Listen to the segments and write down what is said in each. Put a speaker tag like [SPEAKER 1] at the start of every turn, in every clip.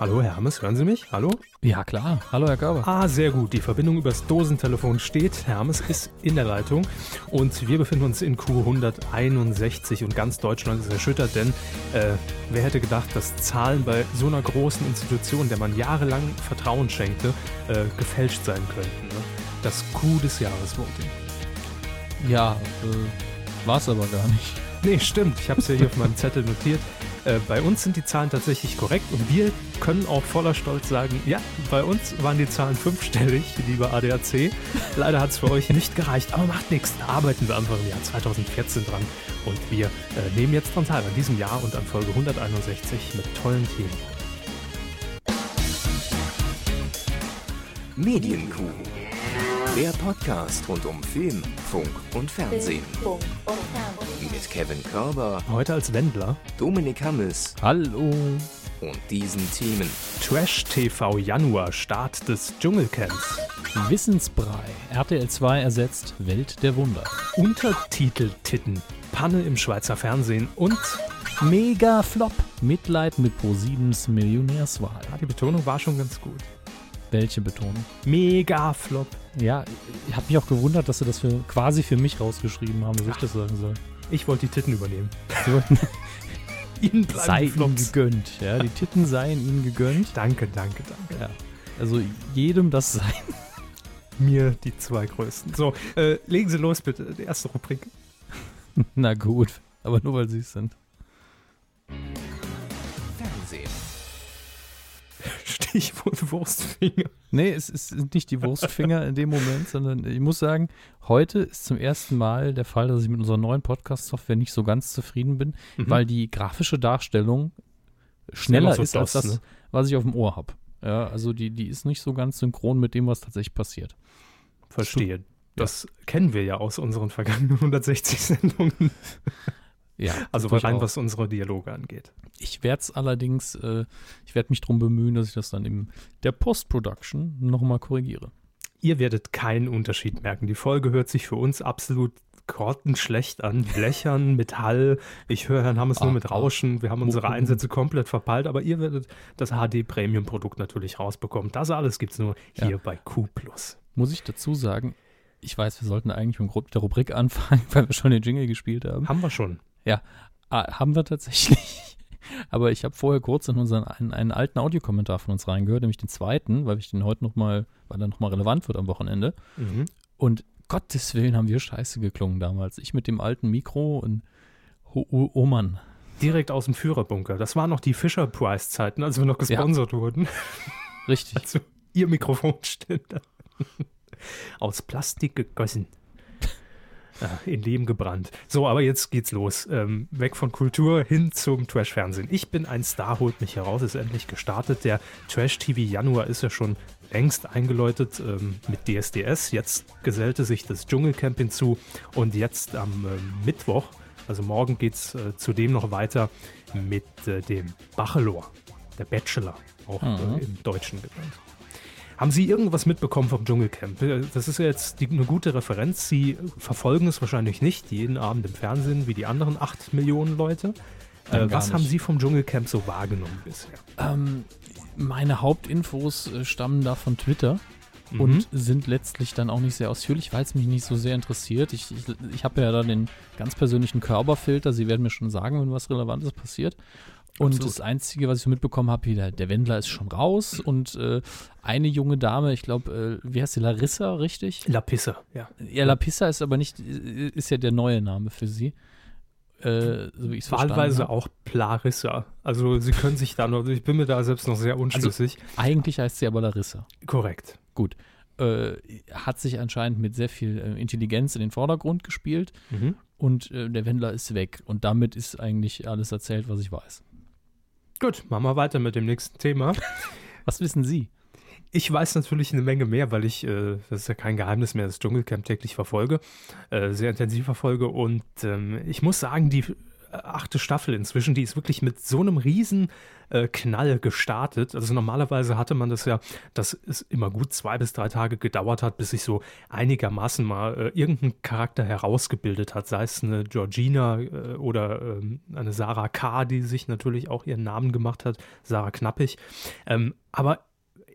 [SPEAKER 1] Hallo, Herr Hermes, hören Sie mich? Hallo?
[SPEAKER 2] Ja, klar. Hallo, Herr Körber.
[SPEAKER 1] Ah, sehr gut. Die Verbindung übers Dosentelefon steht. Herr Hermes ist in der Leitung und wir befinden uns in Q161 und ganz Deutschland ist erschüttert, denn äh, wer hätte gedacht, dass Zahlen bei so einer großen Institution, der man jahrelang Vertrauen schenkte, äh, gefälscht sein könnten. Ne? Das Q des Jahresvoting.
[SPEAKER 2] Ja, äh, war es aber gar nicht.
[SPEAKER 1] Nee, stimmt. Ich habe es ja hier auf meinem Zettel notiert. Äh, bei uns sind die Zahlen tatsächlich korrekt und wir können auch voller Stolz sagen, ja, bei uns waren die Zahlen fünfstellig, lieber ADAC. Leider hat es für euch nicht gereicht, aber macht nichts. Da arbeiten wir einfach im Jahr 2014 dran und wir äh, nehmen jetzt dran teil an diesem Jahr und an Folge 161 mit tollen Themen.
[SPEAKER 3] Medienkuh. Der Podcast rund um Film, Funk und Fernsehen. Mit Kevin Körber,
[SPEAKER 1] Heute als Wendler
[SPEAKER 3] Dominik Hammes
[SPEAKER 2] Hallo.
[SPEAKER 3] und diesen Themen.
[SPEAKER 1] Trash TV Januar, Start des Dschungelcamps.
[SPEAKER 2] Wissensbrei. RTL 2 ersetzt Welt der Wunder.
[SPEAKER 1] Untertiteltitten, Panne im Schweizer Fernsehen und
[SPEAKER 2] Mega Flop. Mitleid mit Pro7s Millionärswahl.
[SPEAKER 1] ja, die Betonung war schon ganz gut.
[SPEAKER 2] Welche Betonung?
[SPEAKER 1] Mega Flop.
[SPEAKER 2] Ja, ich habe mich auch gewundert, dass sie das für, quasi für mich rausgeschrieben haben, dass ich das sagen soll.
[SPEAKER 1] Ich wollte die Titten übernehmen.
[SPEAKER 2] Sie wollten,
[SPEAKER 1] Ihnen bleiben
[SPEAKER 2] sei ihnen gegönnt. Ja, die Titten seien ihnen gegönnt.
[SPEAKER 1] Danke, danke, danke.
[SPEAKER 2] Ja. Also jedem das sein.
[SPEAKER 1] Mir die zwei größten. So, äh, legen Sie los bitte, die erste Rubrik.
[SPEAKER 2] Na gut, aber nur weil sie es sind.
[SPEAKER 1] Stichwort Wurstfinger.
[SPEAKER 2] Nee, es ist nicht die Wurstfinger in dem Moment, sondern ich muss sagen, heute ist zum ersten Mal der Fall, dass ich mit unserer neuen Podcast-Software nicht so ganz zufrieden bin, weil die grafische Darstellung schneller ist als
[SPEAKER 1] das, ne?
[SPEAKER 2] was ich auf dem Ohr habe. Ja, also die, die ist nicht so ganz synchron mit dem, was tatsächlich passiert.
[SPEAKER 1] Verstehe. Das kennen wir ja aus unseren vergangenen 160 Sendungen.
[SPEAKER 2] Ja,
[SPEAKER 1] Also
[SPEAKER 2] auch.
[SPEAKER 1] was unsere Dialoge angeht.
[SPEAKER 2] Ich werde es allerdings, äh, ich werde mich darum bemühen, dass ich das dann in der Post-Production nochmal korrigiere.
[SPEAKER 1] Ihr werdet keinen Unterschied merken. Die Folge hört sich für uns absolut grottenschlecht an. Blechern, Metall. Ich höre Herrn Hammes nur
[SPEAKER 2] Ah,
[SPEAKER 1] mit Rauschen. Wir haben unsere
[SPEAKER 2] Mucken.
[SPEAKER 1] Einsätze komplett verpeilt, aber ihr werdet das HD-Premium-Produkt natürlich rausbekommen. Das alles gibt es nur hier
[SPEAKER 2] Ja.
[SPEAKER 1] bei Q.
[SPEAKER 2] Muss ich dazu sagen, ich weiß, wir sollten eigentlich mit der Rubrik anfangen, weil wir schon den Jingle gespielt haben.
[SPEAKER 1] Haben wir schon.
[SPEAKER 2] Ah, haben wir tatsächlich. Aber ich habe vorher kurz in unseren einen, einen alten Audiokommentar von uns reingehört, nämlich den zweiten, weil ich den heute nochmal, weil er nochmal relevant wird am Wochenende.
[SPEAKER 1] Mhm.
[SPEAKER 2] Und Gottes Willen haben wir scheiße geklungen damals. Ich mit dem alten Mikro und oh, oh, oh Mann.
[SPEAKER 1] Direkt aus dem Führerbunker. Das waren noch die Fisher-Price-Zeiten, als wir noch gesponsert wurden.
[SPEAKER 2] Richtig.
[SPEAKER 1] Also ihr Mikrofonständer. Aus Plastik gegossen. Ja, in Leben gebrannt. So, aber jetzt geht's los. Ähm, weg von Kultur hin zum Trash-Fernsehen. Ich bin ein Star, holt mich heraus, ist endlich gestartet. Der Trash-TV Januar ist ja schon längst eingeläutet ähm, mit DSDS. Jetzt gesellte sich das Dschungelcamp hinzu und jetzt am ähm, Mittwoch, also morgen geht's äh, zudem noch weiter mit äh, dem Bachelor, der Bachelor, auch
[SPEAKER 2] Mhm.
[SPEAKER 1] äh, im Deutschen genannt. Haben Sie irgendwas mitbekommen vom Dschungelcamp? Äh, Das ist ja jetzt die, eine gute Referenz. Sie verfolgen es wahrscheinlich nicht jeden Abend im Fernsehen wie die anderen 8 Millionen Leute. Äh, was haben
[SPEAKER 2] nicht.
[SPEAKER 1] Sie vom Dschungelcamp so wahrgenommen bisher?
[SPEAKER 2] Ähm, meine Hauptinfos äh, stammen da von Twitter.
[SPEAKER 1] Mhm.
[SPEAKER 2] und sind letztlich dann auch nicht sehr ausführlich, weil es mich nicht so sehr interessiert. Ich, ich, ich habe ja da den ganz persönlichen Körperfilter. Sie werden mir schon sagen, wenn was Relevantes passiert. Und
[SPEAKER 1] Absolut.
[SPEAKER 2] das Einzige, was ich so mitbekommen habe, der, der Wendler ist schon raus und äh, eine junge Dame, ich glaube, äh, wie heißt sie, Larissa, richtig?
[SPEAKER 1] La Pisse, ja.
[SPEAKER 2] Ja, Lapissa ist aber nicht, ist ja der neue Name für sie. Äh, so wie ich
[SPEAKER 1] Wahlweise auch Plarissa. Also Sie können sich da noch, ich bin mir da selbst noch sehr
[SPEAKER 2] Also
[SPEAKER 1] unschlüssig.
[SPEAKER 2] Eigentlich heißt sie aber Larissa.
[SPEAKER 1] Korrekt.
[SPEAKER 2] Äh, hat sich anscheinend mit sehr viel äh, Intelligenz in den Vordergrund gespielt.
[SPEAKER 1] Mhm.
[SPEAKER 2] und äh, der Wendler ist weg. Und damit ist eigentlich alles erzählt, was ich weiß.
[SPEAKER 1] Gut, machen wir weiter mit dem nächsten Thema.
[SPEAKER 2] Was wissen Sie?
[SPEAKER 1] Ich weiß natürlich eine Menge mehr, weil ich, äh, das ist ja kein Geheimnis mehr, das Dschungelcamp täglich verfolge, äh, sehr intensiv verfolge. Und ähm, ich muss sagen, die achte Staffel inzwischen, die ist wirklich mit so einem riesen äh, Knall gestartet. Also normalerweise hatte man das ja, dass es immer gut zwei bis drei Tage gedauert hat, bis sich so einigermaßen mal äh, irgendein Charakter herausgebildet hat, sei es eine Georgina äh, oder ähm, eine Sarah K., die sich natürlich auch ihren Namen gemacht hat, Sarah Knappig. Ähm, aber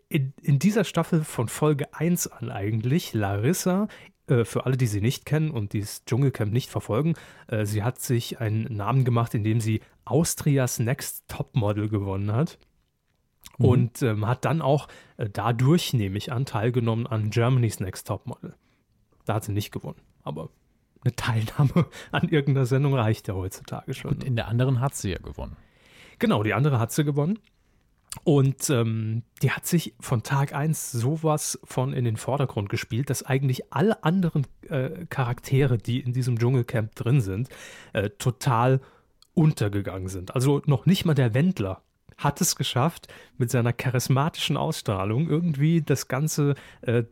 [SPEAKER 1] in, in, dieser Staffel von Folge 1 an eigentlich Larissa äh, für alle, die sie nicht kennen und dieses Dschungelcamp nicht verfolgen, äh, sie hat sich einen Namen gemacht, indem sie Austrias Next Topmodel gewonnen hat. Mhm. Und ähm, hat dann auch äh, dadurch, nehme ich an, teilgenommen an Germany's Next Topmodel. Da hat sie nicht gewonnen, aber eine Teilnahme an irgendeiner Sendung reicht ja heutzutage schon. Und
[SPEAKER 2] in der anderen hat sie ja gewonnen.
[SPEAKER 1] Genau, die andere hat sie gewonnen. Und ähm, die hat sich von Tag 1 sowas von in den Vordergrund gespielt, dass eigentlich alle anderen äh, Charaktere, die in diesem Dschungelcamp drin sind, äh, total untergegangen sind. Also noch nicht mal der Wendler hat es geschafft, mit seiner charismatischen Ausstrahlung irgendwie das ganze äh,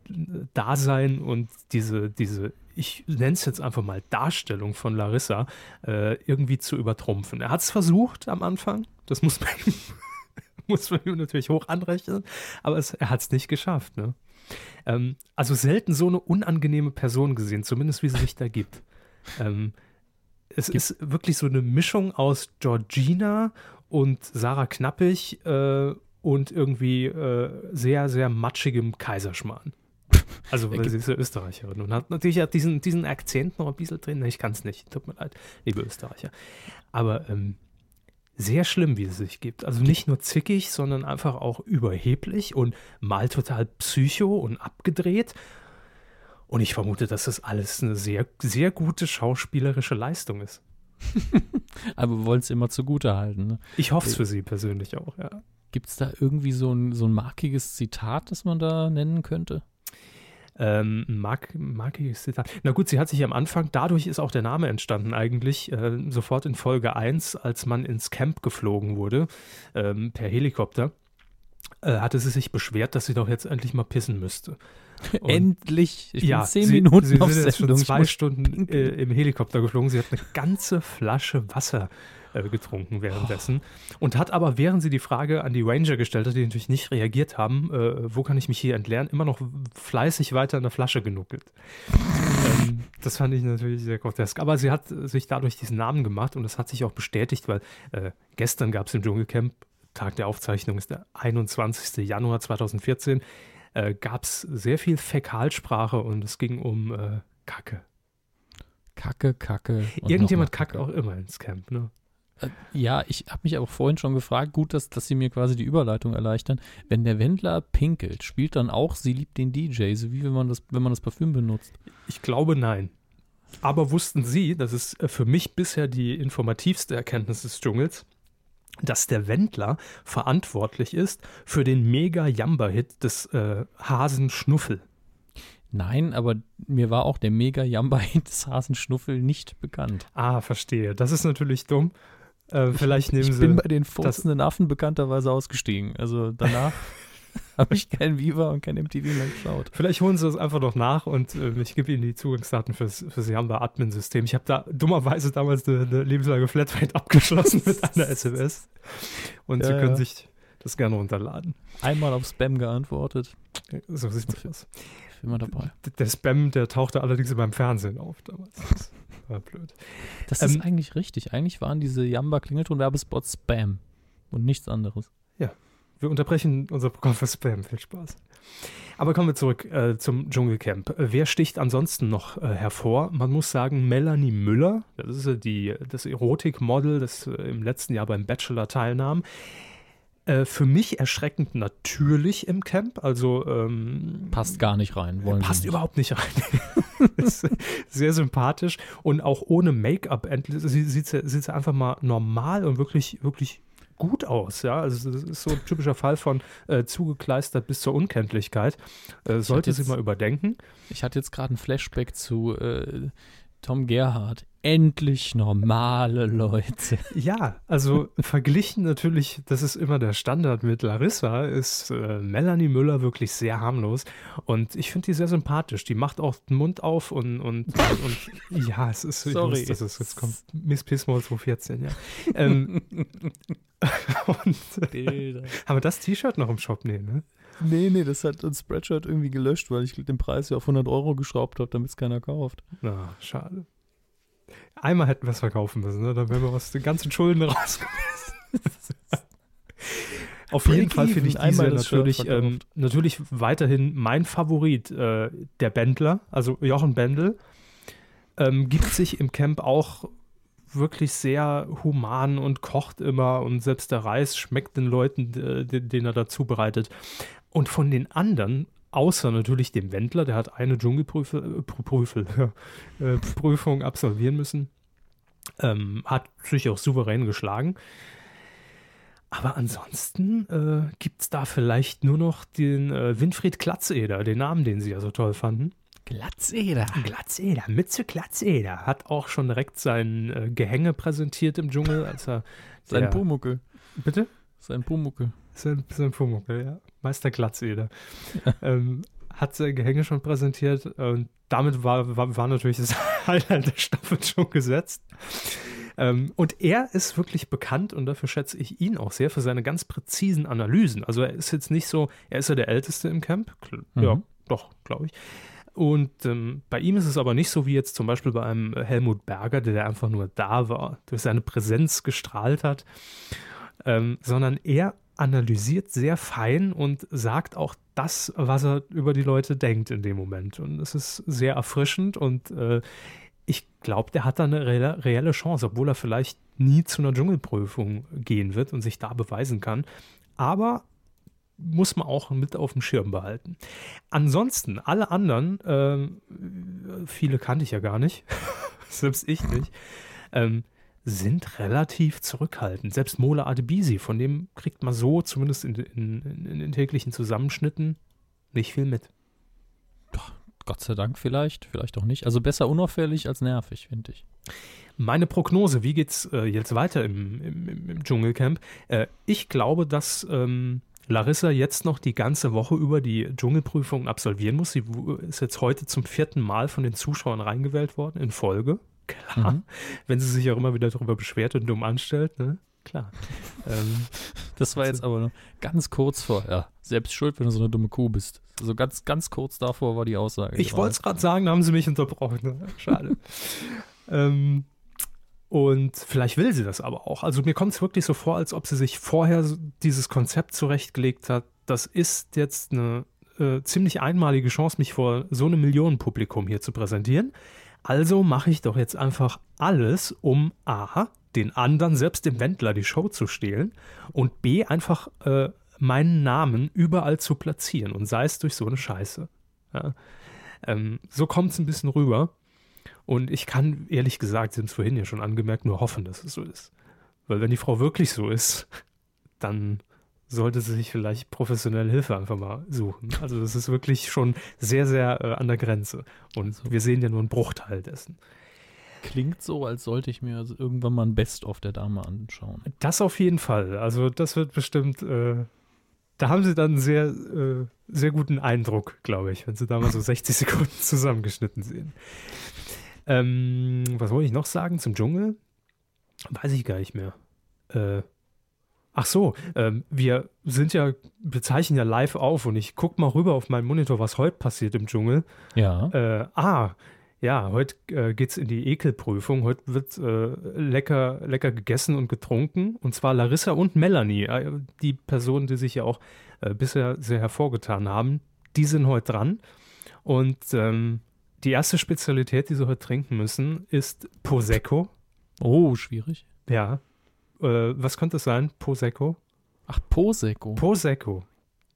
[SPEAKER 1] Dasein und diese, diese ich nenne es jetzt einfach mal Darstellung von Larissa, äh, irgendwie zu übertrumpfen. Er hat es versucht am Anfang, das muss man muss man ihm natürlich hoch anrechnen, aber es, er hat es nicht geschafft. Ne? Ähm, also selten so eine unangenehme Person gesehen, zumindest wie sie sich da gibt. Ähm, es gibt ist wirklich so eine Mischung aus Georgina und Sarah Knappig äh, und irgendwie äh, sehr, sehr matschigem Kaiserschmarrn. Also, weil sie ist ja Österreicherin und hat natürlich hat diesen, diesen Akzent noch ein bisschen drin. Ich kann es nicht, tut mir leid, liebe Österreicher. Aber ähm, sehr schlimm, wie es sich gibt. Also nicht nur zickig, sondern einfach auch überheblich und mal total psycho und abgedreht. Und ich vermute, dass das alles eine sehr, sehr gute schauspielerische Leistung ist.
[SPEAKER 2] Aber wir wollen es immer zugute halten. Ne?
[SPEAKER 1] Ich hoffe es für Sie persönlich auch, ja.
[SPEAKER 2] Gibt es da irgendwie so ein, so ein markiges Zitat, das man da nennen könnte?
[SPEAKER 1] Ähm, mark markiges Zitat. Na gut, sie hat sich am Anfang, dadurch ist auch der Name entstanden eigentlich, äh, sofort in Folge 1, als man ins Camp geflogen wurde, ähm, per Helikopter, äh, hatte sie sich beschwert, dass sie doch jetzt endlich mal pissen müsste.
[SPEAKER 2] Und endlich!
[SPEAKER 1] Ich bin ja, zehn sie, Minuten sie, auf Sendung. Schon zwei Stunden äh, im Helikopter geflogen. Sie hat eine ganze Flasche Wasser äh, getrunken währenddessen. Oh. Und hat aber, während sie die Frage an die Ranger gestellt hat, die natürlich nicht reagiert haben, äh, wo kann ich mich hier entleeren, immer noch fleißig weiter in der Flasche genuckelt. ähm, das fand ich natürlich sehr grotesk. Aber sie hat sich dadurch diesen Namen gemacht und das hat sich auch bestätigt, weil äh, gestern gab es im Dschungelcamp, Tag der Aufzeichnung ist der 21. Januar 2014, äh, gab es sehr viel Fäkalsprache und es ging um äh, Kacke.
[SPEAKER 2] Kacke, Kacke.
[SPEAKER 1] Irgendjemand kackt auch immer ins Camp, ne?
[SPEAKER 2] Äh, ja, ich habe mich aber vorhin schon gefragt, gut, dass, dass Sie mir quasi die Überleitung erleichtern. Wenn der Wendler pinkelt, spielt dann auch Sie liebt den DJ, so wie wenn man das, wenn man das Parfüm benutzt?
[SPEAKER 1] Ich glaube nein. Aber wussten Sie, das ist äh, für mich bisher die informativste Erkenntnis des Dschungels, dass der Wendler verantwortlich ist für den Mega-Jamba-Hit des äh, Hasen Schnuffel.
[SPEAKER 2] Nein, aber mir war auch der Mega-Jamba-Hit des Hasenschnuffel nicht bekannt.
[SPEAKER 1] Ah, verstehe. Das ist natürlich dumm. Äh, vielleicht nehmen
[SPEAKER 2] ich
[SPEAKER 1] Sie.
[SPEAKER 2] Ich bin bei den furzenden Affen bekannterweise ausgestiegen. Also danach habe ich kein Viva und kein MTV mehr geschaut.
[SPEAKER 1] Vielleicht holen Sie das einfach noch nach und äh, ich gebe Ihnen die Zugangsdaten fürs, fürs Jamba-Admin-System. Ich habe da dummerweise damals eine, eine lebenslange Flatrate abgeschlossen mit einer SMS. Und ja, Sie können ja. sich das gerne runterladen.
[SPEAKER 2] Einmal auf Spam geantwortet.
[SPEAKER 1] So sieht es aus
[SPEAKER 2] immer dabei.
[SPEAKER 1] Der Spam, der tauchte allerdings beim Fernsehen auf damals. Das war blöd.
[SPEAKER 2] Das ähm, ist eigentlich richtig. Eigentlich waren diese Jamba-Klingelton-Werbespots Spam und nichts anderes.
[SPEAKER 1] Ja, wir unterbrechen unser Programm für Spam. Viel Spaß. Aber kommen wir zurück äh, zum Dschungelcamp. Wer sticht ansonsten noch äh, hervor? Man muss sagen, Melanie Müller, das ist die, das Erotikmodel, das äh, im letzten Jahr beim Bachelor teilnahm. Äh, für mich erschreckend natürlich im Camp. Also ähm,
[SPEAKER 2] passt gar nicht rein.
[SPEAKER 1] passt nicht. überhaupt nicht rein. sehr sympathisch und auch ohne Make-up sieht sie, sieht sie einfach mal normal und wirklich wirklich gut aus. Ja, also das ist so ein typischer Fall von äh, zugekleistert bis zur Unkenntlichkeit. Äh, sollte jetzt, sie mal überdenken.
[SPEAKER 2] Ich hatte jetzt gerade ein Flashback zu äh, Tom Gerhardt endlich normale Leute.
[SPEAKER 1] Ja, also verglichen natürlich, das ist immer der Standard mit Larissa, ist äh, Melanie Müller wirklich sehr harmlos. Und ich finde die sehr sympathisch. Die macht auch den Mund auf und, und, und, ja, es ist,
[SPEAKER 2] Sorry.
[SPEAKER 1] ich wusste, es, jetzt kommt Miss Pismol 214, ja. ähm, und,
[SPEAKER 2] Bilder.
[SPEAKER 1] haben wir das T-Shirt noch im Shop? Nee, ne?
[SPEAKER 2] Nee, nee, das hat uns Spreadshirt irgendwie gelöscht, weil ich den Preis ja auf 100 Euro geschraubt habe, damit es keiner kauft.
[SPEAKER 1] Na, schade. Einmal hätten wir es verkaufen müssen, ne? dann wären wir aus den ganzen Schulden rausgekommen. Auf jeden Fall finde ich diese natürlich, ähm, natürlich weiterhin mein Favorit, äh, der Bändler, also Jochen Bendel, ähm, gibt sich im Camp auch wirklich sehr human und kocht immer und selbst der Reis schmeckt den Leuten, äh, den, den er da zubereitet. Und von den anderen, außer natürlich dem Wendler, der hat eine Dschungelprüfung äh, äh, absolvieren müssen, ähm, hat sich auch souverän geschlagen. Aber ansonsten äh, gibt es da vielleicht nur noch den äh, Winfried Glatzeder, den Namen, den sie ja so toll fanden.
[SPEAKER 2] Glatzeder.
[SPEAKER 1] Glatzeder, Mütze Glatzeder, hat auch schon direkt sein äh, Gehänge präsentiert im Dschungel, als er
[SPEAKER 2] Sein Pumuckel.
[SPEAKER 1] Bitte?
[SPEAKER 2] Sein Pumuckel.
[SPEAKER 1] Sein, sein Pumuckl, ja. Meister Glatzeder. ähm, hat sein Gehänge schon präsentiert und damit war, war, war natürlich das Highlight der Staffel schon gesetzt. Ähm, und er ist wirklich bekannt und dafür schätze ich ihn auch sehr für seine ganz präzisen Analysen. Also er ist jetzt nicht so, er ist ja der Älteste im Camp. Kl- Ja,
[SPEAKER 2] Mhm.
[SPEAKER 1] doch, glaube ich. Und ähm, bei ihm ist es aber nicht so wie jetzt zum Beispiel bei einem Helmut Berger, der, der einfach nur da war, durch seine Präsenz gestrahlt hat, ähm, sondern er analysiert sehr fein und sagt auch das, was er über die Leute denkt in dem Moment. Und es ist sehr erfrischend und äh, ich glaube, der hat da eine reelle, reelle Chance, obwohl er vielleicht nie zu einer Dschungelprüfung gehen wird und sich da beweisen kann. Aber muss man auch mit auf dem Schirm behalten. Ansonsten, alle anderen, ähm, viele kannte ich ja gar nicht, selbst ich nicht, ähm, sind relativ zurückhaltend. Selbst Mola Adebisi, von dem kriegt man so, zumindest in, in, in, den täglichen Zusammenschnitten, nicht viel mit.
[SPEAKER 2] Gott sei Dank vielleicht, vielleicht auch nicht. Also besser unauffällig als nervig, finde ich.
[SPEAKER 1] Meine Prognose, wie geht's äh, jetzt weiter im, im, im, Dschungelcamp? Äh, ich glaube, dass ähm, Larissa jetzt noch die ganze Woche über die Dschungelprüfung absolvieren muss. Sie ist jetzt heute zum vierten Mal von den Zuschauern reingewählt worden in Folge. Klar,
[SPEAKER 2] Mhm.
[SPEAKER 1] wenn sie sich auch immer wieder darüber beschwert und dumm anstellt, ne? Klar. ähm,
[SPEAKER 2] Das war jetzt aber noch ganz kurz vor. Ja, selbst schuld, wenn du so eine dumme Kuh bist. Also ganz, ganz kurz davor war die Aussage.
[SPEAKER 1] Ich wollte es gerade sagen, da haben sie mich unterbrochen. Ne? Schade. ähm, und vielleicht will sie das aber auch. Also mir kommt es wirklich so vor, als ob sie sich vorher dieses Konzept zurechtgelegt hat. Das ist jetzt eine äh, ziemlich einmalige Chance, mich vor so einem Millionenpublikum hier zu präsentieren. Also mache ich doch jetzt einfach alles, um A, den anderen, selbst dem Wendler, die Show zu stehlen und B, einfach äh, meinen Namen überall zu platzieren und sei es durch so eine Scheiße. Ja. Ähm, so kommt es ein bisschen rüber. Und ich kann ehrlich gesagt, Sie haben es vorhin ja schon angemerkt, nur hoffen, dass es so ist. Weil wenn die Frau wirklich so ist, dann sollte sie sich vielleicht professionelle Hilfe einfach mal suchen. Also das ist wirklich schon sehr, sehr äh, an der Grenze. Und
[SPEAKER 2] Also-
[SPEAKER 1] wir sehen ja nur einen Bruchteil dessen.
[SPEAKER 2] Klingt so, als sollte ich mir also irgendwann mal ein Best-of der Dame anschauen.
[SPEAKER 1] Das auf jeden Fall. Also das wird bestimmt, äh, da haben sie dann einen sehr, äh, sehr guten Eindruck, glaube ich, wenn sie da mal so 60 Sekunden zusammengeschnitten sehen. Ähm, was wollte ich noch sagen zum Dschungel? Weiß ich gar nicht mehr. Äh, ach so, ähm, wir sind ja, wir zeichnen ja live auf und ich gucke mal rüber auf meinen Monitor, was heute passiert im Dschungel.
[SPEAKER 2] Ja.
[SPEAKER 1] Äh, ah, ja, heute äh, geht es in die Ekelprüfung. Heute wird äh, lecker, lecker gegessen und getrunken. Und zwar Larissa und Melanie, äh, die Personen, die sich ja auch äh, bisher sehr hervorgetan haben, die sind heute dran. Und ähm, die erste Spezialität, die sie heute trinken müssen, ist Prosecco.
[SPEAKER 2] Oh, schwierig.
[SPEAKER 1] Ja. Äh, was könnte es sein? Prosecco?
[SPEAKER 2] Ach, Prosecco.
[SPEAKER 1] Prosecco.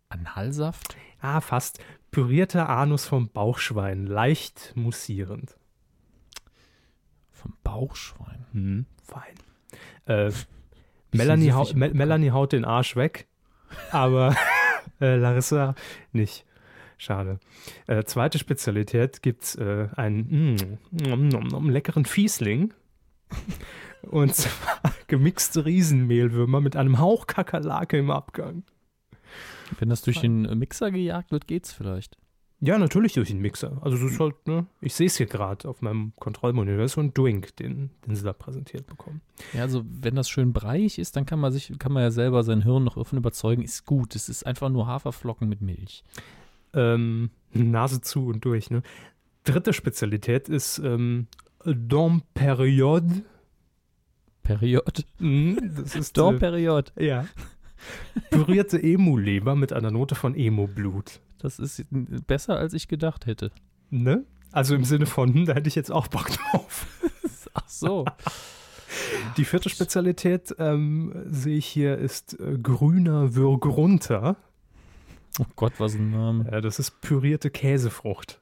[SPEAKER 2] Analsaft?
[SPEAKER 1] Ah, fast. Pürierter Anus vom Bauchschwein, leicht mussierend.
[SPEAKER 2] Vom Bauchschwein.
[SPEAKER 1] Hm, fein. Äh, Melanie, hau
[SPEAKER 2] Kopf.
[SPEAKER 1] Melanie haut den Arsch weg, aber äh, Larissa nicht. Schade. Äh, zweite Spezialität gibt es äh, einen mm, leckeren Fiesling. Und zwar gemixte Riesenmehlwürmer mit einem Hauch Kakerlake im Abgang.
[SPEAKER 2] Wenn das durch den Mixer gejagt wird, geht's vielleicht.
[SPEAKER 1] Ja, natürlich durch den Mixer. Also das ist halt, ne, ich sehe es hier gerade auf meinem Kontrollmonitor. Das ist so ein Drink, den, den sie da präsentiert bekommen.
[SPEAKER 2] Ja, also wenn das schön breiig ist, dann kann man sich, kann man ja selber sein Hirn noch davon überzeugen, ist gut. Es ist einfach nur Haferflocken mit Milch.
[SPEAKER 1] Ähm, Nase zu und durch, ne? Dritte Spezialität ist ähm, Dom Periode? Mhm, das ist
[SPEAKER 2] Dom
[SPEAKER 1] äh. Ja. Pürierte Emu-Leber mit einer Note von Emu-Blut.
[SPEAKER 2] Das ist besser, als ich gedacht hätte.
[SPEAKER 1] Ne? Also im Sinne von, da hätte ich jetzt auch Bock drauf.
[SPEAKER 2] Ach so.
[SPEAKER 1] Die vierte Spezialität ähm, sehe ich hier ist äh, grüner Würgrunter.
[SPEAKER 2] Oh Gott, was ein Name.
[SPEAKER 1] Ja, das ist pürierte Käsefrucht.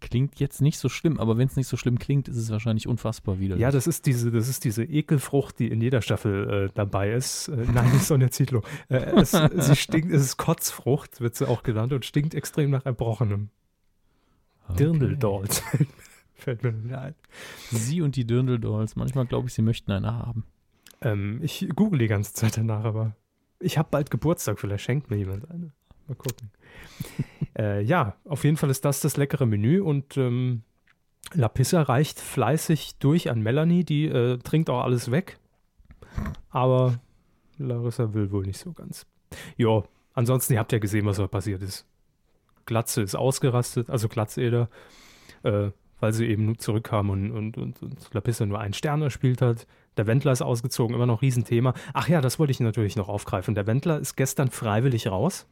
[SPEAKER 2] Klingt jetzt nicht so schlimm, aber wenn es nicht so schlimm klingt, ist es wahrscheinlich unfassbar wieder.
[SPEAKER 1] Ja, das ist diese, das ist diese Ekelfrucht, die in jeder Staffel äh, dabei ist. Äh, nein, nicht Sonja Zietlow. Äh, es, sie stinkt, es ist Kotzfrucht, wird sie auch genannt, und stinkt extrem nach Erbrochenem.
[SPEAKER 2] Okay.
[SPEAKER 1] Dirndl-Dolls. Fällt mir nicht ein.
[SPEAKER 2] Sie und die Dirndl-Dolls. Manchmal glaube ich, sie möchten eine haben.
[SPEAKER 1] Ähm, ich google die ganze Zeit danach, aber ich habe bald Geburtstag, vielleicht schenkt mir jemand eine. Mal gucken. äh, ja, auf jeden Fall ist das das leckere Menü und ähm, Lapissa reicht fleißig durch an Melanie, die äh, trinkt auch alles weg. Aber Larissa will wohl nicht so ganz. Ja, ansonsten, ihr habt ja gesehen, was da passiert ist. Glatze ist ausgerastet, also Glatzeder, äh, weil sie eben zurückkam und, und, und, und Lapissa nur einen Stern erspielt hat. Der Wendler ist ausgezogen, immer noch Riesenthema. Ach ja, das wollte ich natürlich noch aufgreifen. Der Wendler ist gestern freiwillig raus.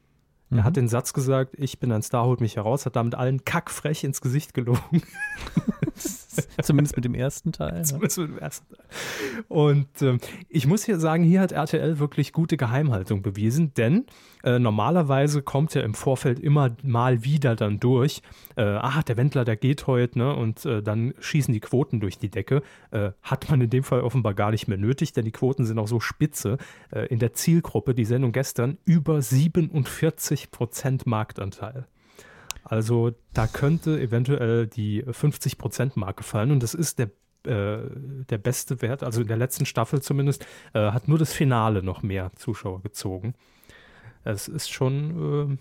[SPEAKER 1] Er
[SPEAKER 2] Mhm.
[SPEAKER 1] hat den Satz gesagt, ich bin ein Star, holt mich heraus, hat damit allen kackfrech ins Gesicht gelogen.
[SPEAKER 2] Zumindest mit dem ersten Teil. Ne?
[SPEAKER 1] Zumindest mit dem ersten Teil. Und ähm, ich muss hier sagen, hier hat RTL wirklich gute Geheimhaltung bewiesen, denn äh, normalerweise kommt ja im Vorfeld immer mal wieder dann durch, äh, ah, der Wendler, der geht heute, ne? Und äh, dann schießen die Quoten durch die Decke. Äh, hat man in dem Fall offenbar gar nicht mehr nötig, denn die Quoten sind auch so spitze. Äh, in der Zielgruppe, die Sendung gestern, über 47 Prozent Marktanteil. Also da könnte eventuell die 50%-Marke fallen und das ist der, äh, der beste Wert, also in der letzten Staffel zumindest, äh, hat nur das Finale noch mehr Zuschauer gezogen. Es ist schon äh,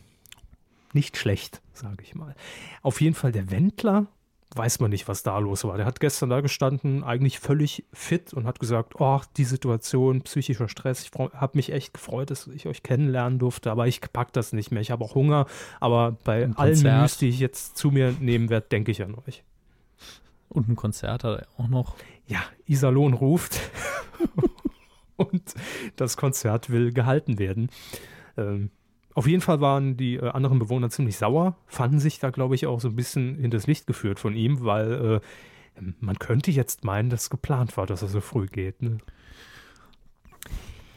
[SPEAKER 1] nicht schlecht, sage ich mal. Auf jeden Fall der Wendler, weiß man nicht, was da los war. Der hat gestern da gestanden, eigentlich völlig fit und hat gesagt, oh, die Situation, psychischer Stress, ich habe mich echt gefreut, dass ich euch kennenlernen durfte, aber ich pack das nicht mehr. Ich habe auch Hunger, aber bei
[SPEAKER 2] Ein
[SPEAKER 1] allen. Menüs, die ich jetzt zu mir nehmen werde, denke ich an euch.
[SPEAKER 2] Und ein Konzert hat er auch noch.
[SPEAKER 1] Ja, Iserlohn ruft und das Konzert will gehalten werden. Ähm, auf jeden Fall waren die äh, anderen Bewohner ziemlich sauer, fanden sich da, glaube ich, auch so ein bisschen hinters Licht geführt von ihm, weil äh, man könnte jetzt meinen, dass geplant war, dass er so früh geht. Ne?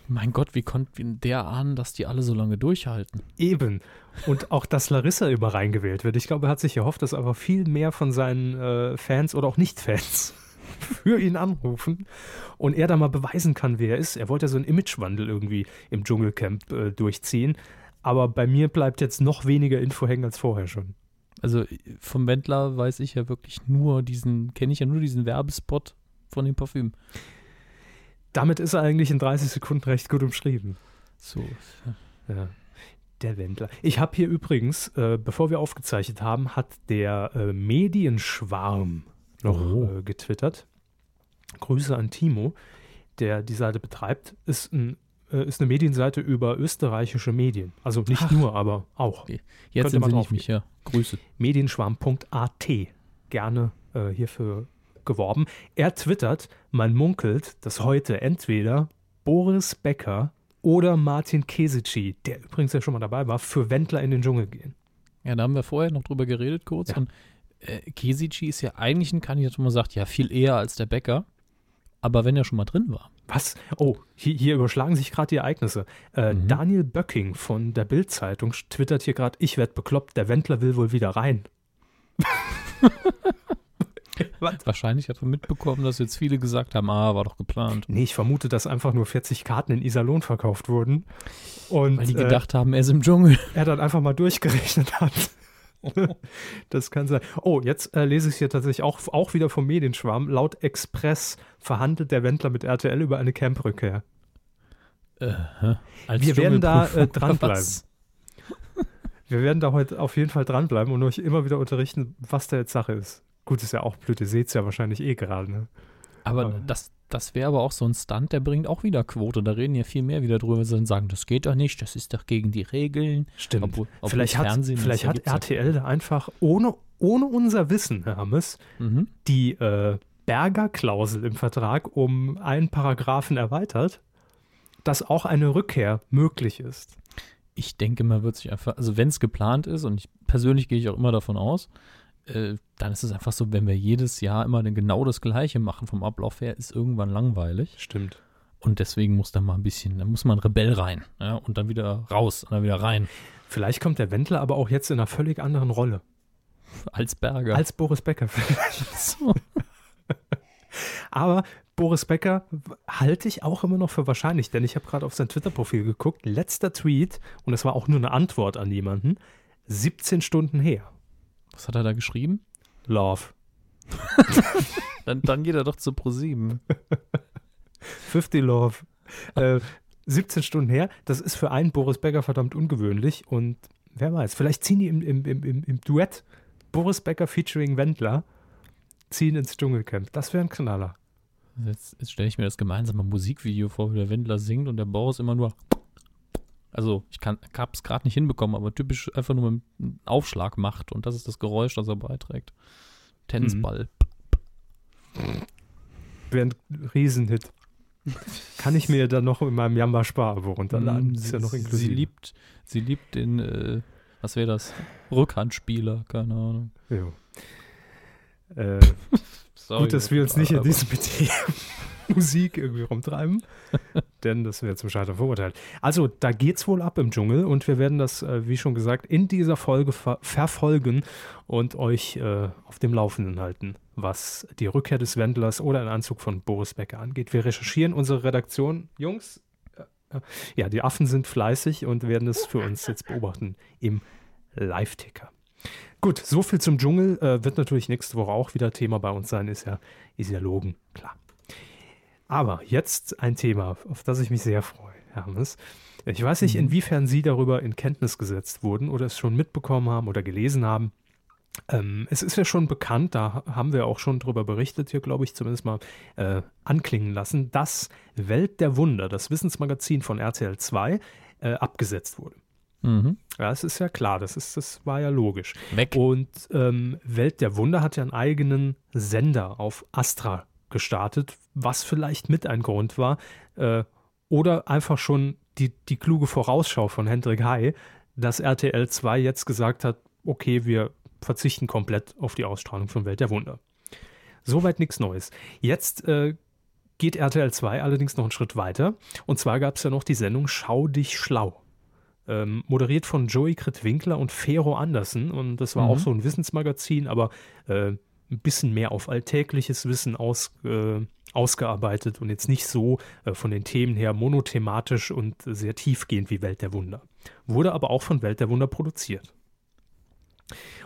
[SPEAKER 2] Mein Gott, wie konnte der ahnen, dass die alle so lange durchhalten?
[SPEAKER 1] Eben. Und auch, dass Larissa über reingewählt wird. Ich glaube, er hat sich erhofft, dass aber viel mehr von seinen äh, Fans oder auch Nicht-Fans für ihn anrufen und er da mal beweisen kann, wer er ist. Er wollte ja so einen Imagewandel irgendwie im Dschungelcamp äh, durchziehen. Aber bei mir bleibt jetzt noch weniger Info hängen als vorher schon.
[SPEAKER 2] Also vom Wendler weiß ich ja wirklich nur diesen, kenne ich ja nur diesen Werbespot von dem Parfüm.
[SPEAKER 1] Damit ist er eigentlich in 30 Sekunden recht gut umschrieben.
[SPEAKER 2] So.
[SPEAKER 1] Ja. Der Wendler. Ich habe hier übrigens, äh, bevor wir aufgezeichnet haben, hat der äh, Medienschwarm noch
[SPEAKER 2] Oh.
[SPEAKER 1] äh, getwittert. Grüße an Timo, der die Seite betreibt. Ist, ein, äh, ist eine Medienseite über österreichische Medien. Also nicht
[SPEAKER 2] Ach.
[SPEAKER 1] nur, aber auch.
[SPEAKER 2] Jetzt
[SPEAKER 1] Könnte man
[SPEAKER 2] mich, ja. Grüße.
[SPEAKER 1] Medienschwarm.at. Gerne äh, hierfür geworben. Er twittert, man munkelt, dass heute entweder Boris Becker oder Martin Kesici, der übrigens ja schon mal dabei war, für Wendler in den Dschungel gehen.
[SPEAKER 2] Ja, da haben wir vorher noch drüber geredet kurz.
[SPEAKER 1] Ja.
[SPEAKER 2] Und äh, Kesici ist ja eigentlich ein Kandidat, wo man sagt, ja, viel eher als der Bäcker. Aber wenn er schon mal drin war.
[SPEAKER 1] Was? Oh, hier, hier überschlagen sich gerade die Ereignisse. Äh,
[SPEAKER 2] Mhm.
[SPEAKER 1] Daniel Böcking von der Bild-Zeitung twittert hier gerade, ich werd bekloppt, der Wendler will wohl wieder rein.
[SPEAKER 2] Wahrscheinlich hat er mitbekommen, dass jetzt viele gesagt haben, ah, war doch geplant.
[SPEAKER 1] Nee, ich vermute, dass einfach nur 40 Karten in Iserlohn verkauft wurden. Und,
[SPEAKER 2] Weil die gedacht äh, haben, er ist im Dschungel.
[SPEAKER 1] Er dann einfach mal durchgerechnet hat. das kann sein. Oh, jetzt äh, lese ich hier tatsächlich auch, auch wieder vom Medienschwarm. Laut Express verhandelt der Wendler mit RTL über eine Camprückkehr.
[SPEAKER 2] Äh,
[SPEAKER 1] Wir werden da äh, dranbleiben. Wir werden da heute auf jeden Fall dranbleiben und euch immer wieder unterrichten, was da jetzt Sache ist. Gut, ist ja auch blöd, ihr seht es ja wahrscheinlich eh gerade. Ne?
[SPEAKER 2] Aber, aber das, das wäre aber auch so ein Stunt, der bringt auch wieder Quote. Da reden ja viel mehr wieder drüber, sie dann sagen, das geht doch nicht, das ist doch gegen die Regeln.
[SPEAKER 1] Stimmt. Obwohl, obwohl vielleicht hat, vielleicht hat RTL da einfach ohne, ohne unser Wissen, Herr Hammes, mhm. die äh, Berger-Klausel im Vertrag um einen Paragraphen erweitert, dass auch eine Rückkehr möglich ist
[SPEAKER 2] ich denke, man wird sich einfach, also wenn es geplant ist, und ich persönlich gehe ich auch immer davon aus, äh, dann ist es einfach so, wenn wir jedes Jahr immer genau das Gleiche machen vom Ablauf her, ist irgendwann langweilig.
[SPEAKER 1] Stimmt.
[SPEAKER 2] Und deswegen muss da mal ein bisschen, da muss man Rebell rein ja, und dann wieder raus und dann wieder rein.
[SPEAKER 1] Vielleicht kommt der Wendler aber auch jetzt in einer völlig anderen Rolle.
[SPEAKER 2] Als Berger.
[SPEAKER 1] Als Boris Becker vielleicht. so. aber Boris Becker halte ich auch immer noch für wahrscheinlich, denn ich habe gerade auf sein Twitter-Profil geguckt. Letzter Tweet, und es war auch nur eine Antwort an jemanden, 17 Stunden her.
[SPEAKER 2] Was hat er da geschrieben?
[SPEAKER 1] Love.
[SPEAKER 2] dann, dann geht er doch zu Pro7.
[SPEAKER 1] 50 Love. Äh, 17 Stunden her. Das ist für einen Boris Becker verdammt ungewöhnlich. Und wer weiß, vielleicht ziehen die im, im, im, im Duett Boris Becker featuring Wendler ziehen ins Dschungelcamp. Das wäre ein Knaller.
[SPEAKER 2] Jetzt, jetzt stelle ich mir das gemeinsame Musikvideo vor, wie der Wendler singt und der Boris immer nur. Also, ich habe es gerade nicht hinbekommen, aber typisch einfach nur mit einem Aufschlag macht und das ist das Geräusch, das er beiträgt. Tennisball.
[SPEAKER 1] Mhm. Wäre ein Riesenhit. Kann ich mir dann noch in meinem Jamba Spar-Abo runterladen?
[SPEAKER 2] Das ist ja noch inklusive. Sie liebt, sie liebt den, äh, was wäre das? Rückhandspieler, keine Ahnung.
[SPEAKER 1] Ja. Äh, Sorry, Gut, dass wir uns nicht in diesem Metier Musik irgendwie rumtreiben, denn das wäre zum Scheitern verurteilt. Also, da geht's wohl ab im Dschungel und wir werden das, äh, wie schon gesagt, in dieser Folge ver verfolgen und euch äh, auf dem Laufenden halten, was die Rückkehr des Wendlers oder einen Anzug von Boris Becker angeht. Wir recherchieren unsere Redaktion. Jungs, äh, äh ja, die Affen sind fleißig und werden es für uns jetzt beobachten im Live-Ticker. Gut, so viel zum Dschungel. Äh, wird natürlich nächste Woche auch wieder Thema bei uns sein, ist ja, ist ja Logen, klar. Aber jetzt ein Thema, auf das ich mich sehr freue, Hermes. Ich weiß nicht, mhm. inwiefern Sie darüber in Kenntnis gesetzt wurden oder es schon mitbekommen haben oder gelesen haben. Ähm, es ist ja schon bekannt, da haben wir auch schon drüber berichtet, hier glaube ich zumindest mal äh, anklingen lassen, dass Welt der Wunder, das Wissensmagazin von RTL 2, äh, abgesetzt wurde. Mhm. Ja, das ist ja klar, das, ist, das war ja logisch.
[SPEAKER 2] Weg.
[SPEAKER 1] Und ähm, Welt der Wunder hat ja einen eigenen Sender auf Astra gestartet, was vielleicht mit ein Grund war. Äh, oder einfach schon die, die kluge Vorausschau von Hendrik Hay, dass RTL 2 jetzt gesagt hat, okay, wir verzichten komplett auf die Ausstrahlung von Welt der Wunder. Soweit nichts Neues. Jetzt äh, geht RTL 2 allerdings noch einen Schritt weiter. Und zwar gab es ja noch die Sendung Schau dich schlau. Ähm, moderiert von Joey Kritwinkler und Fero Andersen. Und das war mhm. auch so ein Wissensmagazin, aber äh, ein bisschen mehr auf alltägliches Wissen aus, äh, ausgearbeitet und jetzt nicht so äh, von den Themen her monothematisch und sehr tiefgehend wie Welt der Wunder. Wurde aber auch von Welt der Wunder produziert.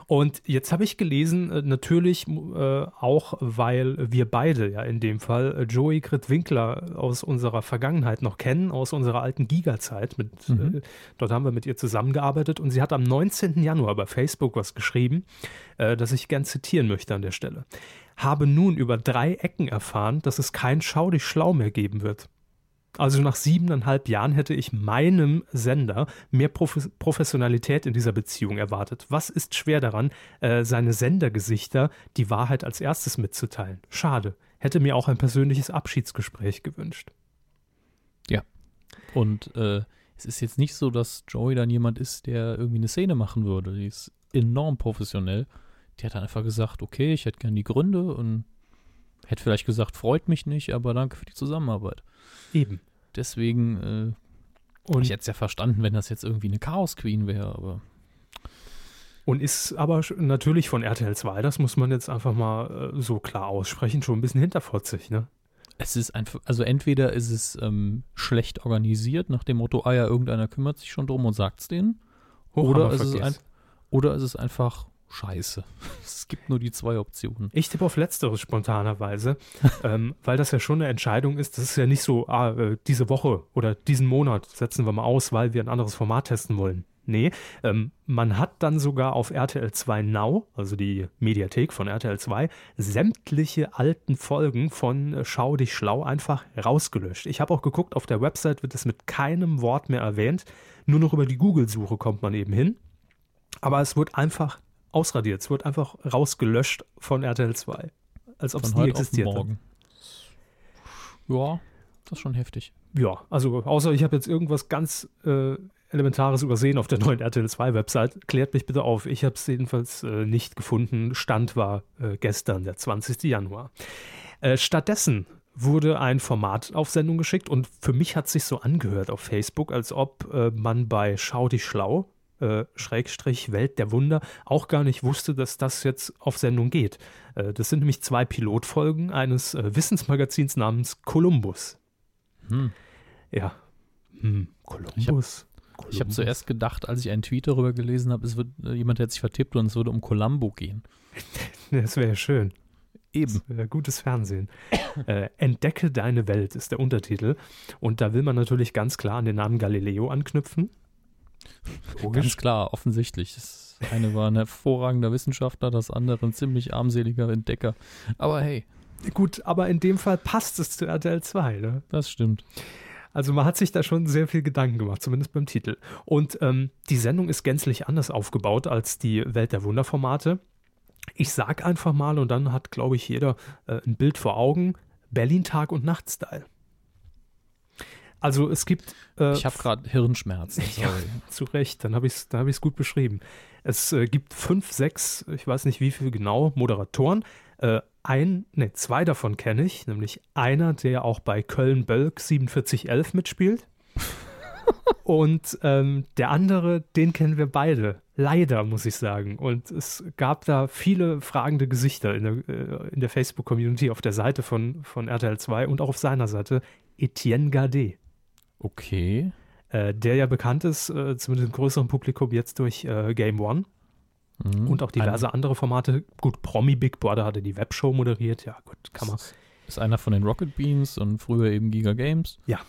[SPEAKER 1] Und jetzt habe ich gelesen, äh, natürlich äh, auch, weil wir beide ja in dem Fall äh, Joey Winkler aus unserer Vergangenheit noch kennen, aus unserer alten Giga-Zeit. Mhm. Äh, dort haben wir mit ihr zusammengearbeitet und sie hat am 19. Januar bei Facebook was geschrieben, äh, das ich gern zitieren möchte an der Stelle. Habe nun über drei Ecken erfahren, dass es kein Schau dich schlau mehr geben wird. Also nach siebeneinhalb Jahren hätte ich meinem Sender mehr Prof Professionalität in dieser Beziehung erwartet. Was ist schwer daran, äh, seine Sendergesichter die Wahrheit als erstes mitzuteilen? Schade. Hätte mir auch ein persönliches Abschiedsgespräch gewünscht.
[SPEAKER 2] Ja. Und äh, es ist jetzt nicht so, dass Joey dann jemand ist, der irgendwie eine Szene machen würde. Die ist enorm professionell. Die hat dann einfach gesagt, okay, ich hätte gern die Gründe und hätte vielleicht gesagt, freut mich nicht, aber danke für die Zusammenarbeit.
[SPEAKER 1] Eben.
[SPEAKER 2] Deswegen, äh, und ich hätte es ja verstanden, wenn das jetzt irgendwie eine Chaos Queen wäre, aber.
[SPEAKER 1] Und ist aber natürlich von RTL 2, das muss man jetzt einfach mal äh, so klar aussprechen, schon ein bisschen hinterfotzig, ne?
[SPEAKER 2] Es ist einfach, also entweder ist es ähm, schlecht organisiert, nach dem Motto, ah ja, irgendeiner kümmert sich schon drum und sagt es denen. Oder ist, es ein, oder ist es einfach scheiße. Es gibt nur die zwei Optionen.
[SPEAKER 1] Ich tippe auf Letzteres spontanerweise, ähm, weil das ja schon eine Entscheidung ist. Das ist ja nicht so, ah, äh, diese Woche oder diesen Monat setzen wir mal aus, weil wir ein anderes Format testen wollen. Nee, ähm, man hat dann sogar auf RTL 2 Now, also die Mediathek von RTL 2, sämtliche alten Folgen von äh, Schau dich schlau einfach rausgelöscht. Ich habe auch geguckt, auf der Website wird es mit keinem Wort mehr erwähnt. Nur noch über die Google-Suche kommt man eben hin. Aber es wird einfach ausradiert. Es wird einfach rausgelöscht von RTL 2. Als ob es nie existiert
[SPEAKER 2] morgen. Ja, das ist schon heftig.
[SPEAKER 1] Ja, also außer ich habe jetzt irgendwas ganz äh, Elementares übersehen auf der neuen RTL 2 Website. Klärt mich bitte auf. Ich habe es jedenfalls äh, nicht gefunden. Stand war äh, gestern, der 20. Januar. Äh, stattdessen wurde ein Format auf Sendung geschickt und für mich hat es sich so angehört auf Facebook, als ob äh, man bei Schau dich schlau äh, Schrägstrich Welt der Wunder auch gar nicht wusste, dass das jetzt auf Sendung geht. Äh, das sind nämlich zwei Pilotfolgen eines äh, Wissensmagazins namens Columbus. Hm. Ja. Hm.
[SPEAKER 2] Columbus. Ich habe hab zuerst gedacht, als ich einen Tweet darüber gelesen habe, es wird äh, jemand hat sich vertippt und es würde um Columbo gehen.
[SPEAKER 1] das wäre ja schön.
[SPEAKER 2] Eben.
[SPEAKER 1] gutes Fernsehen. äh, Entdecke deine Welt ist der Untertitel. Und da will man natürlich ganz klar an den Namen Galileo anknüpfen.
[SPEAKER 2] Logisch. Ganz klar, offensichtlich. Das eine war ein hervorragender Wissenschaftler, das andere ein ziemlich armseliger Entdecker. Aber hey.
[SPEAKER 1] Gut, aber in dem Fall passt es zu RTL 2, ne?
[SPEAKER 2] Das stimmt.
[SPEAKER 1] Also man hat sich da schon sehr viel Gedanken gemacht, zumindest beim Titel. Und ähm, die Sendung ist gänzlich anders aufgebaut als die Welt der Wunderformate. Ich sag einfach mal und dann hat, glaube ich, jeder äh, ein Bild vor Augen. Berlin Tag und Nacht Style. Also es gibt.
[SPEAKER 2] Äh, ich habe gerade Hirnschmerzen.
[SPEAKER 1] Sorry. Ja, zu Recht, dann habe ich es hab gut beschrieben. Es äh, gibt fünf, sechs, ich weiß nicht wie viel genau, Moderatoren. Äh, ein, ne, zwei davon kenne ich, nämlich einer, der auch bei Köln-Bölk 4711 mitspielt. Und ähm, der andere, den kennen wir beide. Leider, muss ich sagen. Und es gab da viele fragende Gesichter in der, äh, der Facebook-Community auf der Seite von, von RTL 2 und auch auf seiner Seite. Etienne Gardet.
[SPEAKER 2] Okay.
[SPEAKER 1] Äh, der ja bekannt ist, äh, zumindest im größeren Publikum, jetzt durch äh, Game One. Mhm. Und auch diverse Ein andere Formate. Gut, Promi Big Brother hatte die Webshow moderiert. Ja, gut, kann man.
[SPEAKER 2] Ist einer von den Rocket Beans und früher eben Giga Games.
[SPEAKER 1] Ja.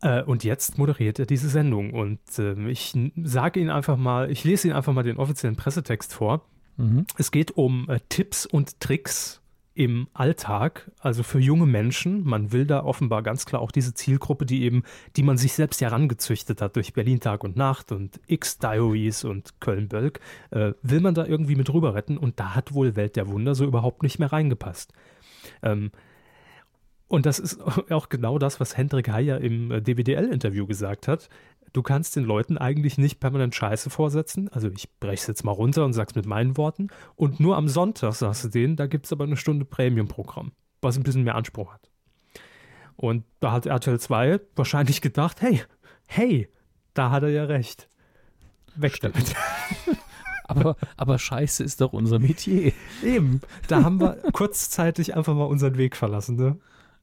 [SPEAKER 1] Äh, und jetzt moderiert er diese Sendung. Und ähm, ich sage Ihnen einfach mal, ich lese Ihnen einfach mal den offiziellen Pressetext vor. Mhm. Es geht um äh, Tipps und Tricks im Alltag, also für junge Menschen. Man will da offenbar ganz klar auch diese Zielgruppe, die eben, die man sich selbst herangezüchtet hat durch Berlin Tag und Nacht und X-Diaries und Köln-Bölk, äh, will man da irgendwie mit rüber retten und da hat wohl Welt der Wunder so überhaupt nicht mehr reingepasst. Ähm, und das ist auch genau das, was Hendrik Heyer im äh, DWDL-Interview gesagt hat du kannst den Leuten eigentlich nicht permanent Scheiße vorsetzen. Also ich breche es jetzt mal runter und sag's mit meinen Worten. Und nur am Sonntag sagst du denen, da gibt es aber eine Stunde Premium-Programm, was ein bisschen mehr Anspruch hat. Und da hat RTL 2 wahrscheinlich gedacht, hey, hey, da hat er ja recht. Weg damit.
[SPEAKER 2] aber, aber Scheiße ist doch unser Metier.
[SPEAKER 1] Eben, da haben wir kurzzeitig einfach mal unseren Weg verlassen, ne?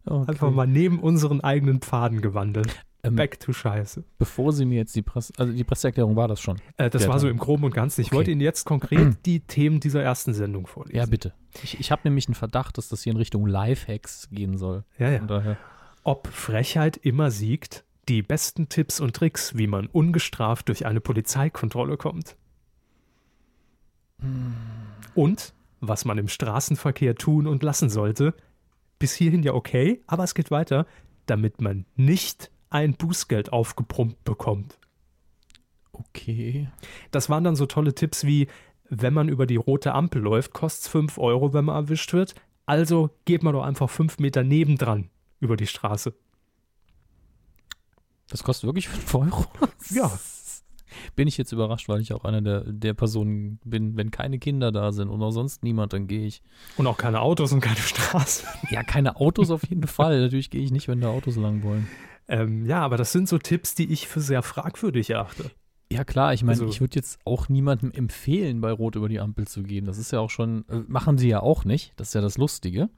[SPEAKER 1] Okay. Einfach mal neben unseren eigenen Pfaden gewandelt. Ähm, Back to Scheiße.
[SPEAKER 2] Bevor Sie mir jetzt die Presse, also die Presseerklärung war das schon.
[SPEAKER 1] Äh, das war Tag. so im Groben und Ganzen. Ich okay. wollte Ihnen jetzt konkret die Themen dieser ersten Sendung vorlesen.
[SPEAKER 2] Ja, bitte. Ich, ich habe nämlich einen Verdacht, dass das hier in Richtung Lifehacks gehen soll.
[SPEAKER 1] Ja, ja. Ob Frechheit immer siegt, die besten Tipps und Tricks, wie man ungestraft durch eine Polizeikontrolle kommt. Hm. Und was man im Straßenverkehr tun und lassen sollte. Bis hierhin ja okay, aber es geht weiter, damit man nicht ein Bußgeld aufgeprumpt bekommt.
[SPEAKER 2] Okay.
[SPEAKER 1] Das waren dann so tolle Tipps wie, wenn man über die rote Ampel läuft, kostet es 5 Euro, wenn man erwischt wird. Also geht man doch einfach 5 Meter nebendran über die Straße.
[SPEAKER 2] Das kostet wirklich 5 Euro?
[SPEAKER 1] ja.
[SPEAKER 2] Bin ich jetzt überrascht, weil ich auch einer der, der Personen bin, wenn keine Kinder da sind und auch sonst niemand, dann gehe ich.
[SPEAKER 1] Und auch keine Autos und keine Straße.
[SPEAKER 2] Ja, keine Autos auf jeden Fall. Natürlich gehe ich nicht, wenn da Autos lang wollen.
[SPEAKER 1] Ähm, ja, aber das sind so Tipps, die ich für sehr fragwürdig erachte.
[SPEAKER 2] Ja, klar, ich meine,
[SPEAKER 1] Also-
[SPEAKER 2] ich würde jetzt auch niemandem empfehlen, bei Rot über die Ampel zu gehen. Das ist ja auch schon, äh, machen sie ja auch nicht. Das ist ja das Lustige.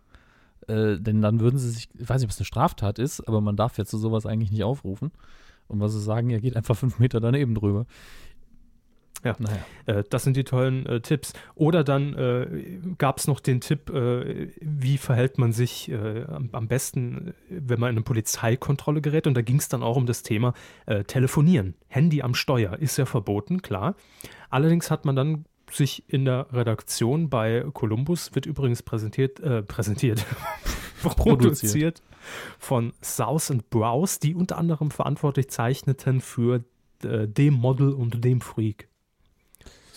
[SPEAKER 2] Äh, denn dann würden sie sich, ich weiß nicht, ob es eine Straftat ist, aber man darf ja zu sowas eigentlich nicht aufrufen. Und was sie sagen, ja, geht einfach fünf Meter daneben drüber.
[SPEAKER 1] Ja.
[SPEAKER 2] Naja.
[SPEAKER 1] Äh, das sind die tollen äh, Tipps. Oder dann äh, gab es noch den Tipp, äh, wie verhält man sich äh, am, am besten, äh, wenn man in eine Polizeikontrolle gerät. Und da ging es dann auch um das Thema Telefonieren. Handy am Steuer ist ja verboten, klar. Allerdings hat man dann sich in der Redaktion bei Columbus, wird übrigens präsentiert, äh, präsentiert, produziert von South and Browse, die unter anderem verantwortlich zeichneten für dem Model und dem Freak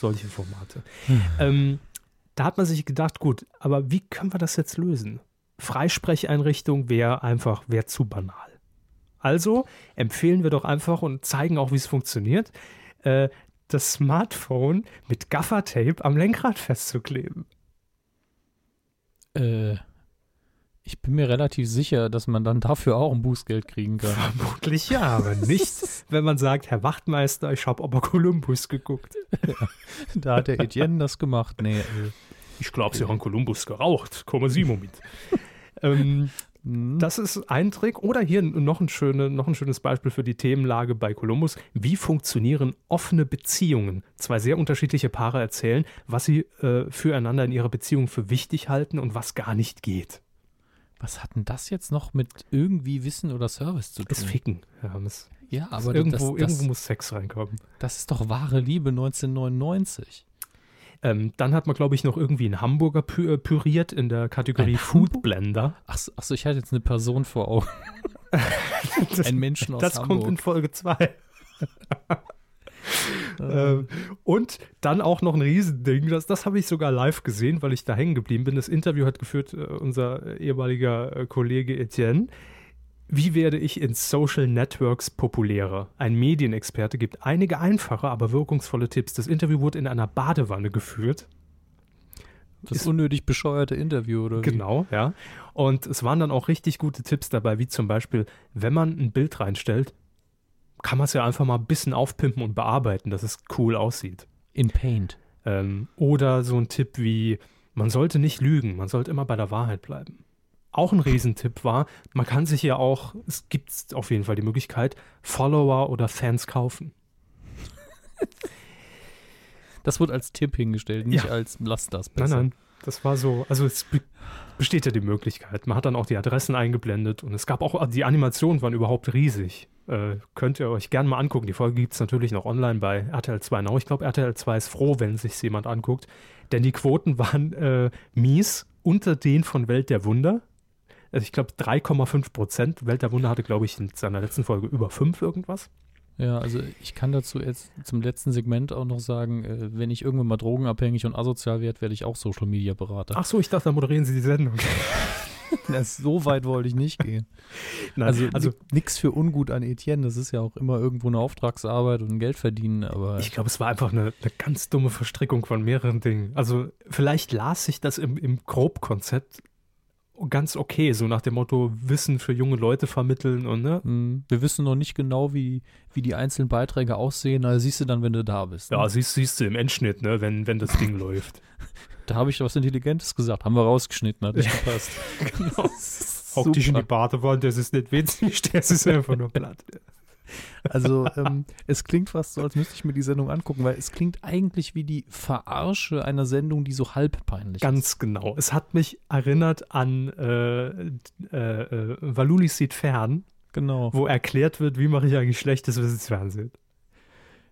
[SPEAKER 1] solche Formate. Ähm, da hat man sich gedacht, gut, aber wie können wir das jetzt lösen? Freisprecheinrichtung wäre einfach, wäre zu banal. Also empfehlen wir doch einfach und zeigen auch, wie es funktioniert, äh, das Smartphone mit Gaffertape am Lenkrad festzukleben.
[SPEAKER 2] Äh, ich bin mir relativ sicher, dass man dann dafür auch ein Bußgeld kriegen kann.
[SPEAKER 1] Vermutlich ja, aber nicht, wenn man sagt, Herr Wachtmeister, ich habe aber Columbus geguckt.
[SPEAKER 2] da hat der Etienne das gemacht. Nee, äh,
[SPEAKER 1] Ich glaube, Sie haben Columbus geraucht. Kommen Sie mal mit. ähm,
[SPEAKER 2] hm.
[SPEAKER 1] Das ist ein Trick. Oder hier noch ein, schöne, noch ein schönes Beispiel für die Themenlage bei Columbus. Wie funktionieren offene Beziehungen? Zwei sehr unterschiedliche Paare erzählen, was sie äh, füreinander in ihrer Beziehung für wichtig halten und was gar nicht geht.
[SPEAKER 2] Was hat denn das jetzt noch mit irgendwie Wissen oder Service zu tun?
[SPEAKER 1] Das Ficken. Ja, das,
[SPEAKER 2] ja,
[SPEAKER 1] das
[SPEAKER 2] aber
[SPEAKER 1] irgendwo,
[SPEAKER 2] das, das,
[SPEAKER 1] irgendwo muss Sex reinkommen.
[SPEAKER 2] das ist doch wahre Liebe 1999.
[SPEAKER 1] Ähm, dann hat man, glaube ich, noch irgendwie einen Hamburger pü äh, püriert in der Kategorie Food
[SPEAKER 2] Hamburg-
[SPEAKER 1] Blender.
[SPEAKER 2] Achso, ach ich hatte jetzt eine Person vor Augen.
[SPEAKER 1] Das,
[SPEAKER 2] Ein Menschen aus
[SPEAKER 1] das kommt in
[SPEAKER 2] Hamburg.
[SPEAKER 1] Folge 2. Ähm, und dann auch noch ein Riesending, das, das habe ich sogar live gesehen, weil ich da hängen geblieben bin. Das Interview hat geführt äh, unser ehemaliger äh, Kollege Etienne. Wie werde ich in Social Networks populärer? Ein Medienexperte gibt einige einfache, aber wirkungsvolle Tipps. Das Interview wurde in einer Badewanne geführt.
[SPEAKER 2] Das
[SPEAKER 1] ist-
[SPEAKER 2] unnötig bescheuerte Interview, oder wie?
[SPEAKER 1] Genau, ja. Und es waren dann auch richtig gute Tipps dabei, wie zum Beispiel, wenn man ein Bild reinstellt, kann man es ja einfach mal ein bisschen aufpimpen und bearbeiten, dass es cool aussieht.
[SPEAKER 2] In Paint.
[SPEAKER 1] Ähm, oder so ein Tipp wie, man sollte nicht lügen, man sollte immer bei der Wahrheit bleiben. Auch ein Riesentipp war, man kann sich ja auch, es gibt auf jeden Fall die Möglichkeit, Follower oder Fans kaufen.
[SPEAKER 2] Das wird als Tipp hingestellt, nicht
[SPEAKER 1] Ja.
[SPEAKER 2] als lass das
[SPEAKER 1] Nein,
[SPEAKER 2] besser.
[SPEAKER 1] nein, das war so, also es besteht ja die Möglichkeit. Man hat dann auch die Adressen eingeblendet und es gab auch, die Animationen waren überhaupt riesig. Äh, könnt ihr euch gerne mal angucken. Die Folge gibt es natürlich noch online bei RTL 2 Now. Ich glaube, RTL 2 ist froh, wenn sich jemand anguckt, denn die Quoten waren äh, mies unter den von Welt der Wunder. Also ich glaube 3,5 Prozent. Welt der Wunder hatte, glaube ich, in seiner letzten Folge über 5 irgendwas.
[SPEAKER 2] Ja, also ich kann dazu jetzt zum letzten Segment auch noch sagen, äh, wenn ich irgendwann mal drogenabhängig und asozial werde, werde ich auch Social Media Berater.
[SPEAKER 1] Ach so, ich dachte, da moderieren Sie die Sendung.
[SPEAKER 2] Das, so weit wollte ich nicht gehen.
[SPEAKER 1] Nein,
[SPEAKER 2] Also,
[SPEAKER 1] also
[SPEAKER 2] nichts für ungut an Etienne, das ist ja auch immer irgendwo eine Auftragsarbeit und ein Geld verdienen, aber
[SPEAKER 1] Ich glaube, es war einfach eine, eine ganz dumme Verstrickung von mehreren Dingen. Also vielleicht las sich das im, im Grobkonzept ganz okay, so nach dem Motto Wissen für junge Leute vermitteln und ne?
[SPEAKER 2] mh, wir wissen noch nicht genau, wie, wie die einzelnen Beiträge aussehen, aber siehst du dann, wenn du da bist. ne?
[SPEAKER 1] Ja, siehst, siehst du im Endschnitt, ne, wenn, wenn das Ding läuft.
[SPEAKER 2] Da habe ich was Intelligentes gesagt, haben wir rausgeschnitten, hat nicht gepasst.
[SPEAKER 1] genau. Hock dich in die. Badewanne, das ist nicht witzig, das ist einfach nur platt.
[SPEAKER 2] Also ähm, es klingt fast so, als müsste ich mir die Sendung angucken, weil es klingt eigentlich wie die Verarsche einer Sendung, die so halb peinlich ist.
[SPEAKER 1] Ganz genau. Es hat mich erinnert an äh, äh, äh, Valuli sieht fern,
[SPEAKER 2] Genau.
[SPEAKER 1] wo erklärt wird, wie mache ich eigentlich schlechtes Wissensfernsehen.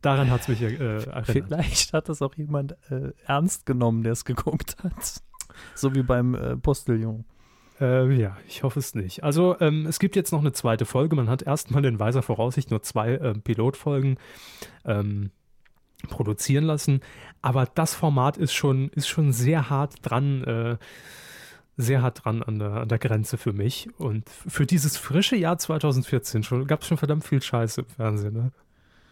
[SPEAKER 1] Daran hat es mich äh, erinnert.
[SPEAKER 2] Vielleicht hat das auch jemand äh, ernst genommen, der es geguckt hat. So wie beim äh, Postillon.
[SPEAKER 1] Äh, ja, ich hoffe es nicht. Also ähm, es gibt jetzt noch eine zweite Folge. Man hat erstmal in weiser Voraussicht nur zwei ähm, Pilotfolgen ähm, produzieren lassen. Aber das Format ist schon, ist schon sehr hart dran, äh, sehr hart dran an der, an der Grenze für mich. Und für dieses frische Jahr 2014 schon, gab es schon verdammt viel Scheiße im Fernsehen. Ne?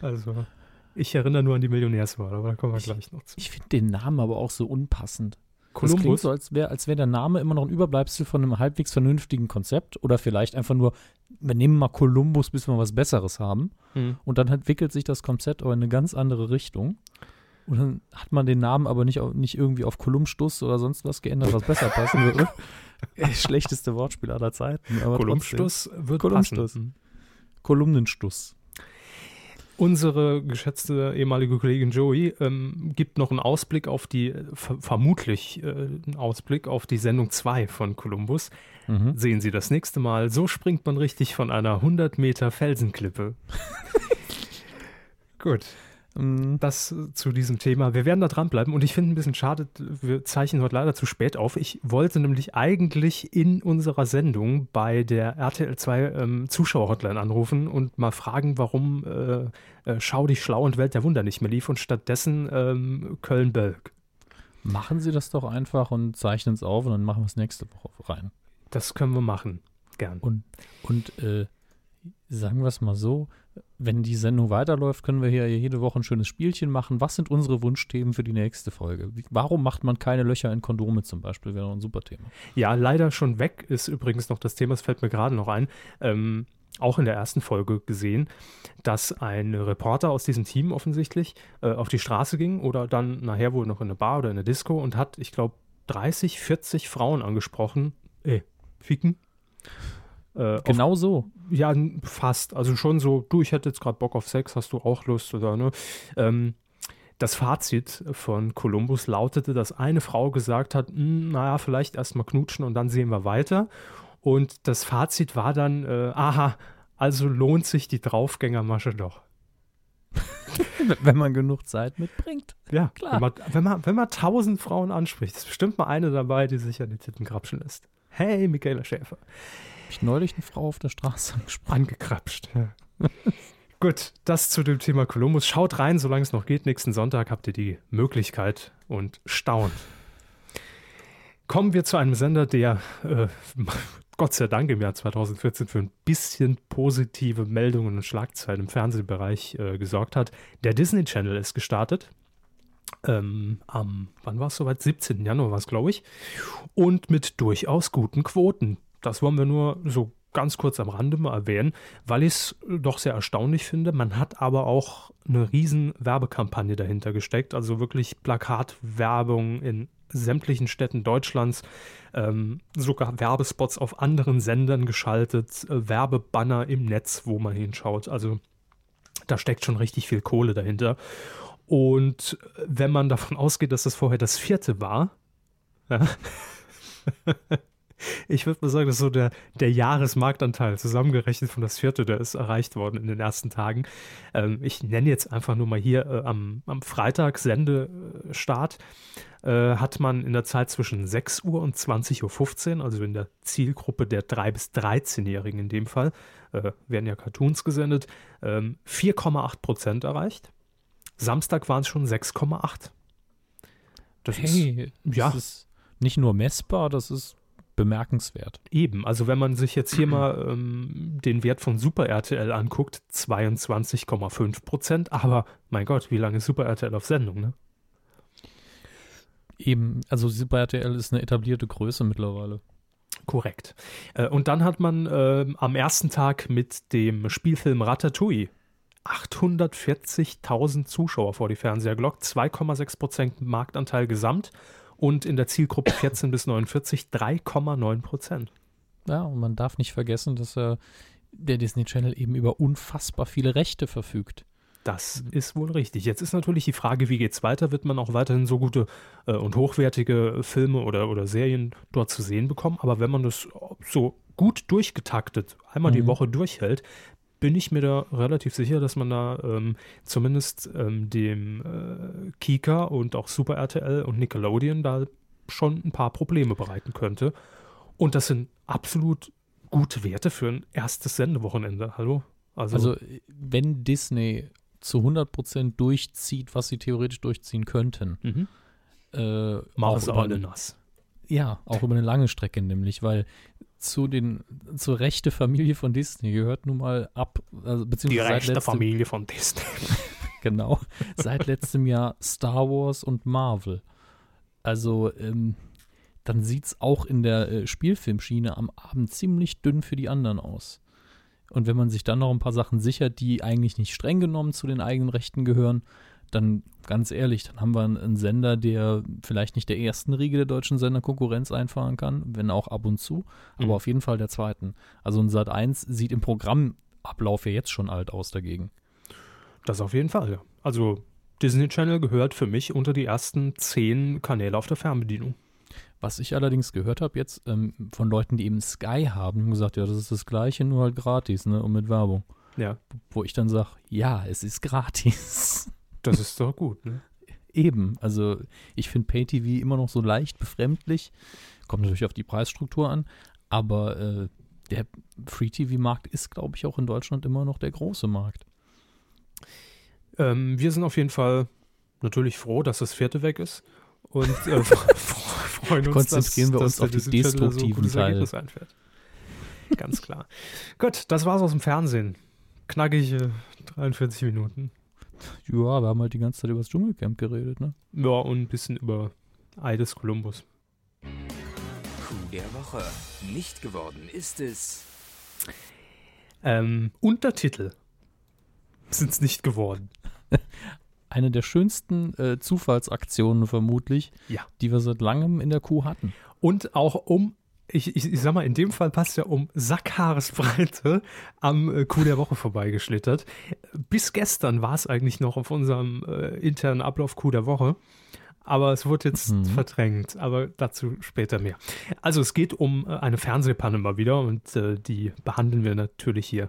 [SPEAKER 1] Also ich erinnere nur an die Millionärswahl, aber da kommen wir
[SPEAKER 2] Ich-
[SPEAKER 1] gleich noch zu.
[SPEAKER 2] Ich finde den Namen aber auch so unpassend. Columbus. Das klingt so, als wäre als wär der Name immer noch ein Überbleibsel von einem halbwegs vernünftigen Konzept oder vielleicht einfach nur, wir nehmen mal Columbus, bis wir was Besseres haben. Mhm. Und dann entwickelt sich das Konzept aber in eine ganz andere Richtung. Und dann hat man den Namen aber nicht, nicht irgendwie auf Kolumbstuss oder sonst was geändert, was besser passen würde. Schlechteste Wortspiel aller Zeiten.
[SPEAKER 1] Kolumbstuss wird
[SPEAKER 2] Kolumbstuss. passen. Kolumnenstuss.
[SPEAKER 1] Unsere geschätzte ehemalige Kollegin Joey ähm, gibt noch einen Ausblick auf die, vermutlich äh, einen Ausblick auf die Sendung 2 von Columbus. Mhm. Sehen Sie das nächste Mal. So springt man richtig von einer 100 Meter Felsenklippe. Gut. Mhm. Das zu diesem Thema. Wir werden da dranbleiben und ich finde ein bisschen schade, wir zeichnen heute leider zu spät auf. Ich wollte nämlich eigentlich in unserer Sendung bei der RTL 2 ähm, Zuschauer-Hotline anrufen und mal fragen, warum äh, äh, Schau dich schlau und Welt der Wunder nicht mehr lief und stattdessen ähm, Köln-Bölk.
[SPEAKER 2] Machen Sie das doch einfach und zeichnen es auf und dann machen wir es nächste Woche rein.
[SPEAKER 1] Das können wir machen. Gern.
[SPEAKER 2] Und, und äh, sagen wir es mal so, wenn die Sendung weiterläuft, können wir hier jede Woche ein schönes Spielchen machen. Was sind unsere Wunschthemen für die nächste Folge? Warum macht man keine Löcher in Kondome zum Beispiel? Wäre ein super Thema.
[SPEAKER 1] Ja, leider schon weg ist übrigens noch das Thema, es fällt mir gerade noch ein. Ähm, auch in der ersten Folge gesehen, dass ein Reporter aus diesem Team offensichtlich äh, auf die Straße ging oder dann nachher wohl noch in eine Bar oder in eine Disco und hat, ich glaube, 30, 40 Frauen angesprochen. Ey, ficken.
[SPEAKER 2] Äh, genau
[SPEAKER 1] auf,
[SPEAKER 2] so.
[SPEAKER 1] Ja, fast. Also schon so, du, ich hätte jetzt gerade Bock auf Sex, hast du auch Lust oder ne? Ähm, das Fazit von Columbus lautete, dass eine Frau gesagt hat, hm, naja, vielleicht erstmal knutschen und dann sehen wir weiter. Und das Fazit war dann, äh, aha, also lohnt sich die Draufgängermasche doch.
[SPEAKER 2] wenn man genug Zeit mitbringt.
[SPEAKER 1] Ja, klar. Wenn man, wenn man, wenn man tausend Frauen anspricht, ist bestimmt mal eine dabei, die sich an die Titten grapschen lässt. Hey, Michaela Schäfer
[SPEAKER 2] ich neulich eine Frau auf der Straße
[SPEAKER 1] angekrapscht. Ja. Gut, das zu dem Thema Kolumbus. Schaut rein, solange es noch geht. Nächsten Sonntag habt ihr die Möglichkeit und staunt. Kommen wir zu einem Sender, der äh, Gott sei Dank im Jahr 2014 für ein bisschen positive Meldungen und Schlagzeilen im Fernsehbereich äh, gesorgt hat. Der Disney Channel ist gestartet. Ähm, am, wann war es soweit? 17. Januar war es, glaube ich. Und mit durchaus guten Quoten. Das wollen wir nur so ganz kurz am Rande mal erwähnen, weil ich es doch sehr erstaunlich finde. Man hat aber auch eine riesen Werbekampagne dahinter gesteckt, also wirklich Plakatwerbung in sämtlichen Städten Deutschlands, ähm, sogar Werbespots auf anderen Sendern geschaltet, äh, Werbebanner im Netz, wo man hinschaut. Also da steckt schon richtig viel Kohle dahinter. Und wenn man davon ausgeht, dass das vorher das vierte war, ja, ich würde mal sagen, das ist so der, der Jahresmarktanteil zusammengerechnet von das vierte, der ist erreicht worden in den ersten Tagen. Ähm, ich nenne jetzt einfach nur mal hier äh, am, am Freitag Sendestart. Äh, hat man in der Zeit zwischen 6 Uhr und 20.15 Uhr, also in der Zielgruppe der 3- bis 13-Jährigen in dem Fall, äh, werden ja Cartoons gesendet, ähm, 4,8 Prozent erreicht. Samstag waren es schon 6,8.
[SPEAKER 2] Das hey, ist, ja. Das ist nicht nur messbar, das ist bemerkenswert.
[SPEAKER 1] Eben, also wenn man sich jetzt hier mal ähm, den Wert von Super RTL anguckt, 22,5 Prozent, aber mein Gott, wie lange ist Super RTL auf Sendung, ne?
[SPEAKER 2] Eben, also Super RTL ist eine etablierte Größe mittlerweile.
[SPEAKER 1] Korrekt. Äh, und dann hat man äh, am ersten Tag mit dem Spielfilm Ratatouille 840.000 Zuschauer vor die Fernseher gelockt, 2,6 Prozent Marktanteil gesamt und in der Zielgruppe 14 bis 49 3,9 Prozent.
[SPEAKER 2] Ja, und man darf nicht vergessen, dass äh, der Disney Channel eben über unfassbar viele Rechte verfügt.
[SPEAKER 1] Das ist wohl richtig. Jetzt ist natürlich die Frage, wie geht es weiter? Wird man auch weiterhin so gute äh, und hochwertige Filme oder, oder Serien dort zu sehen bekommen? Aber wenn man das so gut durchgetaktet einmal mhm. die Woche durchhält, bin ich mir da relativ sicher, dass man da ähm, zumindest ähm, dem äh, Kika und auch Super RTL und Nickelodeon da schon ein paar Probleme bereiten könnte. Und das sind absolut gute Werte für ein erstes Sendewochenende. Hallo?
[SPEAKER 2] Also, also wenn Disney zu 100% durchzieht, was sie theoretisch durchziehen könnten, mhm.
[SPEAKER 1] äh, machen sie alle nass.
[SPEAKER 2] Ja, auch über eine lange Strecke nämlich, weil zu den zur rechte Familie von Disney gehört nun mal ab,
[SPEAKER 1] also beziehungsweise die rechte letztem, Familie von Disney.
[SPEAKER 2] genau, seit letztem Jahr Star Wars und Marvel. Also, ähm, dann sieht es auch in der äh, Spielfilmschiene am Abend ziemlich dünn für die anderen aus. Und wenn man sich dann noch ein paar Sachen sichert, die eigentlich nicht streng genommen zu den eigenen Rechten gehören, dann ganz ehrlich, dann haben wir einen Sender, der vielleicht nicht der ersten Riege der deutschen Sender Konkurrenz einfahren kann, wenn auch ab und zu, aber
[SPEAKER 1] Mhm.
[SPEAKER 2] auf jeden Fall der zweiten. Also ein Sat 1 sieht im Programmablauf ja jetzt schon alt aus dagegen.
[SPEAKER 1] Das auf jeden Fall, ja. Also Disney Channel gehört für mich unter die ersten zehn Kanäle auf der Fernbedienung.
[SPEAKER 2] Was ich allerdings gehört habe jetzt ähm, von Leuten, die eben Sky haben, haben gesagt, ja, das ist das gleiche, nur halt gratis, ne, und mit Werbung.
[SPEAKER 1] Ja,
[SPEAKER 2] Wo ich dann sage, ja, es ist gratis.
[SPEAKER 1] das ist doch gut. Ne?
[SPEAKER 2] Eben, also ich finde Pay-TV immer noch so leicht befremdlich. Kommt natürlich auf die Preisstruktur an, aber äh, der Free-TV-Markt ist, glaube ich, auch in Deutschland immer noch der große Markt.
[SPEAKER 1] Ähm, wir sind auf jeden Fall natürlich froh, dass das vierte weg ist. Und äh, freuen uns,
[SPEAKER 2] Konzentrieren wir uns
[SPEAKER 1] der
[SPEAKER 2] auf die destruktiven
[SPEAKER 1] gutes
[SPEAKER 2] Teile.
[SPEAKER 1] Einfährt. Ganz klar. Gut, das war's aus dem Fernsehen. Knackige 43 Minuten.
[SPEAKER 2] Ja, wir haben halt die ganze Zeit über das Dschungelcamp geredet, ne?
[SPEAKER 1] Ja, und ein bisschen über Eides Columbus.
[SPEAKER 3] Coup der Woche. Nicht geworden ist es.
[SPEAKER 1] Ähm, Untertitel sind es nicht geworden.
[SPEAKER 2] Eine der schönsten äh, Zufallsaktionen vermutlich,
[SPEAKER 1] Ja.
[SPEAKER 2] die wir seit langem in der Kuh hatten.
[SPEAKER 1] Und auch um, ich, ich, ich sag mal, in dem Fall passt ja um Sackhaaresbreite am äh, Coup der Woche vorbeigeschlittert. Bis gestern war es eigentlich noch auf unserem äh, internen Ablauf Coup der Woche. Aber es wurde jetzt
[SPEAKER 2] Mhm.
[SPEAKER 1] verdrängt, aber dazu später mehr. Also es geht um äh, eine Fernsehpanne mal wieder und äh, die behandeln wir natürlich hier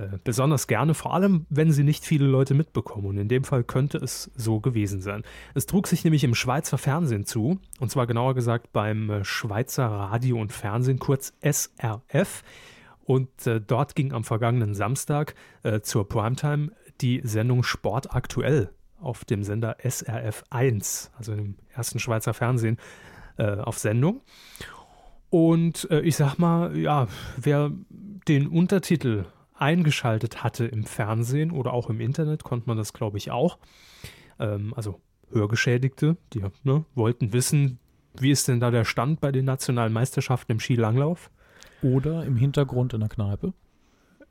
[SPEAKER 1] äh, besonders gerne, vor allem wenn sie nicht viele Leute mitbekommen. Und in dem Fall könnte es so gewesen sein. Es trug sich nämlich im Schweizer Fernsehen zu, und zwar genauer gesagt beim äh, Schweizer Radio und Fernsehen, kurz SRF. Und äh, dort ging am vergangenen Samstag äh, zur Primetime die Sendung Sport aktuell auf dem Sender SRF 1, also im ersten Schweizer Fernsehen, äh, auf Sendung. Und ich sag mal, ja, wer den Untertitel eingeschaltet hatte im Fernsehen oder auch im Internet, konnte man das, glaube ich, auch. Ähm, also Hörgeschädigte, die ne, wollten wissen, wie ist denn da der Stand bei den nationalen Meisterschaften im Skilanglauf?
[SPEAKER 2] Oder im Hintergrund in der Kneipe.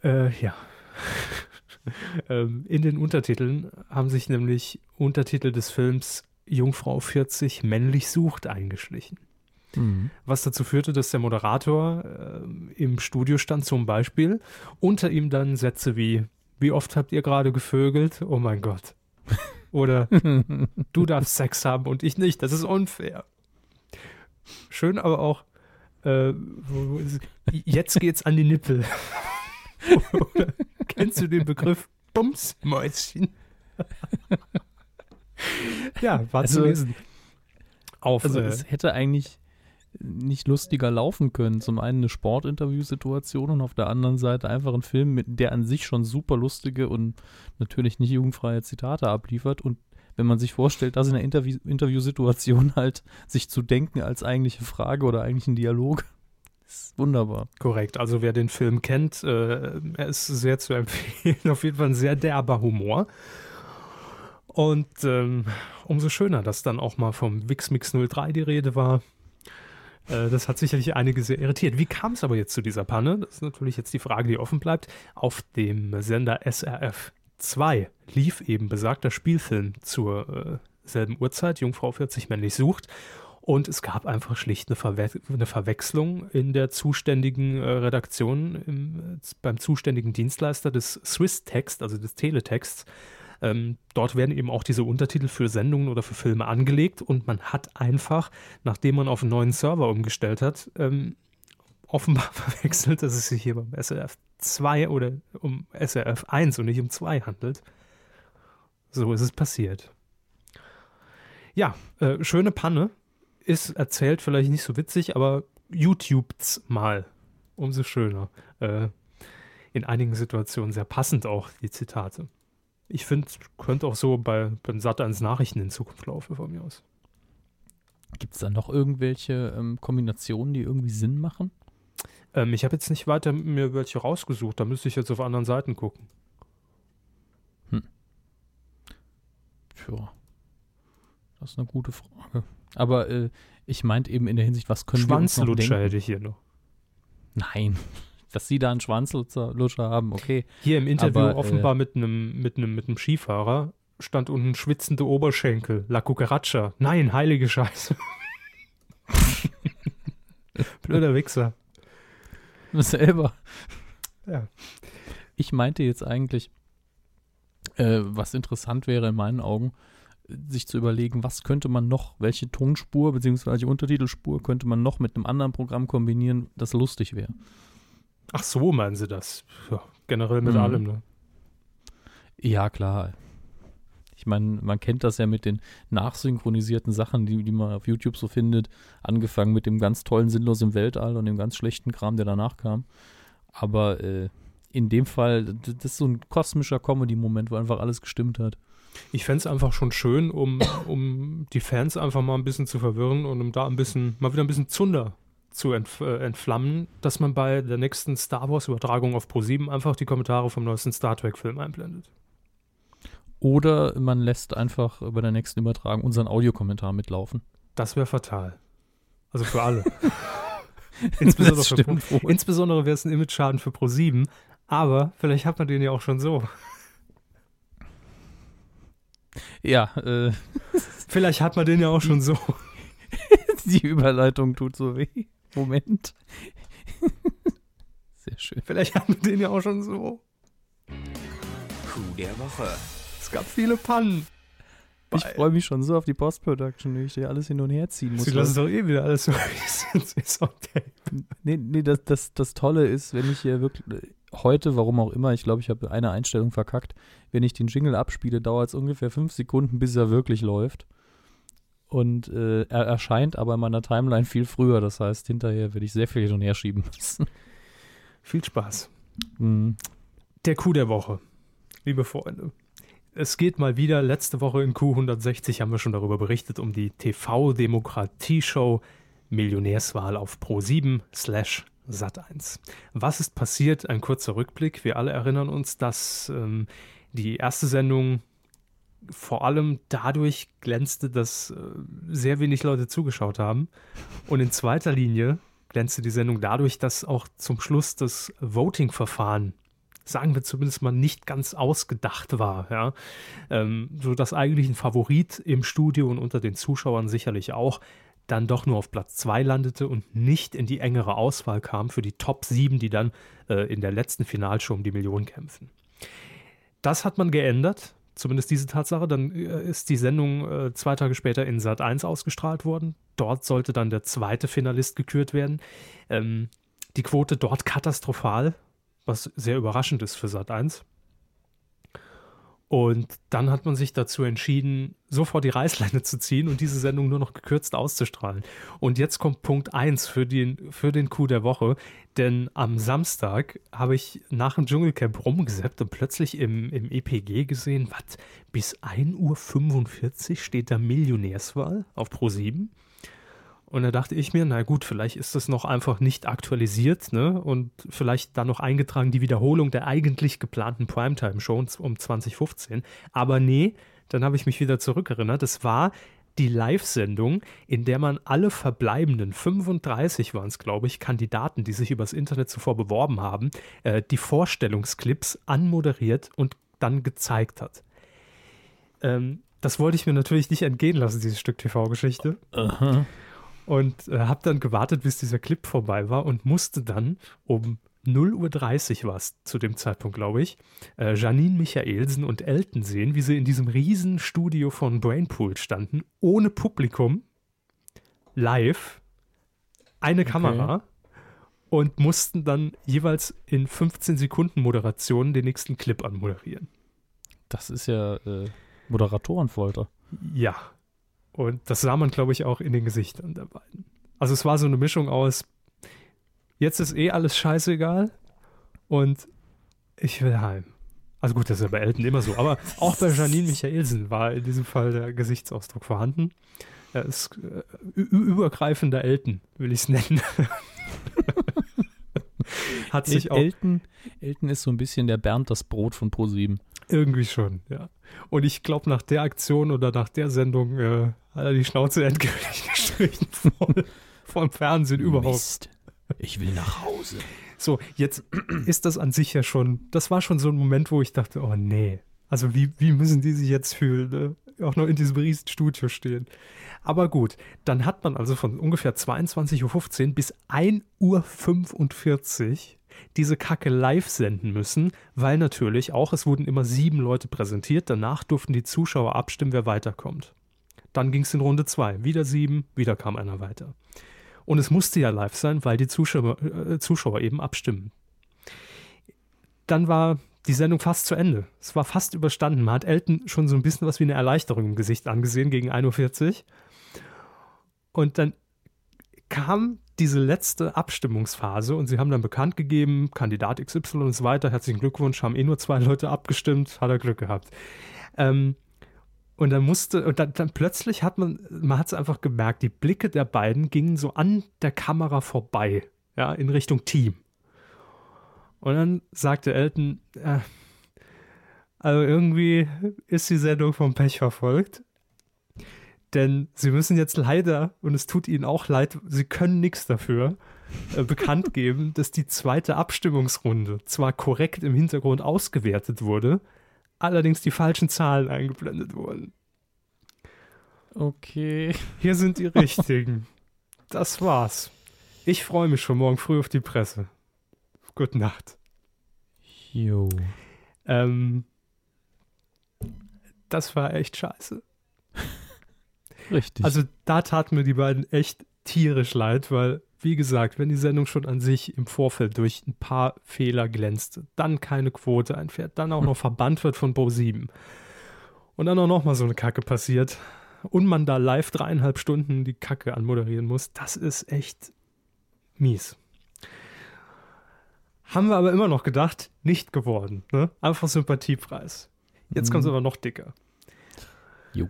[SPEAKER 1] Äh, ja. ähm, in den Untertiteln haben sich nämlich Untertitel des Films Jungfrau 40 männlich sucht eingeschlichen.
[SPEAKER 2] Mhm.
[SPEAKER 1] Was dazu führte, dass der Moderator äh, im Studio stand zum Beispiel, unter ihm dann Sätze wie, wie oft habt ihr gerade gevögelt? Oh mein Gott. Oder du darfst Sex haben und ich nicht, das ist unfair. Schön, aber auch, äh, jetzt geht's an die Nippel. Oder, kennst du den Begriff Bumsmäuschen? ja, war zu
[SPEAKER 2] Also-
[SPEAKER 1] lesen. Auf,
[SPEAKER 2] Also
[SPEAKER 1] äh,
[SPEAKER 2] es hätte eigentlich nicht lustiger laufen können. Zum einen eine Sportinterviewsituation und auf der anderen Seite einfach ein Film, mit der an sich schon super lustige und natürlich nicht jugendfreie Zitate abliefert. Und wenn man sich vorstellt, das in einer Interview Interviewsituation halt sich zu denken als eigentliche Frage oder eigentlichen Dialog, ist wunderbar.
[SPEAKER 1] Korrekt, also wer den Film kennt, äh, er ist sehr zu empfehlen. Auf jeden Fall ein sehr derber Humor. Und ähm, umso schöner, dass dann auch mal vom Wixmix 03 die Rede war. Äh, das hat sicherlich einige sehr irritiert. Wie kam es aber jetzt zu dieser Panne? Das ist natürlich jetzt die Frage, die offen bleibt. Auf dem Sender SRF 2 lief eben besagter Spielfilm zur äh, selben Uhrzeit, Jungfrau 40 männlich sucht. Und es gab einfach schlicht eine, Verwe eine Verwechslung in der zuständigen äh, Redaktion, im, äh, beim zuständigen Dienstleister des Swiss Text, also des Teletexts. Ähm, dort werden eben auch diese Untertitel für Sendungen oder für Filme angelegt und man hat einfach, nachdem man auf einen neuen Server umgestellt hat, ähm, offenbar verwechselt, dass es sich hier beim SRF 2 oder um SRF 1 und nicht um 2 handelt. So ist es passiert. Ja, äh, schöne Panne. Ist erzählt vielleicht nicht so witzig, aber YouTubet's mal. Umso schöner. Äh, in einigen Situationen sehr passend auch die Zitate. Ich finde, könnte auch so bei, beim Sat 1 Nachrichten in Zukunft laufen von mir aus.
[SPEAKER 2] Gibt es da noch irgendwelche ähm, Kombinationen, die irgendwie Sinn machen?
[SPEAKER 1] Ähm, ich habe jetzt nicht weiter mir welche rausgesucht, da müsste ich jetzt auf anderen Seiten gucken.
[SPEAKER 2] Tja. Das ist eine gute Frage. Aber äh, ich meinte eben in der Hinsicht, was können wir uns noch denken?
[SPEAKER 1] hätte ich hier noch.
[SPEAKER 2] Nein. Dass sie da einen Schwanzlutscher Lutscher haben, okay.
[SPEAKER 1] Hier im Interview
[SPEAKER 2] Aber, äh,
[SPEAKER 1] offenbar mit einem mit einem mit einem Skifahrer stand unten schwitzende Oberschenkel, La Cucaracha. Nein, heilige Scheiße. Blöder Wichser.
[SPEAKER 2] Selber.
[SPEAKER 1] Ja.
[SPEAKER 2] Ich meinte jetzt eigentlich, äh, was interessant wäre in meinen Augen, sich zu überlegen, was könnte man noch, welche Tonspur bzw. Untertitelspur könnte man noch mit einem anderen Programm kombinieren, das lustig wäre.
[SPEAKER 1] Ach so, meinen Sie das? Ja, generell mit
[SPEAKER 2] Mhm.
[SPEAKER 1] allem, ne?
[SPEAKER 2] Ja, klar. Ich meine, man kennt das ja mit den nachsynchronisierten Sachen, die, die man auf YouTube so findet. Angefangen mit dem ganz tollen Sinnlos im Weltall und dem ganz schlechten Kram, der danach kam. Aber äh, in dem Fall, das ist so ein kosmischer Comedy-Moment, wo einfach alles gestimmt hat.
[SPEAKER 1] Ich fände es einfach schon schön, um, um die Fans einfach mal ein bisschen zu verwirren und um da ein bisschen, mal wieder ein bisschen Zunder zu entf äh, entflammen, dass man bei der nächsten Star Wars-Übertragung auf Pro7 einfach die Kommentare vom neuesten Star Trek-Film einblendet.
[SPEAKER 2] Oder man lässt einfach bei der nächsten Übertragung unseren Audiokommentar mitlaufen.
[SPEAKER 1] Das wäre fatal. Also für alle. insbesondere für Pro insbesondere wäre es ein Image-Schaden für Pro7, aber vielleicht hat man den ja auch schon so.
[SPEAKER 2] Ja, äh,
[SPEAKER 1] Vielleicht hat man den ja auch schon so.
[SPEAKER 2] die Überleitung tut so weh. Moment. Sehr schön.
[SPEAKER 1] Vielleicht hat man den ja auch schon so.
[SPEAKER 3] Coup der Woche.
[SPEAKER 1] Es gab viele Pannen.
[SPEAKER 2] Ich freue mich schon so auf die Post-Production, wie ich dir alles hin und her ziehen muss.
[SPEAKER 1] Sie lassen doch eh wieder alles so. Es ist okay.
[SPEAKER 2] Nee, nee das, das, das Tolle ist, wenn ich hier wirklich heute, warum auch immer, ich glaube, ich habe eine Einstellung verkackt, wenn ich den Jingle abspiele, dauert es ungefähr fünf Sekunden, bis er wirklich läuft. Und äh, er erscheint aber in meiner Timeline viel früher. Das heißt, hinterher werde ich sehr viel hin und her schieben müssen.
[SPEAKER 1] Viel Spaß.
[SPEAKER 2] Mhm.
[SPEAKER 1] Der Coup der Woche. Liebe Freunde. Es geht mal wieder, letzte Woche in Q160 haben wir schon darüber berichtet, um die TV-Demokratie-Show Millionärswahl auf Pro7 slash Sat1. Was ist passiert? Ein kurzer Rückblick. Wir alle erinnern uns, dass ähm, die erste Sendung vor allem dadurch glänzte, dass äh, sehr wenig Leute zugeschaut haben. Und in zweiter Linie glänzte die Sendung dadurch, dass auch zum Schluss das Voting-Verfahren, sagen wir zumindest mal, nicht ganz ausgedacht war. Ja? Ähm, so dass eigentlich ein Favorit im Studio und unter den Zuschauern sicherlich auch dann doch nur auf Platz 2 landete und nicht in die engere Auswahl kam für die Top 7, die dann äh, in der letzten Finalshow um die Million kämpfen. Das hat man geändert, zumindest diese Tatsache. Dann äh, ist die Sendung äh, zwei Tage später in Sat 1 ausgestrahlt worden. Dort sollte dann der zweite Finalist gekürt werden. Ähm, die Quote dort katastrophal, was sehr überraschend ist für Sat 1. Und dann hat man sich dazu entschieden, sofort die Reißleine zu ziehen und diese Sendung nur noch gekürzt auszustrahlen. Und jetzt kommt Punkt 1 für den, für den Coup der Woche. Denn am Samstag habe ich nach dem Dschungelcamp rumgesappt und plötzlich im, im EPG gesehen, was, bis 1.45 Uhr steht da Millionärswahl auf Pro7. Und da dachte ich mir, na gut, vielleicht ist das noch einfach nicht aktualisiert, ne? Und vielleicht dann noch eingetragen die Wiederholung der eigentlich geplanten Primetime-Show um 2015. Aber nee, dann habe ich mich wieder zurückerinnert. Es war die Live-Sendung, in der man alle verbleibenden 35 waren es, glaube ich, Kandidaten, die sich übers Internet zuvor beworben haben, äh, die Vorstellungsclips anmoderiert und dann gezeigt hat. Ähm, das wollte ich mir natürlich nicht entgehen lassen, dieses Stück TV-Geschichte
[SPEAKER 2] Aha.
[SPEAKER 1] Und äh, habe dann gewartet, bis dieser Clip vorbei war und musste dann um 0.30 Uhr war es zu dem Zeitpunkt, glaube ich, äh, Janine Michaelsen und Elton sehen, wie sie in diesem riesen Studio von Brainpool standen, ohne Publikum, live, eine Kamera und mussten dann jeweils in 15 Sekunden Moderation den nächsten Clip anmoderieren.
[SPEAKER 2] Das ist ja äh, Moderatorenfolter.
[SPEAKER 1] Ja. Und das sah man, glaube ich, auch in den Gesichtern der beiden. Also es war so eine Mischung aus, jetzt ist eh alles scheißegal und ich will heim. Also gut, das ist ja bei Elton immer so, aber auch bei Janine Michaelsen war in diesem Fall der Gesichtsausdruck vorhanden. Er ist äh, übergreifender Elton, will ich es nennen. Hat sich auch
[SPEAKER 2] Elton, Elton ist so ein bisschen der Bernd das Brot von ProSieben.
[SPEAKER 1] Irgendwie schon, ja. Und ich glaube, nach der Aktion oder nach der Sendung äh, hat er die Schnauze endgültig gestrichen vom, vom Fernsehen überhaupt. Mist.
[SPEAKER 2] Ich will nach Hause.
[SPEAKER 1] So, jetzt ist das an sich ja schon, das war schon so ein Moment, wo ich dachte, oh nee. Also wie, wie müssen die sich jetzt fühlen, ne? auch noch in diesem riesen Studio stehen. Aber gut, dann hat man also von ungefähr 22.15 Uhr bis 1.45 Uhr diese Kacke live senden müssen, weil natürlich auch, es wurden immer sieben Leute präsentiert, danach durften die Zuschauer abstimmen, wer weiterkommt. Dann ging es in Runde zwei, wieder sieben, wieder kam einer weiter. Und es musste ja live sein, weil die Zuschauer, äh, Zuschauer eben abstimmen. Dann war die Sendung fast zu Ende. Es war fast überstanden. Man hat Elton schon so ein bisschen was wie eine Erleichterung im Gesicht angesehen gegen 1.40 Uhr. Und dann kam diese letzte Abstimmungsphase und sie haben dann bekannt gegeben, Kandidat XY und so weiter, herzlichen Glückwunsch, haben eh nur zwei Leute abgestimmt, hat er Glück gehabt. Ähm, und dann musste, und dann, dann plötzlich hat man, man hat es einfach gemerkt, die Blicke der beiden gingen so an der Kamera vorbei, ja, in Richtung Team. Und dann sagte Elton, äh, also irgendwie ist die Sendung vom Pech verfolgt. Denn sie müssen jetzt leider, und es tut ihnen auch leid, sie können nichts dafür, äh, bekannt geben, dass die zweite Abstimmungsrunde zwar korrekt im Hintergrund ausgewertet wurde, allerdings die falschen Zahlen eingeblendet wurden.
[SPEAKER 2] Okay.
[SPEAKER 1] Hier sind die richtigen. Das war's. Ich freue mich schon morgen früh auf die Presse. Gute Nacht.
[SPEAKER 2] Jo.
[SPEAKER 1] Ähm, das war echt scheiße.
[SPEAKER 2] Richtig.
[SPEAKER 1] Also da taten mir die beiden echt tierisch leid, weil wie gesagt, wenn die Sendung schon an sich im Vorfeld durch ein paar Fehler glänzt, dann keine Quote einfährt, dann auch noch verbannt wird von Pro7 und dann auch noch mal so eine Kacke passiert und man da live dreieinhalb Stunden die Kacke anmoderieren muss, das ist echt mies. Haben wir aber immer noch gedacht, nicht geworden. Ne? Einfach Sympathiepreis. Jetzt mhm. kommt es aber noch dicker.
[SPEAKER 2] Jo.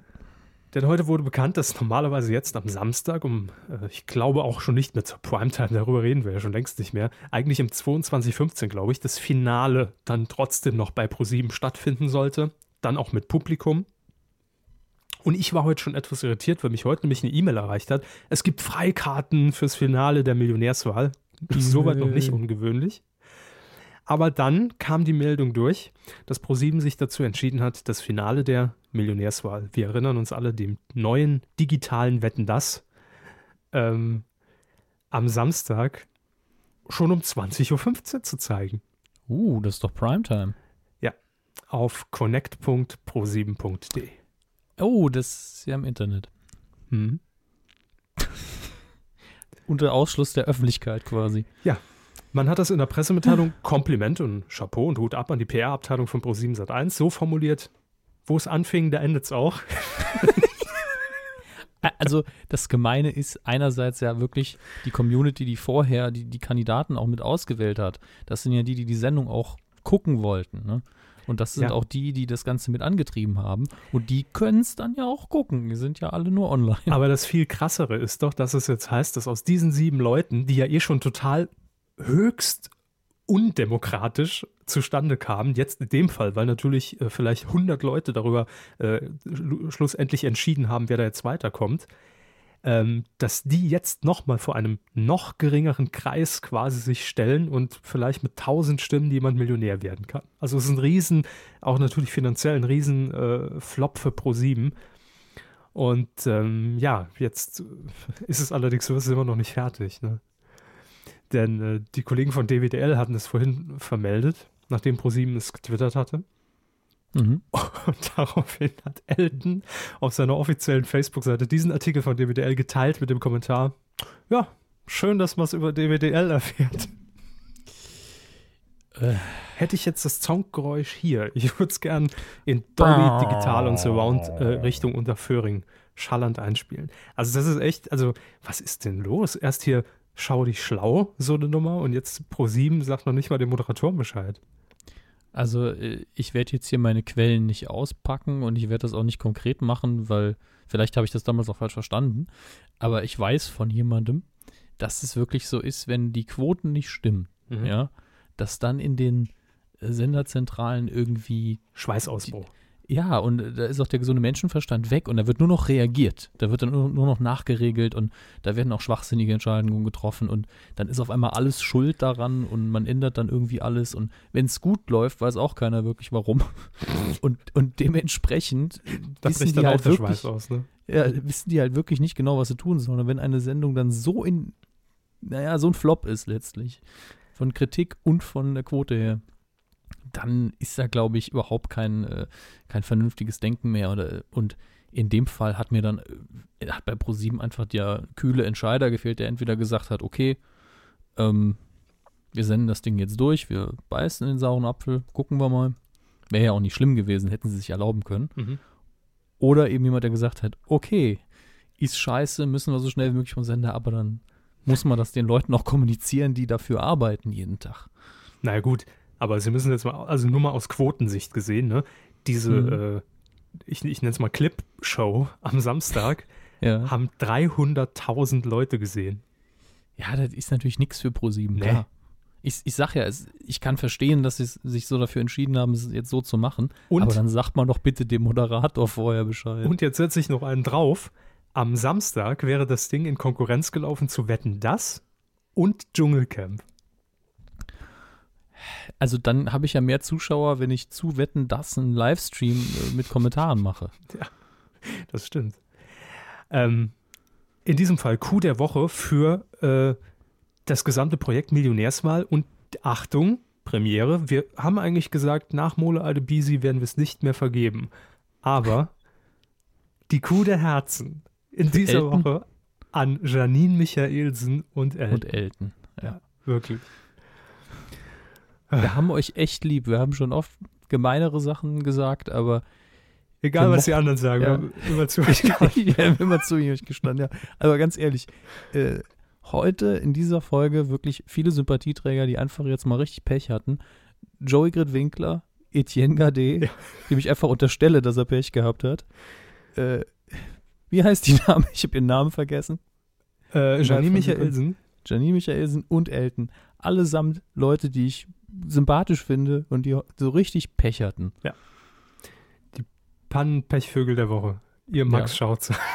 [SPEAKER 1] Denn heute wurde bekannt, dass normalerweise jetzt am Samstag um, äh, ich glaube auch schon nicht mehr zur Primetime, darüber reden wir ja schon längst nicht mehr, eigentlich im 22.15, glaube ich, das Finale dann trotzdem noch bei ProSieben stattfinden sollte. Dann auch mit Publikum. Und ich war heute schon etwas irritiert, weil mich heute nämlich eine E-Mail erreicht hat. Es gibt Freikarten fürs Finale der Millionärswahl. Soweit noch nicht ungewöhnlich. Aber dann kam die Meldung durch, dass ProSieben sich dazu entschieden hat, das Finale der Millionärswahl, wir erinnern uns alle, dem neuen digitalen Wetten das, ähm, am Samstag schon um 20.15 Uhr zu zeigen.
[SPEAKER 2] Uh, das ist doch Primetime.
[SPEAKER 1] Ja, auf connect.pro7.de.
[SPEAKER 2] Oh, das ist ja im Internet. Hm. Unter Ausschluss der Öffentlichkeit quasi.
[SPEAKER 1] Ja, man hat das in der Pressemitteilung Kompliment und Chapeau und Hut ab an die PR-Abteilung von Pro7 Sat1 so formuliert, wo es anfing, da endet es auch.
[SPEAKER 2] also das Gemeine ist einerseits ja wirklich die Community, die vorher die, die Kandidaten auch mit ausgewählt hat. Das sind ja die, die die Sendung auch gucken wollten. Ne? Und das sind ja. auch die, die das Ganze mit angetrieben haben. Und die können es dann ja auch gucken. Die sind ja alle nur online.
[SPEAKER 1] Aber das viel krassere ist doch, dass es jetzt heißt, dass aus diesen sieben Leuten, die ja eh schon total höchst undemokratisch zustande kam, jetzt in dem Fall, weil natürlich äh, vielleicht 100 Leute darüber äh, schlussendlich entschieden haben, wer da jetzt weiterkommt, ähm, dass die jetzt nochmal vor einem noch geringeren Kreis quasi sich stellen und vielleicht mit 1000 Stimmen jemand Millionär werden kann. Also es ist ein Riesen, auch natürlich finanziell ein Riesen äh, Flop für Pro7. Und ähm, ja, jetzt ist es allerdings so, es ist immer noch nicht fertig. Ne? Denn äh, die Kollegen von DWDL hatten es vorhin vermeldet, nachdem ProSieben es getwittert hatte. Mhm. Und daraufhin hat Elton auf seiner offiziellen Facebook-Seite diesen Artikel von DWDL geteilt mit dem Kommentar: Ja, schön, dass man es über DWDL erfährt. Äh. Hätte ich jetzt das Soundgeräusch hier, ich würde es gern in Dolby Digital und Surround äh, Richtung unter Föhring schallernd einspielen. Also das ist echt, also was ist denn los? Erst hier schau dich schlau, so eine Nummer. Und jetzt pro sieben sagt noch nicht mal dem Moderatoren Bescheid.
[SPEAKER 2] Also äh, ich werde jetzt hier meine Quellen nicht auspacken und ich werde das auch nicht konkret machen, weil vielleicht habe ich das damals auch falsch verstanden. Aber ich weiß von jemandem, dass es wirklich so ist, wenn die Quoten nicht stimmen, mhm. ja, dass dann in den Senderzentralen irgendwie
[SPEAKER 1] Schweißausbruch.
[SPEAKER 2] Ja, und da ist auch der gesunde Menschenverstand weg und da wird nur noch reagiert. Da wird dann nur, nur noch nachgeregelt und da werden auch schwachsinnige Entscheidungen getroffen und dann ist auf einmal alles schuld daran und man ändert dann irgendwie alles und wenn es gut läuft, weiß auch keiner wirklich warum. Und, und dementsprechend
[SPEAKER 1] Da
[SPEAKER 2] wissen die halt wirklich,
[SPEAKER 1] aus, ne?
[SPEAKER 2] ja, wissen die halt wirklich nicht genau, was sie tun sollen. Und wenn eine Sendung dann so in, naja, so ein Flop ist letztlich, von Kritik und von der Quote her, dann ist da, glaube ich, überhaupt kein, äh, kein vernünftiges Denken mehr. Oder, und in dem Fall hat mir dann, äh, hat bei ProSieben einfach der kühle Entscheider gefehlt, der entweder gesagt hat, okay, ähm, wir senden das Ding jetzt durch, wir beißen in den sauren Apfel, gucken wir mal. Wäre ja auch nicht schlimm gewesen, hätten sie sich erlauben können.
[SPEAKER 1] Mhm.
[SPEAKER 2] Oder eben jemand, der gesagt hat, okay, ist scheiße, müssen wir so schnell wie möglich vom Sender, aber dann muss man das den Leuten auch kommunizieren, die dafür arbeiten jeden Tag.
[SPEAKER 1] Naja, gut, aber Sie müssen jetzt mal, also nur mal aus Quotensicht gesehen, ne? Diese,
[SPEAKER 2] Mhm.
[SPEAKER 1] äh, ich, ich nenne es mal Clip-Show am Samstag,
[SPEAKER 2] Ja,
[SPEAKER 1] haben 300.000 Leute gesehen.
[SPEAKER 2] ja das ist natürlich nichts für ProSieben,
[SPEAKER 1] Nee.
[SPEAKER 2] klar. Ich, ich sag ja, es, ich kann verstehen, dass sie sich so dafür entschieden haben, es jetzt so zu machen.
[SPEAKER 1] Und,
[SPEAKER 2] aber dann sagt man doch bitte dem Moderator vorher Bescheid.
[SPEAKER 1] und jetzt setze ich noch einen drauf. Am Samstag wäre das Ding in Konkurrenz gelaufen zu Wetten Das und Dschungelcamp.
[SPEAKER 2] Also dann habe ich ja mehr Zuschauer, wenn ich zu Wetten, dass einen Livestream äh, mit Kommentaren mache.
[SPEAKER 1] Das stimmt. Ähm, in diesem Fall Coup der Woche für äh, das gesamte Projekt Millionärswahl und Achtung, Premiere. Wir haben eigentlich gesagt, nach Mole Adebisi werden wir es nicht mehr vergeben. Aber die Coup der Herzen in dieser
[SPEAKER 2] Elton?
[SPEAKER 1] Woche an Janine Michaelsen und Elton.
[SPEAKER 2] Und Elton. Ja.
[SPEAKER 1] Wirklich.
[SPEAKER 2] Wir haben euch echt lieb. Wir haben schon oft gemeinere Sachen gesagt, aber
[SPEAKER 1] Egal, was die anderen sagen,
[SPEAKER 2] Ja.
[SPEAKER 1] wir haben immer zu euch gehalten.
[SPEAKER 2] wir haben immer zu euch gestanden. Ja. Aber ganz ehrlich, äh, heute in dieser Folge wirklich viele Sympathieträger, die einfach jetzt mal richtig Pech hatten. Joey Grit-Winkler, Etienne Gade,
[SPEAKER 1] Ja.
[SPEAKER 2] dem ich einfach unterstelle, dass er Pech gehabt hat. Äh, wie heißt die Name? Ich habe ihren Namen vergessen.
[SPEAKER 1] Äh, Janine. Michaelsen,
[SPEAKER 2] Janine Michaelsen und Elton. Allesamt Leute, die ich sympathisch finde und die so richtig Pech hatten.
[SPEAKER 1] Pannenpechvögel der Woche. Ihr Max
[SPEAKER 2] Ja.
[SPEAKER 1] Schauze.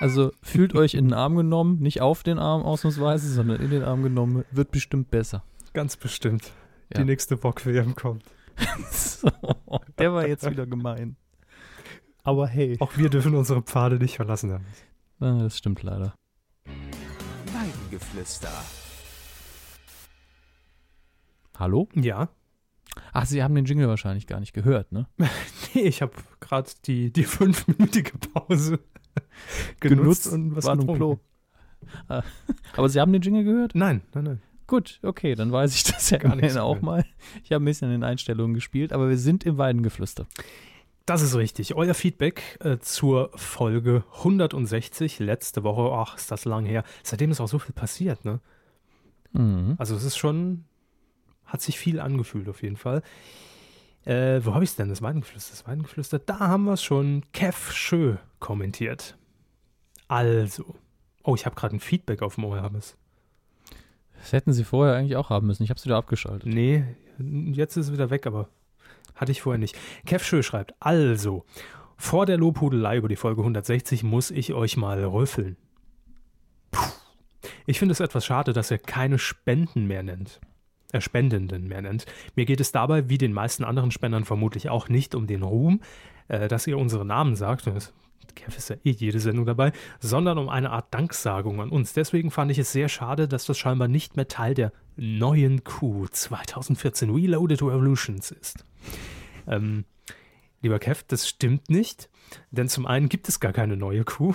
[SPEAKER 2] Also fühlt euch in den Arm genommen, nicht auf den Arm ausnahmsweise, sondern in den Arm genommen. Wird bestimmt besser.
[SPEAKER 1] Ganz bestimmt.
[SPEAKER 2] Ja.
[SPEAKER 1] Die nächste Bock-WM kommt.
[SPEAKER 2] So, der war jetzt wieder gemein. Aber hey.
[SPEAKER 1] Auch wir dürfen unsere Pfade nicht verlassen haben.
[SPEAKER 2] Ah, Das stimmt leider.
[SPEAKER 3] Weidengeflüster.
[SPEAKER 2] Hallo?
[SPEAKER 1] Ja.
[SPEAKER 2] Ach, Sie haben den Jingle wahrscheinlich gar nicht gehört, ne?
[SPEAKER 1] Nee, ich habe gerade die, die fünfminütige Pause genutzt, und was
[SPEAKER 2] war
[SPEAKER 1] getrunken.
[SPEAKER 2] Klo. Ah, Aber Sie haben den Jingle gehört?
[SPEAKER 1] Nein, nein, nein.
[SPEAKER 2] Gut, okay, dann weiß ich das ja
[SPEAKER 1] Gar
[SPEAKER 2] immerhin auch mal. Ich habe ein bisschen in den Einstellungen gespielt, aber wir sind im Weidengeflüster.
[SPEAKER 1] Das ist richtig. Euer Feedback äh, zur Folge 160 letzte Woche. Ach, ist das lang her. Seitdem ist auch so viel passiert, ne?
[SPEAKER 2] Mhm.
[SPEAKER 1] Also es ist schon, hat sich viel angefühlt auf jeden Fall. Äh, wo habe ich es denn? Das Weidengeflüster, das Weidengeflüster. Da haben wir es schon. Kev Schö kommentiert. Also. Oh, ich habe gerade ein Feedback auf dem Ohr, Hammes.
[SPEAKER 2] Das hätten Sie vorher eigentlich auch haben müssen. Ich habe es wieder abgeschaltet.
[SPEAKER 1] Nee, jetzt ist es wieder weg, aber hatte ich vorher nicht. Kev Schö schreibt, also, vor der Lobhudelei über die Folge 160 muss ich euch mal rüffeln. Puh. Ich finde es etwas schade, dass er keine Spenden mehr nennt. Äh, Spendenden mehr nennt. Mir geht es dabei, wie den meisten anderen Spendern vermutlich auch, nicht um den Ruhm, äh, dass ihr unsere Namen sagt. Kev ist ja eh jede Sendung dabei, sondern um eine Art Danksagung an uns. Deswegen fand ich es sehr schade, dass das scheinbar nicht mehr Teil der neuen Q 2014 Reloaded Revolutions ist. Ähm, lieber Kev, das stimmt nicht, denn zum einen gibt es gar keine neue Q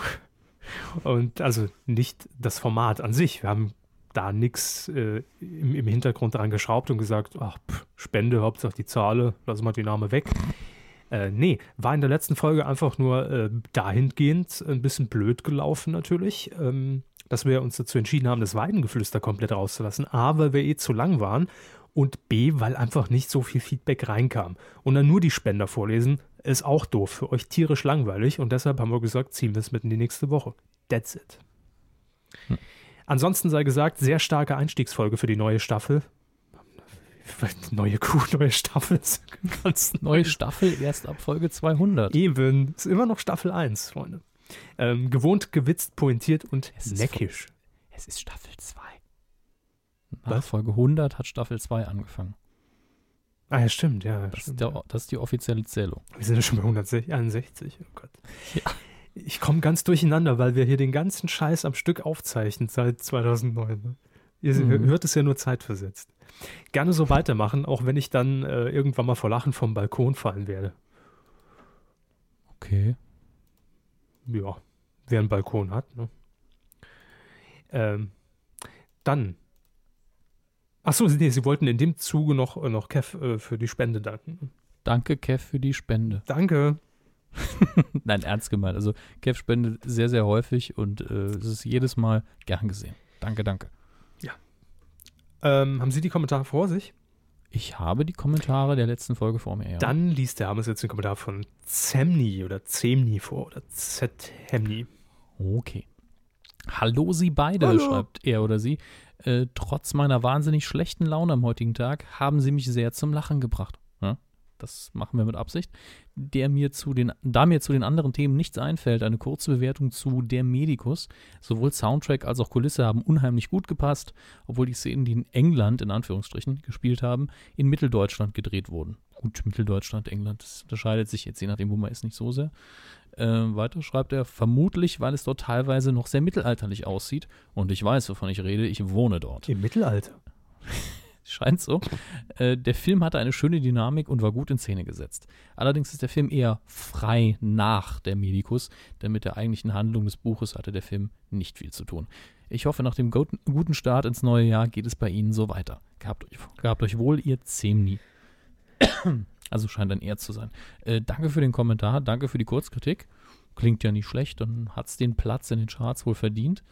[SPEAKER 1] und also nicht das Format an sich. Wir haben da nichts äh, im, im Hintergrund dran geschraubt und gesagt, ach, pff, Spende, Hauptsache die Zahle, lassen wir die Name weg. Äh, nee, war in der letzten Folge einfach nur äh, dahingehend ein bisschen blöd gelaufen natürlich, ähm, dass wir uns dazu entschieden haben, das Weidengeflüster komplett rauszulassen. A, weil wir eh zu lang waren und B, weil einfach nicht so viel Feedback reinkam. Und dann nur die Spender vorlesen, ist auch doof, für euch tierisch langweilig und deshalb haben wir gesagt, ziehen wir es mit in die nächste Woche. That's it. Ansonsten sei gesagt, sehr starke Einstiegsfolge für die neue Staffel. Neue Kuh, neue Staffel.
[SPEAKER 2] Ganz neue Staffel erst ab Folge 200.
[SPEAKER 1] Eben, ist immer noch Staffel 1, Freunde. Ähm, gewohnt, gewitzt, pointiert und
[SPEAKER 2] Es ist
[SPEAKER 1] neckisch.
[SPEAKER 2] Es ist Staffel 2. Nach Folge 100 hat Staffel 2 angefangen.
[SPEAKER 1] Ah, ja, stimmt, ja.
[SPEAKER 2] Das,
[SPEAKER 1] stimmt,
[SPEAKER 2] ist, der, das ist die offizielle Zählung.
[SPEAKER 1] Wir sind ja schon bei 161. Oh Gott.
[SPEAKER 2] Ja.
[SPEAKER 1] Ich komme ganz durcheinander, weil wir hier den ganzen Scheiß am Stück aufzeichnen seit 2009. ne? Ihr
[SPEAKER 2] Mhm.
[SPEAKER 1] hört es ja nur zeitversetzt. Gerne so weitermachen, auch wenn ich dann äh, irgendwann mal vor Lachen vom Balkon fallen werde.
[SPEAKER 2] Okay.
[SPEAKER 1] Ja, wer einen Balkon hat. Ne? Ähm, dann. Achso, nee, Sie wollten in dem Zuge noch, äh, noch Kev äh, für die Spende danken.
[SPEAKER 2] Danke, Kev, für die Spende.
[SPEAKER 1] Danke.
[SPEAKER 2] Nein, ernst gemeint. Also, Kev spendet sehr, sehr häufig und äh, es ist jedes Mal gern gesehen. Danke, danke.
[SPEAKER 1] Ähm, haben Sie die Kommentare vor sich?
[SPEAKER 2] Ich habe die Kommentare der letzten Folge vor mir. Ja.
[SPEAKER 1] Dann liest der Hammes jetzt den Kommentar von Zemni oder Zemni vor oder Zhemni.
[SPEAKER 2] Okay. Hallo Sie beide,
[SPEAKER 1] Hallo.
[SPEAKER 2] schreibt er oder sie. Äh, trotz meiner wahnsinnig schlechten Laune am heutigen Tag haben Sie mich sehr zum Lachen gebracht. Das machen wir mit Absicht. Der mir zu den, da mir zu den anderen Themen nichts einfällt, eine kurze Bewertung zu Der Medikus. Sowohl Soundtrack als auch Kulisse haben unheimlich gut gepasst, obwohl die Szenen, die in England, in Anführungsstrichen, gespielt haben, in Mitteldeutschland gedreht wurden. Gut, Mitteldeutschland, England, das unterscheidet sich jetzt je nachdem, wo man ist, nicht so sehr. Äh, weiter schreibt er, vermutlich, weil es dort teilweise noch sehr mittelalterlich aussieht. Und ich weiß, wovon ich rede, ich wohne dort.
[SPEAKER 1] Im Mittelalter.
[SPEAKER 2] Scheint so. Äh, der Film hatte eine schöne Dynamik und war gut in Szene gesetzt. Allerdings ist der Film eher frei nach der Medikus, denn mit der eigentlichen Handlung des Buches hatte der Film nicht viel zu tun. Ich hoffe, nach dem gut- guten Start ins neue Jahr geht es bei Ihnen so weiter. Gehabt euch, gehabt euch wohl, ihr Zemni. Also scheint ein Er zu sein. Äh, danke für den Kommentar, danke für die Kurzkritik. Klingt ja nicht schlecht, dann hat es den Platz in den Charts wohl verdient.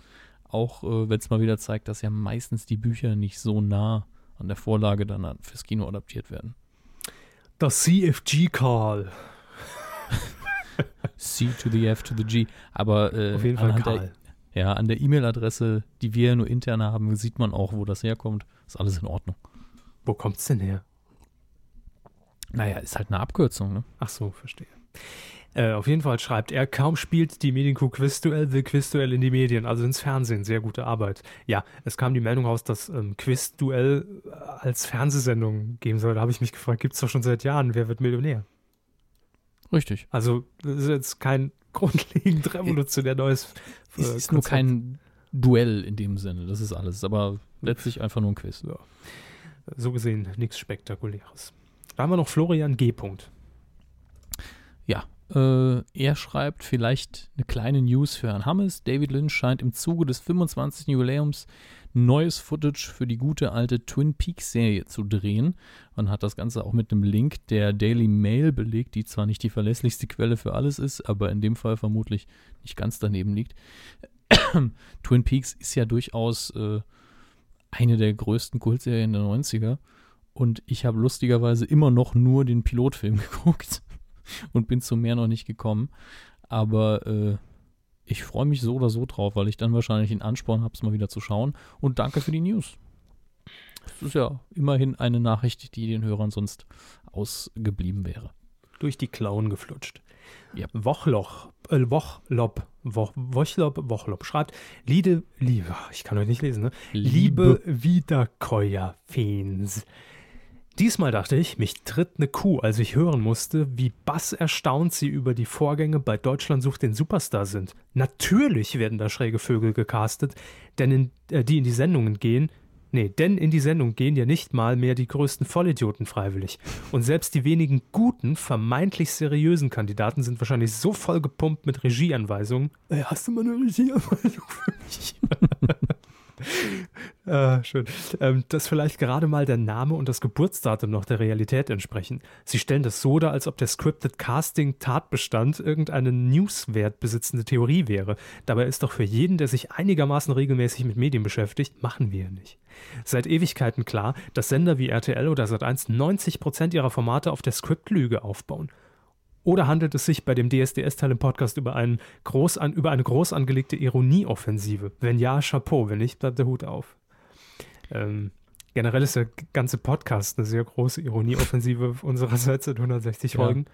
[SPEAKER 2] Auch äh, wenn es mal wieder zeigt, dass ja meistens die Bücher nicht so nah an der Vorlage dann an- fürs Kino adaptiert werden.
[SPEAKER 1] Das CFG Karl.
[SPEAKER 2] C to the F to the G. Aber äh,
[SPEAKER 1] Auf jeden Fall Karl.
[SPEAKER 2] Der, ja, an der E-Mail-Adresse, die wir ja nur intern haben, sieht man auch, wo das herkommt. Ist alles in Ordnung.
[SPEAKER 1] Wo kommt's denn her?
[SPEAKER 2] Naja, ist halt eine Abkürzung, ne?
[SPEAKER 1] Ach so, verstehe. Äh, auf jeden Fall schreibt er, kaum spielt die Medienkuh Quizduell, will Quizduell in die Medien, also ins Fernsehen. Sehr gute Arbeit. Ja, es kam die Meldung raus, dass ähm, Quizduell äh, als Fernsehsendung geben soll. Da habe ich mich gefragt, gibt's doch schon seit Jahren, wer wird Millionär?
[SPEAKER 2] Richtig.
[SPEAKER 1] Also, das ist jetzt kein grundlegend revolutionär neues äh,
[SPEAKER 2] Es ist nur kein Duell in dem Sinne, das ist alles. Aber letztlich einfach nur ein Quiz.
[SPEAKER 1] So gesehen, nichts Spektakuläres. Da haben wir noch Florian G. Punkt.
[SPEAKER 2] Äh, er schreibt vielleicht eine kleine News für Herrn Hammes. David Lynch scheint im Zuge des 25. Jubiläums neues Footage für die gute alte Twin Peaks Serie zu drehen. Man hat das Ganze auch mit einem Link der Daily Mail belegt, die zwar nicht die verlässlichste Quelle für alles ist, aber in dem Fall vermutlich nicht ganz daneben liegt. Twin Peaks ist ja durchaus äh, eine der größten Kultserien der 90er. Und ich habe lustigerweise immer noch nur den Pilotfilm geguckt und bin zu mehr noch nicht gekommen. Aber äh, ich freue mich so oder so drauf, weil ich dann wahrscheinlich den Ansporn habe, es mal wieder zu schauen. Und danke für die News. Das ist ja immerhin eine Nachricht, die den Hörern sonst ausgeblieben wäre.
[SPEAKER 1] Durch die Klauen geflutscht.
[SPEAKER 2] Ja.
[SPEAKER 1] Wochloch, äh, Wochlob, Woch, Wochlob, Wochlob schreibt, Liebe, Liebe, ich kann heute nicht lesen, ne? Liebe Wiederkäuer-Fans. Diesmal dachte ich, mich tritt eine Kuh, als ich hören musste, wie bass erstaunt sie über die Vorgänge bei Deutschland sucht den Superstar sind. Natürlich werden da schräge Vögel gecastet, denn in, äh, die in die Sendungen gehen. Nee, denn in die Sendung gehen ja nicht mal mehr die größten Vollidioten freiwillig. Und selbst die wenigen guten, vermeintlich seriösen Kandidaten sind wahrscheinlich so vollgepumpt mit Regieanweisungen. Äh, hast du mal eine Regieanweisung für mich? Ah, schön. Ähm, dass vielleicht gerade mal der Name und das Geburtsdatum noch der Realität entsprechen. Sie stellen das so dar, als ob der Scripted Casting Tatbestand irgendeine Newswert besitzende Theorie wäre. Dabei ist doch für jeden, der sich einigermaßen regelmäßig mit Medien beschäftigt, machen wir ja nicht. Seit Ewigkeiten klar, dass Sender wie RTL oder Sat1 90% ihrer Formate auf der Scriptlüge aufbauen. Oder handelt es sich bei dem DSDS-Teil im Podcast über, einen groß an, über eine groß angelegte Ironieoffensive? Wenn ja, Chapeau. Wenn nicht, bleibt der Hut auf. Ähm, Generell ist der ganze Podcast eine sehr große Ironieoffensive unsererseits seit 160
[SPEAKER 2] Ja.
[SPEAKER 1] Folgen.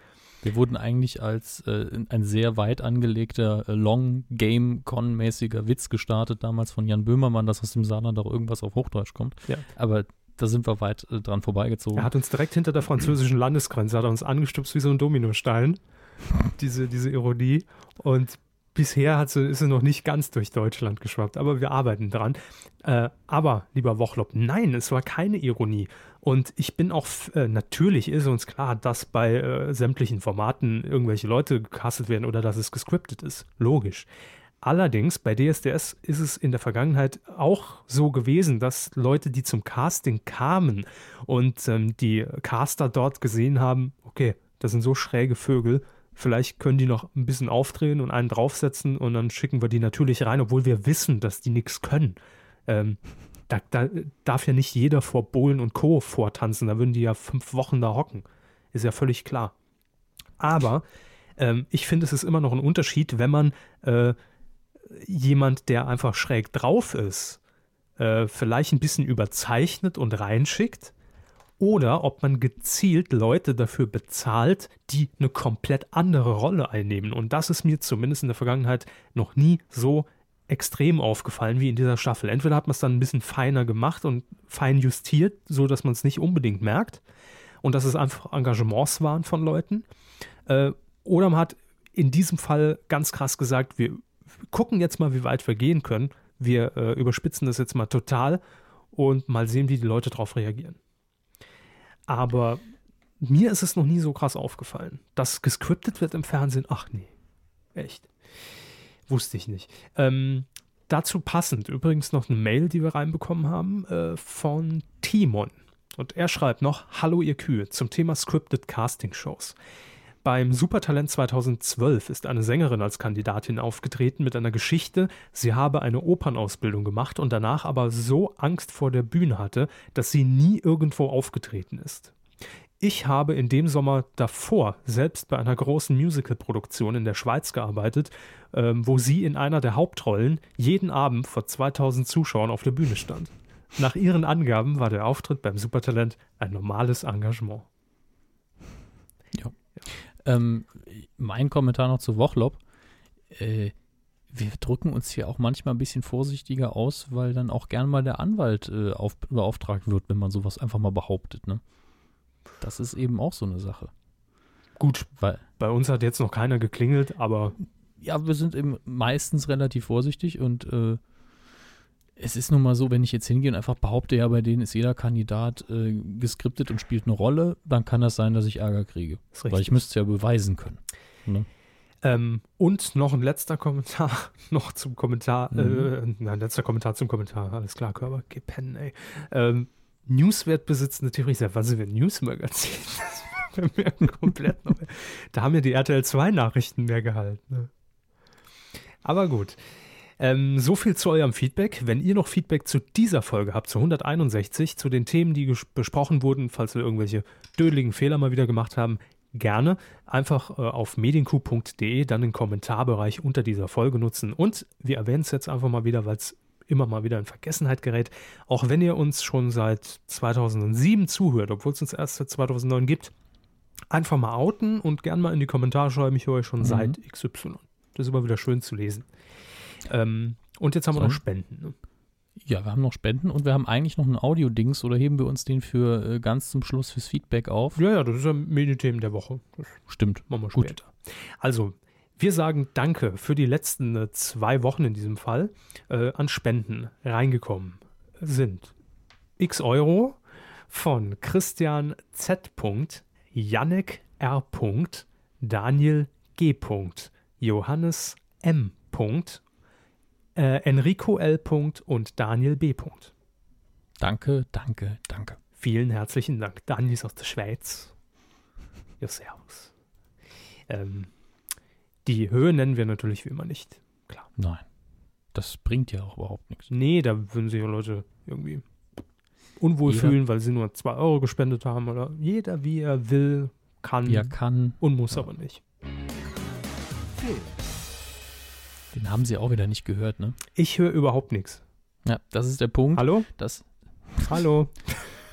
[SPEAKER 2] Wir wurden eigentlich als äh, ein sehr weit angelegter, äh, Long-Game-Con-mäßiger Witz gestartet, damals von Jan Böhmermann, dass aus dem Saarland auch irgendwas auf Hochdeutsch kommt.
[SPEAKER 1] Ja.
[SPEAKER 2] Aber da sind wir weit äh, dran vorbeigezogen.
[SPEAKER 1] Er hat uns direkt hinter der französischen Landesgrenze, hat er uns angestupst wie so ein Dominostein. Diese, diese Ironie. Und bisher hat sie, ist sie noch nicht ganz durch Deutschland geschwappt, aber wir arbeiten dran. Äh, aber, lieber Wochlop, nein, es war keine Ironie. Und ich bin auch, äh, natürlich ist uns klar, dass bei äh, sämtlichen Formaten irgendwelche Leute gecastet werden oder dass es gescriptet ist. Logisch. Allerdings bei DSDS ist es in der Vergangenheit auch so gewesen, dass Leute, die zum Casting kamen und ähm, die Caster dort gesehen haben, okay, das sind so schräge Vögel, vielleicht können die noch ein bisschen aufdrehen und einen draufsetzen und dann schicken wir die natürlich rein, obwohl wir wissen, dass die nichts können. Ähm, da, da darf ja nicht jeder vor Bohlen und Co. vortanzen, da würden die ja fünf Wochen da hocken. Ist ja völlig klar. Aber ähm, ich finde, es ist immer noch ein Unterschied, wenn man äh, jemand, der einfach schräg drauf ist, äh, vielleicht ein bisschen überzeichnet und reinschickt, oder ob man gezielt Leute dafür bezahlt, die eine komplett andere Rolle einnehmen. Und das ist mir zumindest in der Vergangenheit noch nie so extrem aufgefallen wie in dieser Staffel. Entweder hat man es dann ein bisschen feiner gemacht und fein justiert, so dass man es nicht unbedingt merkt und dass es einfach Engagements waren von Leuten, äh, oder man hat in diesem Fall ganz krass gesagt, wir gucken jetzt mal, wie weit wir gehen können. Wir äh, überspitzen das jetzt mal total und mal sehen, wie die Leute darauf reagieren. Aber mir ist es noch nie so krass aufgefallen. Dass gescriptet wird im Fernsehen, ach nee, echt. Wusste ich nicht. Ähm, dazu passend übrigens noch eine Mail, die wir reinbekommen haben äh, von Timon. Und er schreibt noch: Hallo, ihr Kühe, zum Thema Scripted Casting Shows. Beim Supertalent 2012 ist eine Sängerin als Kandidatin aufgetreten mit einer Geschichte, sie habe eine Opernausbildung gemacht und danach aber so Angst vor der Bühne hatte, dass sie nie irgendwo aufgetreten ist. Ich habe in dem Sommer davor selbst bei einer großen Musicalproduktion in der Schweiz gearbeitet, ähm, wo sie in einer der Hauptrollen jeden Abend vor 2000 Zuschauern auf der Bühne stand. Nach ihren Angaben war der Auftritt beim Supertalent ein normales Engagement.
[SPEAKER 2] Ähm, mein Kommentar noch zu Wochlop. Äh, wir drücken uns hier auch manchmal ein bisschen vorsichtiger aus, weil dann auch gern mal der Anwalt äh, auf, beauftragt wird, wenn man sowas einfach mal behauptet. Ne? Das ist eben auch so eine Sache.
[SPEAKER 1] Gut,
[SPEAKER 2] Weil,
[SPEAKER 1] bei uns hat jetzt noch keiner geklingelt, aber
[SPEAKER 2] ja, wir sind eben meistens relativ vorsichtig und äh, es ist nun mal so, wenn ich jetzt hingehe und einfach behaupte, ja, bei denen ist jeder Kandidat äh, geskriptet und spielt eine Rolle, dann kann das sein, dass ich Ärger kriege. Weil ich müsste es ja beweisen können. Ne?
[SPEAKER 1] Ähm, und noch ein letzter Kommentar, noch zum Kommentar,
[SPEAKER 2] Mhm.
[SPEAKER 1] äh, nein, letzter Kommentar zum Kommentar, alles klar, Körper, geh pennen, ey. Ähm, Newswert besitzende Theorie, seit wann sind wir ein Newsmagazin? Das wäre mir komplett neu. Da haben ja die RTL 2 Nachrichten mehr gehalten. Ne? Aber gut. Ähm, so viel zu eurem Feedback. Wenn ihr noch Feedback zu dieser Folge habt, zu 161, zu den Themen, die besprochen wurden, falls wir irgendwelche dödeligen Fehler mal wieder gemacht haben, gerne einfach äh, auf medienku.de dann den Kommentarbereich unter dieser Folge nutzen. Und wir erwähnen es jetzt einfach mal wieder, weil es immer mal wieder in Vergessenheit gerät. Auch wenn ihr uns schon seit 2007 zuhört, obwohl es uns erst seit 2009 gibt, einfach mal outen und gern mal in die Kommentare schreiben, ich höre euch schon
[SPEAKER 2] Mhm.
[SPEAKER 1] seit XY. Das ist immer wieder schön zu lesen. Ähm, und jetzt haben wir noch Spenden. Ne?
[SPEAKER 2] Ja, wir haben noch Spenden und wir haben eigentlich noch einen Audio-Dings oder heben wir uns den für äh, ganz zum Schluss fürs Feedback auf?
[SPEAKER 1] Ja, ja, das ist ja Medienthemen der Woche. Das
[SPEAKER 2] Stimmt.
[SPEAKER 1] machen wir
[SPEAKER 2] Gut.
[SPEAKER 1] später. Also, wir sagen Danke für die letzten äh, zwei Wochen in diesem Fall äh, an Spenden reingekommen sind. X Euro von Christian Z. Jannik R. Daniel G. Johannes M. Äh, Enrico L. und Daniel B.
[SPEAKER 2] Danke, danke, danke.
[SPEAKER 1] Vielen herzlichen Dank. Daniel ist aus der Schweiz. Ja, servus. Ähm, die Höhe nennen wir natürlich wie immer nicht. Klar.
[SPEAKER 2] Nein. Das bringt ja auch überhaupt nichts.
[SPEAKER 1] Nee, da würden sich ja Leute irgendwie unwohl
[SPEAKER 2] Jeder-
[SPEAKER 1] fühlen, weil sie nur 2 Euro gespendet haben. Oder jeder, wie er will, kann
[SPEAKER 2] Wie er kann.
[SPEAKER 1] und muss
[SPEAKER 2] Ja.
[SPEAKER 1] aber nicht.
[SPEAKER 2] Den haben sie auch wieder nicht gehört, ne?
[SPEAKER 1] Ich höre überhaupt nichts.
[SPEAKER 2] Ja, das ist der Punkt.
[SPEAKER 1] Hallo?
[SPEAKER 2] Das,
[SPEAKER 1] Hallo.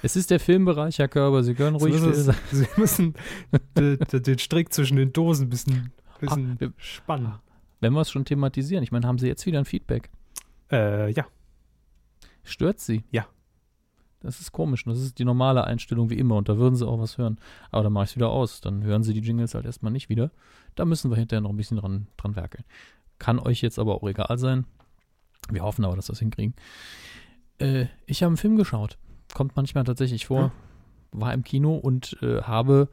[SPEAKER 2] Es ist der Filmbereich, Herr Körber. Sie können ruhig still sein.
[SPEAKER 1] Sie müssen de, de, den Strick zwischen den Dosen ein bisschen, bisschen
[SPEAKER 2] Ah,
[SPEAKER 1] spannen.
[SPEAKER 2] Wenn wir es schon thematisieren, ich meine, haben Sie jetzt wieder ein Feedback?
[SPEAKER 1] Äh, ja.
[SPEAKER 2] Stört Sie?
[SPEAKER 1] Ja.
[SPEAKER 2] Das ist komisch. Das ist die normale Einstellung wie immer und da würden Sie auch was hören. Aber dann mache ich es wieder aus. Dann hören Sie die Jingles halt erstmal nicht wieder. Da müssen wir hinterher noch ein bisschen dran, dran werkeln. Kann euch jetzt aber auch egal sein. Wir hoffen aber, dass wir das hinkriegen. Äh, ich habe einen Film geschaut. Kommt manchmal tatsächlich vor. War im Kino und äh, habe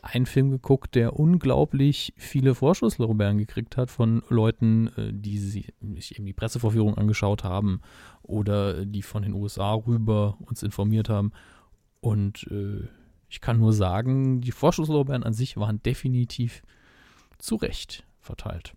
[SPEAKER 2] einen Film geguckt, der unglaublich viele Vorschusslorbeeren gekriegt hat von Leuten, äh, die sich eben die Pressevorführung angeschaut haben oder die von den USA rüber uns informiert haben. Und äh, ich kann nur sagen, die Vorschusslorbeeren an sich waren definitiv zu Recht verteilt.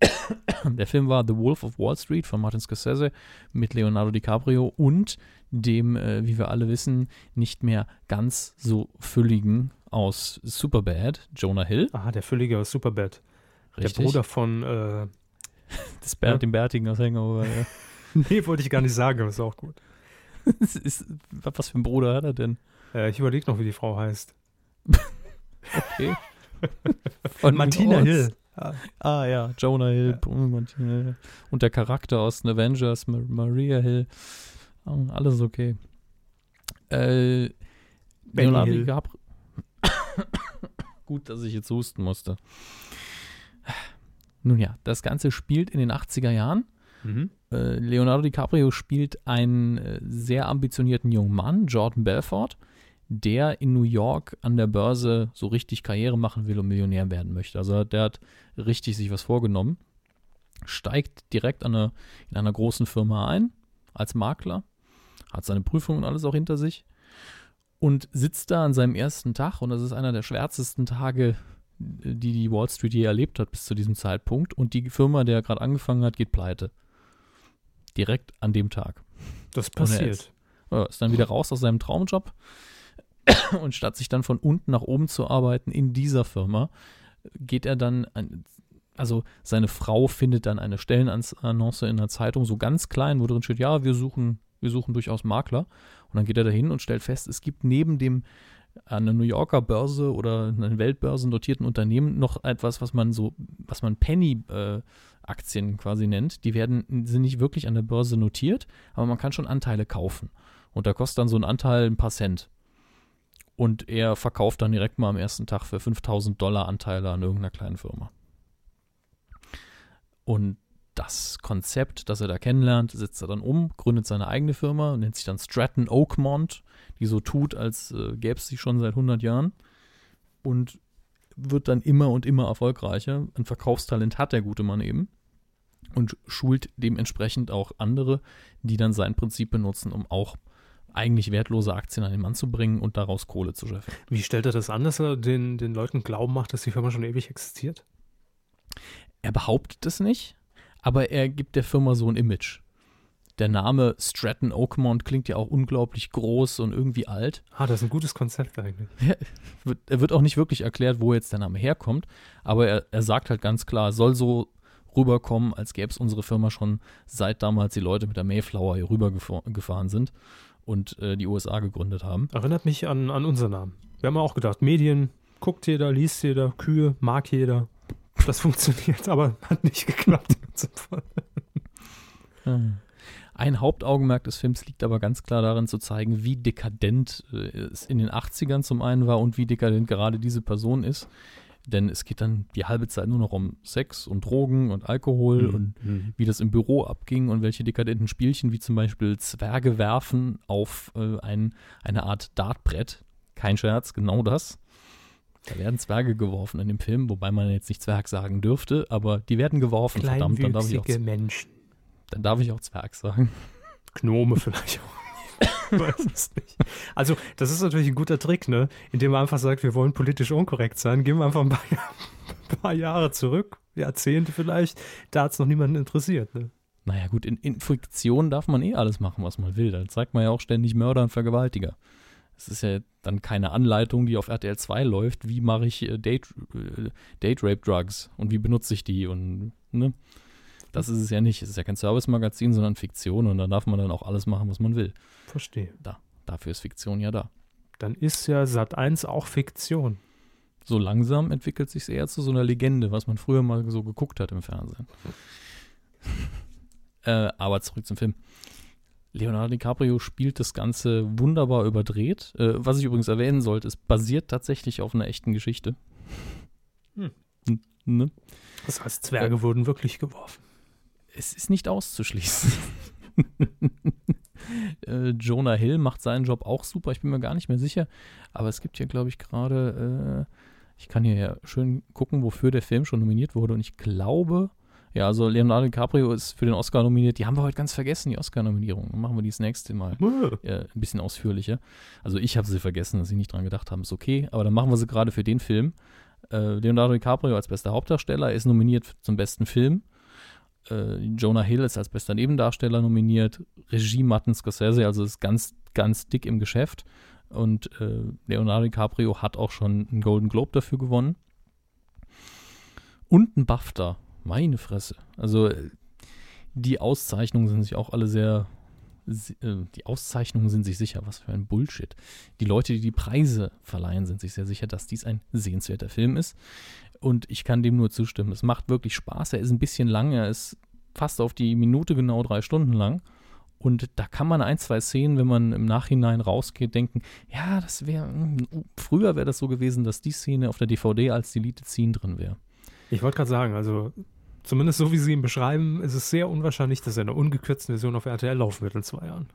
[SPEAKER 2] Der Film war The Wolf of Wall Street von Martin Scorsese mit Leonardo DiCaprio und dem, äh, wie wir alle wissen, nicht mehr ganz so fülligen aus Superbad, Jonah Hill.
[SPEAKER 1] Aha, der Füllige aus Superbad.
[SPEAKER 2] Richtig.
[SPEAKER 1] Der Bruder von, äh,
[SPEAKER 2] des Bär,
[SPEAKER 1] Ja.
[SPEAKER 2] dem Bärtigen aus Hangover. Ja.
[SPEAKER 1] nee, wollte ich gar nicht sagen, aber ist auch gut.
[SPEAKER 2] Das ist, was für ein Bruder hat er denn?
[SPEAKER 1] Äh, ich überlege noch, wie die Frau heißt.
[SPEAKER 2] Okay. Von
[SPEAKER 1] Martina. Hill.
[SPEAKER 2] Ah ja, Jonah Hill,
[SPEAKER 1] Ja.
[SPEAKER 2] Und der Charakter aus den Avengers, Ma- Maria Hill. Ah, Alles okay. Äh,
[SPEAKER 1] Benny
[SPEAKER 2] Leonardo
[SPEAKER 1] Hill.
[SPEAKER 2] DiCaprio. Gut, dass ich jetzt husten musste. Nun ja, das Ganze spielt in den 80er Jahren.
[SPEAKER 1] Mhm.
[SPEAKER 2] Äh, Leonardo DiCaprio spielt einen äh, sehr ambitionierten jungen Mann, Jordan Belfort, der in New York an der Börse so richtig Karriere machen will und Millionär werden möchte. Also der hat richtig sich was vorgenommen, steigt direkt an einer, in einer großen Firma ein als Makler, hat seine Prüfung und alles auch hinter sich und sitzt da an seinem ersten Tag und das ist einer der schwärzesten Tage, die die Wall Street je erlebt hat bis zu diesem Zeitpunkt und die Firma, der gerade angefangen hat, geht pleite. Direkt an dem Tag.
[SPEAKER 1] Das
[SPEAKER 2] er
[SPEAKER 1] passiert.
[SPEAKER 2] ja, ist dann wieder raus aus seinem Traumjob und statt sich dann von unten nach oben zu arbeiten in dieser Firma, geht er dann, an, also seine Frau findet dann eine Stellenannonce in der Zeitung, so ganz klein, wo drin steht, ja, wir suchen, wir suchen durchaus Makler. Und dann geht er dahin und stellt fest, es gibt neben dem an der New Yorker Börse oder einer Weltbörse notierten Unternehmen noch etwas, was man so, was man Penny-Aktien quasi nennt. Die werden, sind nicht wirklich an der Börse notiert, aber man kann schon Anteile kaufen. Und da kostet dann so ein Anteil ein paar Cent. Und er verkauft dann direkt mal am ersten Tag für 5000 Dollar Anteile an irgendeiner kleinen Firma. Und das Konzept, das er da kennenlernt, setzt er dann um, gründet seine eigene Firma, nennt sich dann Stratton Oakmont, die so tut, als äh, gäbe es sie schon seit 100 Jahren. Und wird dann immer und immer erfolgreicher. Ein Verkaufstalent hat der gute Mann eben. Und schult dementsprechend auch andere, die dann sein Prinzip benutzen, um auch eigentlich wertlose Aktien an den Mann zu bringen und daraus Kohle zu scheffeln.
[SPEAKER 1] Wie stellt er das an, dass er den, den Leuten glauben macht, dass die Firma schon ewig existiert?
[SPEAKER 2] Er behauptet es nicht, aber er gibt der Firma so ein Image. Der Name Stratton Oakmont klingt ja auch unglaublich groß und irgendwie alt.
[SPEAKER 1] Ah, das ist ein gutes Konzept eigentlich.
[SPEAKER 2] Wird- Er wird auch nicht wirklich erklärt, wo jetzt der Name herkommt, aber er, er sagt halt ganz klar, soll so rüberkommen, als gäbe es unsere Firma schon seit damals die Leute mit der Mayflower hier rübergefahren sind und äh, die USA gegründet haben.
[SPEAKER 1] Erinnert mich an, an unseren Namen. Wir haben auch gedacht, Medien, guckt jeder, liest jeder, Kühe, mag jeder. Das funktioniert, aber hat nicht geklappt Fall.
[SPEAKER 2] Ein Hauptaugenmerk des Films liegt aber ganz klar darin zu zeigen, wie dekadent äh, es in den 80ern zum einen war und wie dekadent gerade diese Person ist. Denn es geht dann die halbe Zeit nur noch um Sex und Drogen und Alkohol und wie das im Büro abging und welche dekadenten Spielchen, wie zum Beispiel Zwerge werfen auf äh, ein, eine Art Dartbrett. Kein Scherz, genau das. Da werden Zwerge geworfen in dem Film, wobei man jetzt nicht Zwerg sagen dürfte, aber die werden geworfen, verdammt, dann darf, ich auch,
[SPEAKER 1] Menschen.
[SPEAKER 2] dann darf ich auch Zwerg sagen.
[SPEAKER 1] Gnome vielleicht auch. Weiß es nicht. Also, das ist natürlich ein guter Trick, ne? Indem man einfach sagt, wir wollen politisch unkorrekt sein. Gehen wir einfach ein paar, ein paar Jahre zurück, Jahrzehnte vielleicht. Da hat es noch niemanden interessiert, ne?
[SPEAKER 2] Naja, gut, in, in Fiktion darf man eh alles machen, was man will. Da zeigt man ja auch ständig Mörder und Vergewaltiger. Es ist ja dann keine Anleitung, die auf RTL 2 läuft. Wie mache ich äh, Date, äh, Date Rape Drugs und wie benutze ich die und, ne? Das ist es ja nicht. Es ist ja kein Service-Magazin, sondern Fiktion und da darf man dann auch alles machen, was man will.
[SPEAKER 1] Verstehe.
[SPEAKER 2] Da, dafür ist Fiktion ja da.
[SPEAKER 1] Dann ist ja Sat 1 auch Fiktion.
[SPEAKER 2] So langsam entwickelt sich eher zu so einer Legende, was man früher mal so geguckt hat im Fernsehen. äh, aber zurück zum Film. Leonardo DiCaprio spielt das Ganze wunderbar überdreht. Äh, was ich übrigens erwähnen sollte, es basiert tatsächlich auf einer echten Geschichte.
[SPEAKER 1] Hm.
[SPEAKER 2] Ne?
[SPEAKER 1] Das heißt, Zwerge äh, wurden wirklich geworfen.
[SPEAKER 2] Es ist nicht auszuschließen. äh, Jonah Hill macht seinen Job auch super, ich bin mir gar nicht mehr sicher. Aber es gibt hier, glaube ich, gerade, äh, ich kann hier ja schön gucken, wofür der Film schon nominiert wurde. Und ich glaube, ja, also Leonardo DiCaprio ist für den Oscar nominiert. Die haben wir heute ganz vergessen, die Oscar-Nominierung. Dann machen wir die das nächste Mal äh, ein bisschen ausführlicher. Also ich habe sie vergessen, dass ich nicht dran gedacht habe. Ist okay, aber dann machen wir sie gerade für den Film. Äh, Leonardo DiCaprio als bester Hauptdarsteller ist nominiert zum besten Film. Äh, Jonah Hill ist als bester Nebendarsteller nominiert. Regie Martin Scorsese, also ist ganz, ganz dick im Geschäft. Und äh, Leonardo DiCaprio hat auch schon einen Golden Globe dafür gewonnen. Und einen BAFTA meine Fresse. Also die Auszeichnungen sind sich auch alle sehr, äh, die Auszeichnungen sind sich sicher, was für ein Bullshit. Die Leute, die die Preise verleihen, sind sich sehr sicher, dass dies ein sehenswerter Film ist. Und ich kann dem nur zustimmen. Es macht wirklich Spaß. Er ist ein bisschen lang. Er ist fast auf die Minute genau drei Stunden lang. Und da kann man ein, zwei Szenen, wenn man im Nachhinein rausgeht, denken, ja, das wäre, hm, früher wäre das so gewesen, dass die Szene auf der DVD als Deleted Scene drin wäre.
[SPEAKER 1] Ich wollte gerade sagen, also zumindest so wie Sie ihn beschreiben, ist es sehr unwahrscheinlich, dass er in einer ungekürzten Version auf RTL laufen wird in zwei Jahren.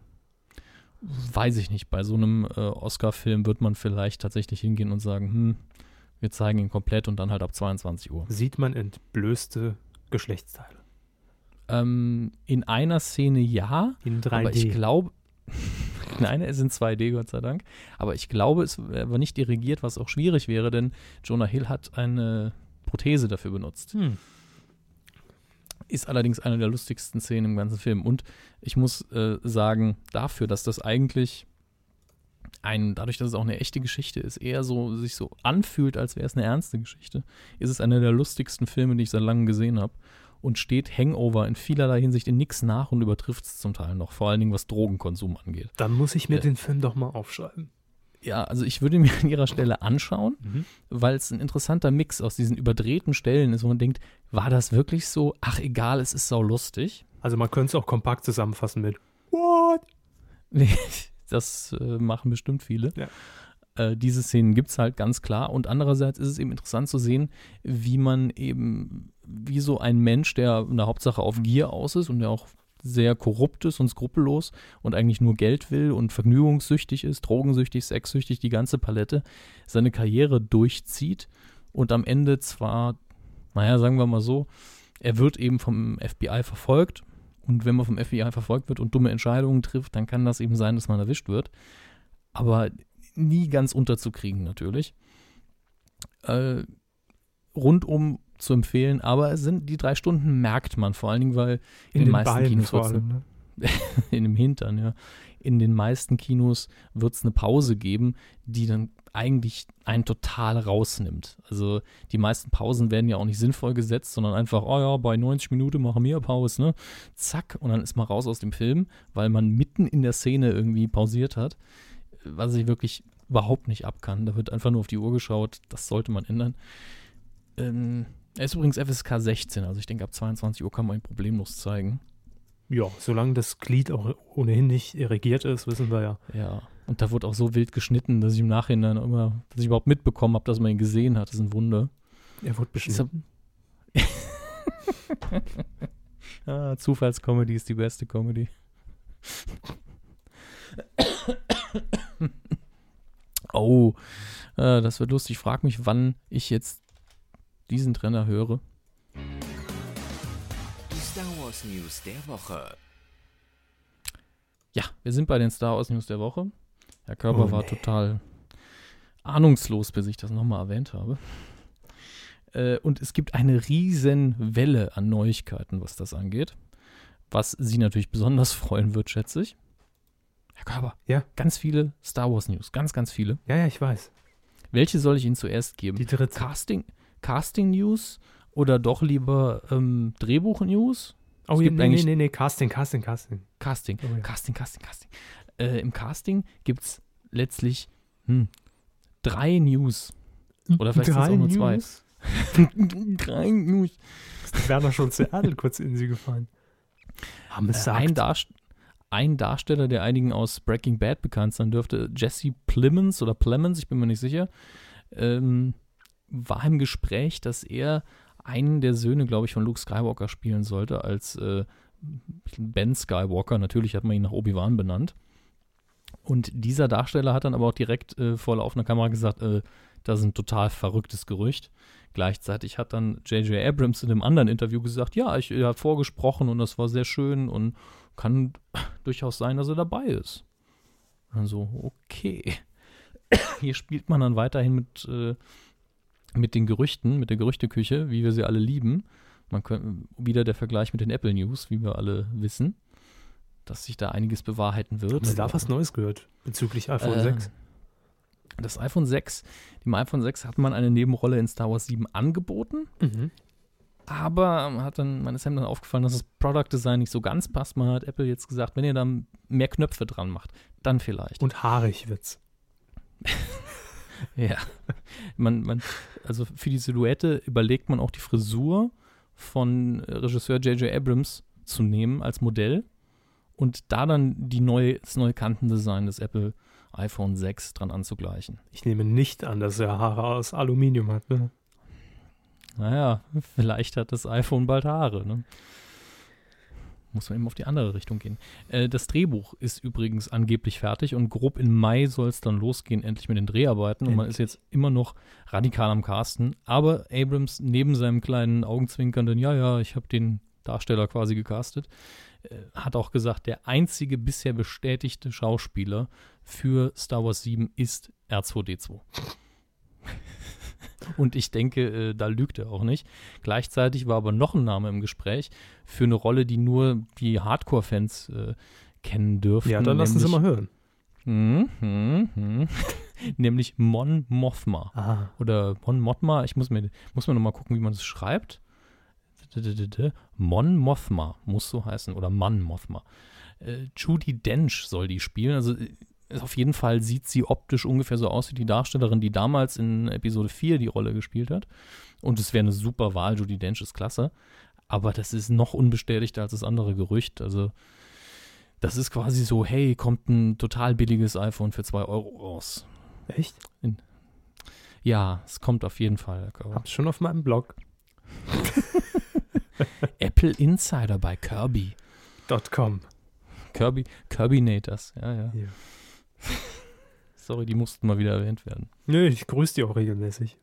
[SPEAKER 2] Weiß ich nicht. Bei so einem äh, Oscar-Film wird man vielleicht tatsächlich hingehen und sagen, hm, wir zeigen ihn komplett und dann halt ab 22 Uhr.
[SPEAKER 1] Sieht man entblößte Geschlechtsteile?
[SPEAKER 2] Ähm, in einer Szene ja.
[SPEAKER 1] In 3D.
[SPEAKER 2] Aber ich glaube, Nein, es sind 2D, Gott sei Dank. Aber ich glaube, es war nicht dirigiert, was auch schwierig wäre, denn Jonah Hill hat eine Prothese dafür benutzt. Hm. Ist allerdings eine der lustigsten Szenen im ganzen Film. Und ich muss äh, sagen, dafür, dass das eigentlich ein, dadurch, dass es auch eine echte Geschichte ist, eher so sich so anfühlt, als wäre es eine ernste Geschichte, ist es einer der lustigsten Filme, die ich seit langem gesehen habe. Und steht Hangover in vielerlei Hinsicht in nichts nach und übertrifft es zum Teil noch, vor allen Dingen was Drogenkonsum angeht.
[SPEAKER 1] Dann muss ich mir äh, den Film doch mal aufschreiben.
[SPEAKER 2] Ja, also ich würde mir an ihrer Stelle anschauen, mhm. weil es ein interessanter Mix aus diesen überdrehten Stellen ist, wo man denkt, war das wirklich so? Ach egal, es ist sau lustig.
[SPEAKER 1] Also man könnte es auch kompakt zusammenfassen mit What?
[SPEAKER 2] Das äh, machen bestimmt viele. Ja. Äh, diese Szenen gibt es halt ganz klar. Und andererseits ist es eben interessant zu sehen, wie man eben, wie so ein Mensch, der in der Hauptsache auf Gier aus ist und der auch sehr korrupt ist und skrupellos und eigentlich nur Geld will und vergnügungssüchtig ist, drogensüchtig, sexsüchtig, die ganze Palette, seine Karriere durchzieht und am Ende zwar, naja, sagen wir mal so, er wird eben vom FBI verfolgt und wenn man vom FBI verfolgt wird und dumme Entscheidungen trifft, dann kann das eben sein, dass man erwischt wird, aber nie ganz unterzukriegen natürlich. Äh, rundum zu empfehlen, aber es sind die drei Stunden merkt man vor allen Dingen, weil in, in den, meisten Beinen Kinos allem, ne? in dem Hintern, ja. In den meisten Kinos wird es eine Pause geben, die dann eigentlich einen total rausnimmt. Also die meisten Pausen werden ja auch nicht sinnvoll gesetzt, sondern einfach, oh ja, bei 90 Minuten machen wir Pause, ne? Zack, und dann ist man raus aus dem Film, weil man mitten in der Szene irgendwie pausiert hat, was ich wirklich überhaupt nicht ab kann. Da wird einfach nur auf die Uhr geschaut, das sollte man ändern. Ähm, er ist übrigens FSK 16, also ich denke, ab 22 Uhr kann man ihn problemlos zeigen.
[SPEAKER 1] Ja, solange das Glied auch ohnehin nicht irrigiert ist, wissen wir ja.
[SPEAKER 2] Ja, und da wurde auch so wild geschnitten, dass ich im Nachhinein immer, dass ich überhaupt mitbekommen habe, dass man ihn gesehen hat. Das ist ein Wunder.
[SPEAKER 1] Er wurde beschnitten.
[SPEAKER 2] ah, Zufallscomedy ist die beste Comedy. oh, äh, das wird lustig. Ich frage mich, wann ich jetzt diesen Trainer höre.
[SPEAKER 3] Die Star Wars News der Woche.
[SPEAKER 2] Ja, wir sind bei den Star Wars News der Woche. Herr Körper oh, war total ahnungslos, bis ich das nochmal erwähnt habe. Äh, und es gibt eine riesen Welle an Neuigkeiten, was das angeht. Was Sie natürlich besonders freuen wird, schätze ich. Herr Körper.
[SPEAKER 1] Ja.
[SPEAKER 2] Ganz viele Star Wars News. Ganz, ganz viele.
[SPEAKER 1] Ja, ja, ich weiß.
[SPEAKER 2] Welche soll ich Ihnen zuerst geben?
[SPEAKER 1] Die dritte.
[SPEAKER 2] Casting, Casting-News oder doch lieber ähm, Drehbuch-News?
[SPEAKER 1] Oh,
[SPEAKER 2] Es
[SPEAKER 1] nee,
[SPEAKER 2] gibt
[SPEAKER 1] nee,
[SPEAKER 2] eigentlich-
[SPEAKER 1] nee, nee, Casting, Casting, Casting.
[SPEAKER 2] Casting,
[SPEAKER 1] Oh ja.
[SPEAKER 2] Casting, Casting, Casting. Äh, Im Casting gibt es letztlich hm, drei News. Oder vielleicht sind's auch nur zwei.
[SPEAKER 1] News?
[SPEAKER 2] drei News.
[SPEAKER 1] Ist Werner Schulze Erdl kurz in sie gefallen. Haben es
[SPEAKER 2] Äh, ein. Darst ein Darsteller, der einigen aus Breaking Bad bekannt sein dürfte, Jesse Plemons oder Plemons, ich bin mir nicht sicher, ähm, war im Gespräch, dass er einen der Söhne, glaube ich, von Luke Skywalker spielen sollte, als äh, Ben Skywalker. Natürlich hat man ihn nach Obi-Wan benannt. Und dieser Darsteller hat dann aber auch direkt äh, vor laufender Kamera gesagt, äh, das ist ein total verrücktes Gerücht. Gleichzeitig hat dann J.J. Abrams in einem anderen Interview gesagt, ja, ich hat vorgesprochen und das war sehr schön und kann durchaus sein, dass er dabei ist. Also, okay. Hier spielt man dann weiterhin mit, äh, mit den Gerüchten, mit der Gerüchteküche, wie wir sie alle lieben. Man könnte wieder der Vergleich mit den Apple News, wie wir alle wissen, dass sich da einiges bewahrheiten wird.
[SPEAKER 1] Haben Sie da was Neues gehört bezüglich iPhone
[SPEAKER 2] Äh,
[SPEAKER 1] 6?
[SPEAKER 2] Das iPhone 6, dem iPhone 6 hat man eine Nebenrolle in Star Wars 7 angeboten,
[SPEAKER 1] Mhm.
[SPEAKER 2] aber hat dann, man ist einem dann aufgefallen, dass das Product Design nicht so ganz passt. Man hat Apple jetzt gesagt, wenn ihr da mehr Knöpfe dran macht, dann vielleicht.
[SPEAKER 1] Und haarig wird's.
[SPEAKER 2] Ja. Man, man, also für die Silhouette überlegt man auch die Frisur von Regisseur J.J. Abrams zu nehmen als Modell und da dann die neue, das neue Kantendesign des Apple iPhone 6 dran anzugleichen.
[SPEAKER 1] Ich nehme nicht an, dass er Haare aus Aluminium hat. Ne?
[SPEAKER 2] Naja, vielleicht hat das iPhone bald Haare. Ne? Muss man eben auf die andere Richtung gehen. Äh, das Drehbuch ist übrigens angeblich fertig und grob im Mai soll es dann losgehen, endlich mit den Dreharbeiten. Und man ist jetzt immer noch radikal am Casten. Aber Abrams neben seinem kleinen Augenzwinkernden, ja, ja, ich habe den Darsteller quasi gecastet, hat auch gesagt, der einzige bisher bestätigte Schauspieler für Star Wars 7 ist R2D2. Und ich denke, äh, da lügt er auch nicht. Gleichzeitig war aber noch ein Name im Gespräch für eine Rolle, die nur die Hardcore-Fans äh, kennen dürften.
[SPEAKER 1] Ja, dann lassen Sie mal hören.
[SPEAKER 2] Hm, hm, hm. nämlich Mon Mothma.
[SPEAKER 1] Aha.
[SPEAKER 2] Oder Mon Mothma, ich muss mir, muss mir nochmal gucken, wie man das schreibt. Mon Mothma muss so heißen. Oder Mann Mothma. Äh, Judy Dench soll die spielen. Also auf jeden Fall sieht sie optisch ungefähr so aus wie die Darstellerin, die damals in Episode 4 die Rolle gespielt hat. Und es wäre eine super Wahl. Judy Dench ist klasse. Aber das ist noch unbestätigter als das andere Gerücht. Also das ist quasi so, hey, kommt ein total billiges iPhone für 2 Euro raus.
[SPEAKER 1] Echt?
[SPEAKER 2] Ja, es kommt auf jeden Fall.
[SPEAKER 1] Hab's schon auf meinem Blog.
[SPEAKER 2] Apple Insider bei Kirby.
[SPEAKER 1] .com.
[SPEAKER 2] Kirby, Kirbynators, ja, ja.
[SPEAKER 1] Ja.
[SPEAKER 2] Sorry, die mussten mal wieder erwähnt werden.
[SPEAKER 1] Nö, ich grüße die auch regelmäßig.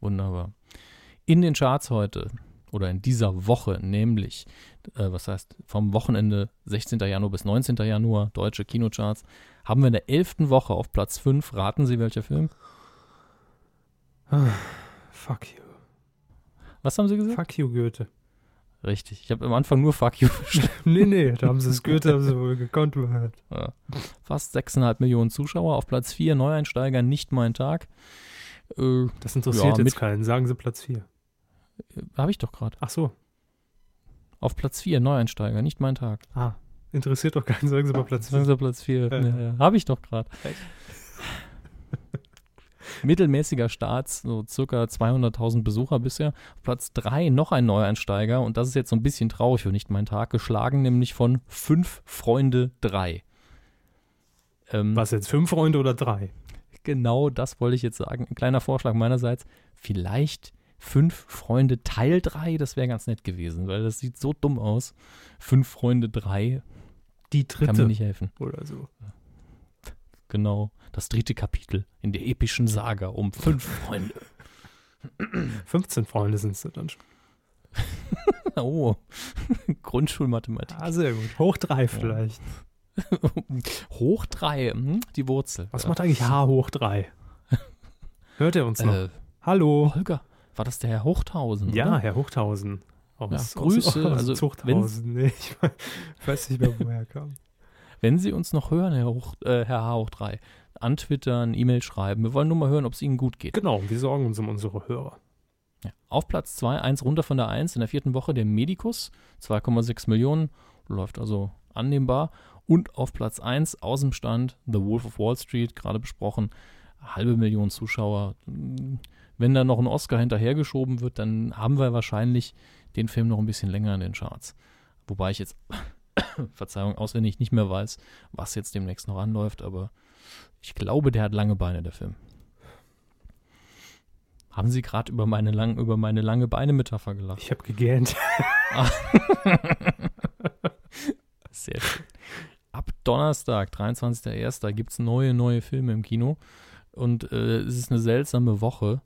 [SPEAKER 2] Wunderbar. In den Charts heute oder in dieser Woche, nämlich, äh, was heißt, vom Wochenende 16. Januar bis 19. Januar, deutsche Kinocharts, haben wir in der 11. Woche auf Platz 5, raten Sie welcher Film?
[SPEAKER 1] Fuck you.
[SPEAKER 2] Was haben Sie gesagt?
[SPEAKER 1] Fuck you, Goethe.
[SPEAKER 2] Richtig, ich habe am Anfang nur Fuck you verstanden.
[SPEAKER 1] nee, nee, da haben sie es Goethe haben sie wohl gekonnt gehört.
[SPEAKER 2] Ja. Fast 6,5 Millionen Zuschauer. Auf Platz 4 Neueinsteiger, nicht mein Tag. Äh,
[SPEAKER 1] Das interessiert
[SPEAKER 2] Ja,
[SPEAKER 1] jetzt keinen. Sagen sie Platz 4.
[SPEAKER 2] habe ich doch gerade.
[SPEAKER 1] Ach so.
[SPEAKER 2] Auf Platz 4 Neueinsteiger, nicht mein Tag.
[SPEAKER 1] Ah. Interessiert doch keinen. Sagen sie mal Platz 4.
[SPEAKER 2] Sagen Sie Platz 4.
[SPEAKER 1] Ja.
[SPEAKER 2] Ja, ja. Habe ich doch gerade. Mittelmäßiger Start, so circa 200.000 Besucher bisher. Auf Platz 3 noch ein Neueinsteiger und das ist jetzt so ein bisschen traurig für nicht mein Tag, geschlagen nämlich von 5 Freunde 3. Ähm,
[SPEAKER 1] Was jetzt? Fünf Freunde oder drei?
[SPEAKER 2] Genau das wollte ich jetzt sagen. Ein kleiner Vorschlag meinerseits. Vielleicht fünf Freunde Teil 3, das wäre ganz nett gewesen, weil das sieht so dumm aus. Fünf Freunde 3
[SPEAKER 1] Die
[SPEAKER 2] kann mir
[SPEAKER 1] dritte.
[SPEAKER 2] nicht helfen.
[SPEAKER 1] Oder so.
[SPEAKER 2] Genau. Das dritte Kapitel in der epischen Saga um fünf Freunde.
[SPEAKER 1] 15 Freunde sind es dann schon.
[SPEAKER 2] Oh, Grundschulmathematik.
[SPEAKER 1] Ah, sehr gut. Hoch drei vielleicht.
[SPEAKER 2] Hoch 3, hm, die Wurzel.
[SPEAKER 1] Was
[SPEAKER 2] Ja.
[SPEAKER 1] macht eigentlich H hoch drei? Hört er uns noch?
[SPEAKER 2] äh,
[SPEAKER 1] Hallo.
[SPEAKER 2] Holger, war das der Herr Hochthausen?
[SPEAKER 1] Ja,
[SPEAKER 2] oder?
[SPEAKER 1] Herr Hochthausen. Aus,
[SPEAKER 2] Ja, Grüße,
[SPEAKER 1] Aus, aus
[SPEAKER 2] also,
[SPEAKER 1] Zuchthausen. Nee, ich weiß nicht mehr, woher er kam.
[SPEAKER 2] Wenn Sie uns noch hören, Herr, Hoch, äh, Herr H. Hoch 3, antwittern, E-Mail schreiben. Wir wollen nur mal hören, ob es Ihnen gut geht.
[SPEAKER 1] Genau, wir sorgen uns um unsere Hörer.
[SPEAKER 2] Ja. Auf Platz 2, eins runter von der 1 in der vierten Woche, der Medicus, 2,6 Millionen, läuft also annehmbar. Und auf Platz 1 aus dem Stand The Wolf of Wall Street, gerade besprochen, halbe Million Zuschauer. Wenn da noch ein Oscar hinterhergeschoben wird, dann haben wir wahrscheinlich den Film noch ein bisschen länger in den Charts. Wobei ich jetzt, Verzeihung, auswendig nicht mehr weiß, was jetzt demnächst noch anläuft, aber ich glaube, der hat lange Beine, der Film. Haben Sie gerade über meine lang, über meine lange Beine-Metapher gelacht?
[SPEAKER 1] Ich habe gegähnt.
[SPEAKER 2] Sehr schön. Ab Donnerstag, 23.01., gibt es neue, neue Filme im Kino. Und äh, es ist eine seltsame Woche.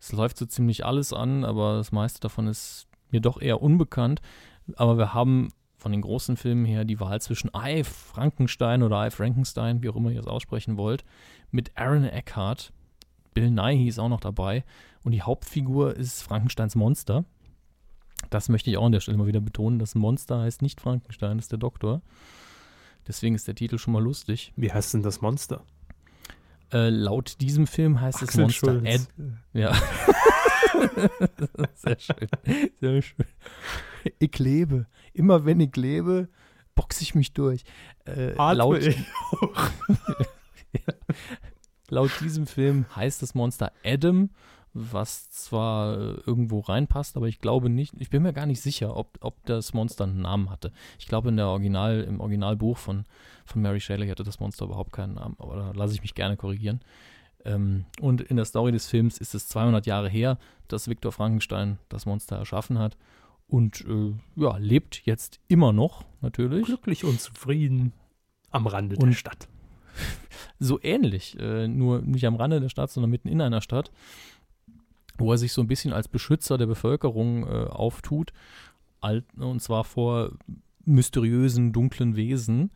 [SPEAKER 2] Es läuft so ziemlich alles an, aber das meiste davon ist mir doch eher unbekannt. Aber wir haben von den großen Filmen her die Wahl zwischen I, Frankenstein oder I, Frankenstein, wie auch immer ihr es aussprechen wollt, mit Aaron Eckhart. Bill Nighy ist auch noch dabei. Und die Hauptfigur ist Frankensteins Monster. Das möchte ich auch an der Stelle mal wieder betonen. Das Monster heißt nicht Frankenstein, das ist der Doktor. Deswegen ist der Titel schon mal lustig.
[SPEAKER 1] Wie heißt denn das Monster?
[SPEAKER 2] Äh, laut diesem Film heißt
[SPEAKER 1] Axel
[SPEAKER 2] es Monster
[SPEAKER 1] Schulz.
[SPEAKER 2] Ed. Ja. Sehr schön. Sehr schön. Ich lebe. Immer wenn ich lebe, boxe ich mich durch. Äh, laut, laut diesem Film heißt das Monster Adam, was zwar äh, irgendwo reinpasst, aber ich glaube nicht, ich bin mir gar nicht sicher, ob, ob das Monster einen Namen hatte. Ich glaube, in der Original, im Originalbuch von, von Mary Shelley hatte das Monster überhaupt keinen Namen, aber da lasse ich mich gerne korrigieren. Ähm, und in der Story des Films ist es 200 Jahre her, dass Viktor Frankenstein das Monster erschaffen hat und äh, ja, lebt jetzt immer noch, natürlich.
[SPEAKER 1] glücklich und zufrieden am Rande
[SPEAKER 2] Und-
[SPEAKER 1] der Stadt.
[SPEAKER 2] so ähnlich, äh, nur nicht am Rande der Stadt, sondern mitten in einer Stadt, wo er sich so ein bisschen als Beschützer der Bevölkerung äh, auftut, und zwar vor mysteriösen, dunklen Wesen,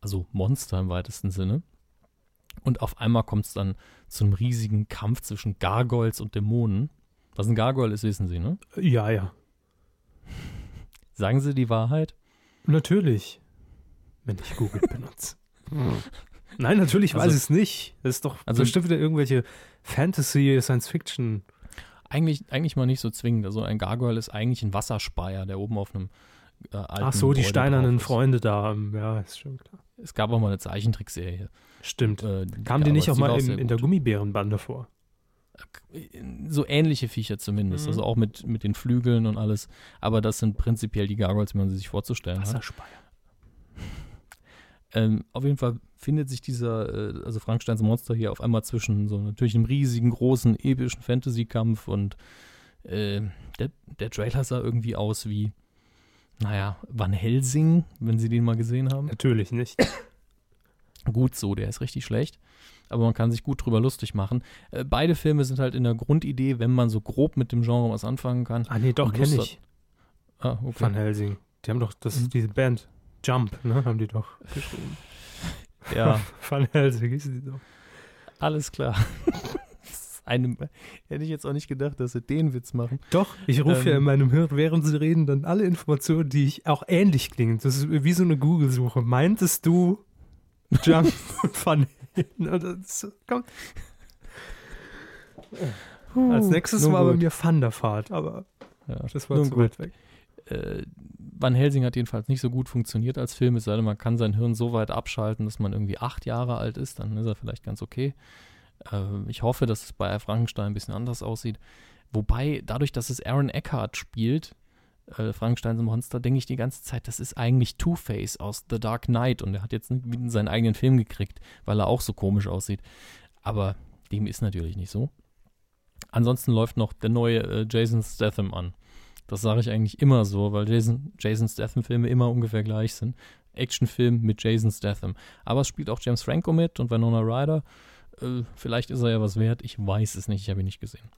[SPEAKER 2] also Monster im weitesten Sinne. Und auf einmal kommt es dann zu einem riesigen Kampf zwischen Gargoyles und Dämonen. Was ein Gargoyle ist, wissen Sie, ne?
[SPEAKER 1] Ja, ja.
[SPEAKER 2] Sagen Sie die Wahrheit?
[SPEAKER 1] Natürlich. Wenn ich Google benutze. Nein, natürlich
[SPEAKER 2] Also-
[SPEAKER 1] weiß ich es nicht. Das ist doch
[SPEAKER 2] Also-
[SPEAKER 1] bestimmt wieder irgendwelche Fantasy, Science-Fiction.
[SPEAKER 2] Eigentlich, eigentlich mal nicht so zwingend. Also ein Gargoyle ist eigentlich ein Wasserspeier, der oben auf einem äh, alten
[SPEAKER 1] Ach so, die
[SPEAKER 2] Gebäude
[SPEAKER 1] steinernen
[SPEAKER 2] drauf ist.
[SPEAKER 1] Freunde da. ähm, Ja, ist schon klar.
[SPEAKER 2] Es gab auch mal eine Zeichentrickserie.
[SPEAKER 1] Stimmt.
[SPEAKER 2] Äh,
[SPEAKER 1] Kamen die nicht auch mal in, in der. Gummibärenbande vor?
[SPEAKER 2] So ähnliche Viecher zumindest.
[SPEAKER 1] Mhm.
[SPEAKER 2] Also auch mit, mit den Flügeln und alles. Aber das sind prinzipiell die Gargoyles, wie man sie sich vorzustellen hat. Ähm, auf jeden Fall findet sich dieser, äh, also Frankensteins Monster hier auf einmal zwischen so natürlich einem riesigen, großen, epischen Fantasy-Kampf und äh, der, der Trailer sah irgendwie aus wie, naja, Van Helsing, wenn Sie den mal gesehen haben.
[SPEAKER 1] Natürlich nicht.
[SPEAKER 2] Gut so, der ist richtig schlecht. Aber man kann sich gut drüber lustig machen. Äh, beide Filme sind halt in der Grundidee, wenn man so grob mit dem Genre was anfangen kann.
[SPEAKER 1] Ah, nee, doch, kenne ich.
[SPEAKER 2] Ah, okay.
[SPEAKER 1] Van Helsing. Die haben doch, das
[SPEAKER 2] Mhm.
[SPEAKER 1] ist diese Band. Jump, ne? Haben die doch geschrieben.
[SPEAKER 2] Ja,
[SPEAKER 1] Van Helsing ist die doch.
[SPEAKER 2] alles klar. Das ist Eine, hätte ich jetzt auch nicht gedacht, dass sie den Witz machen.
[SPEAKER 1] Doch, ich rufe ja
[SPEAKER 2] Ähm.
[SPEAKER 1] in meinem Hirn, während sie reden, dann alle Informationen, die ich auch ähnlich klingen. Das ist wie so eine Google-Suche. Meintest du Jump Helsing? Das kommt. Als nächstes war bei
[SPEAKER 2] gut.
[SPEAKER 1] mir Thunderfahrt, aber
[SPEAKER 2] Ja,
[SPEAKER 1] das war
[SPEAKER 2] nun
[SPEAKER 1] zu
[SPEAKER 2] gut.
[SPEAKER 1] weit weg.
[SPEAKER 2] äh, Van Helsing hat jedenfalls nicht so gut funktioniert als Film, es sei denn, man kann sein Hirn so weit abschalten, dass man irgendwie acht Jahre alt ist, dann ist er vielleicht ganz okay. Äh, ich hoffe, dass es bei Frankenstein ein bisschen anders aussieht. Wobei, dadurch, dass es Aaron Eckhart spielt, äh, Frankensteins Monster, denke ich die ganze Zeit, das ist eigentlich Two-Face aus The Dark Knight und er hat jetzt seinen eigenen Film gekriegt, weil er auch so komisch aussieht. Aber dem ist natürlich nicht so. Ansonsten läuft noch der neue äh, Jason Statham an. Das sage ich eigentlich immer so, weil Jason, Jason Statham-Filme immer ungefähr gleich sind. Actionfilm mit Jason Statham. Aber es spielt auch James Franco mit und Winona Ryder. Äh, vielleicht ist er ja was wert. Ich weiß es nicht. Ich habe ihn nicht gesehen.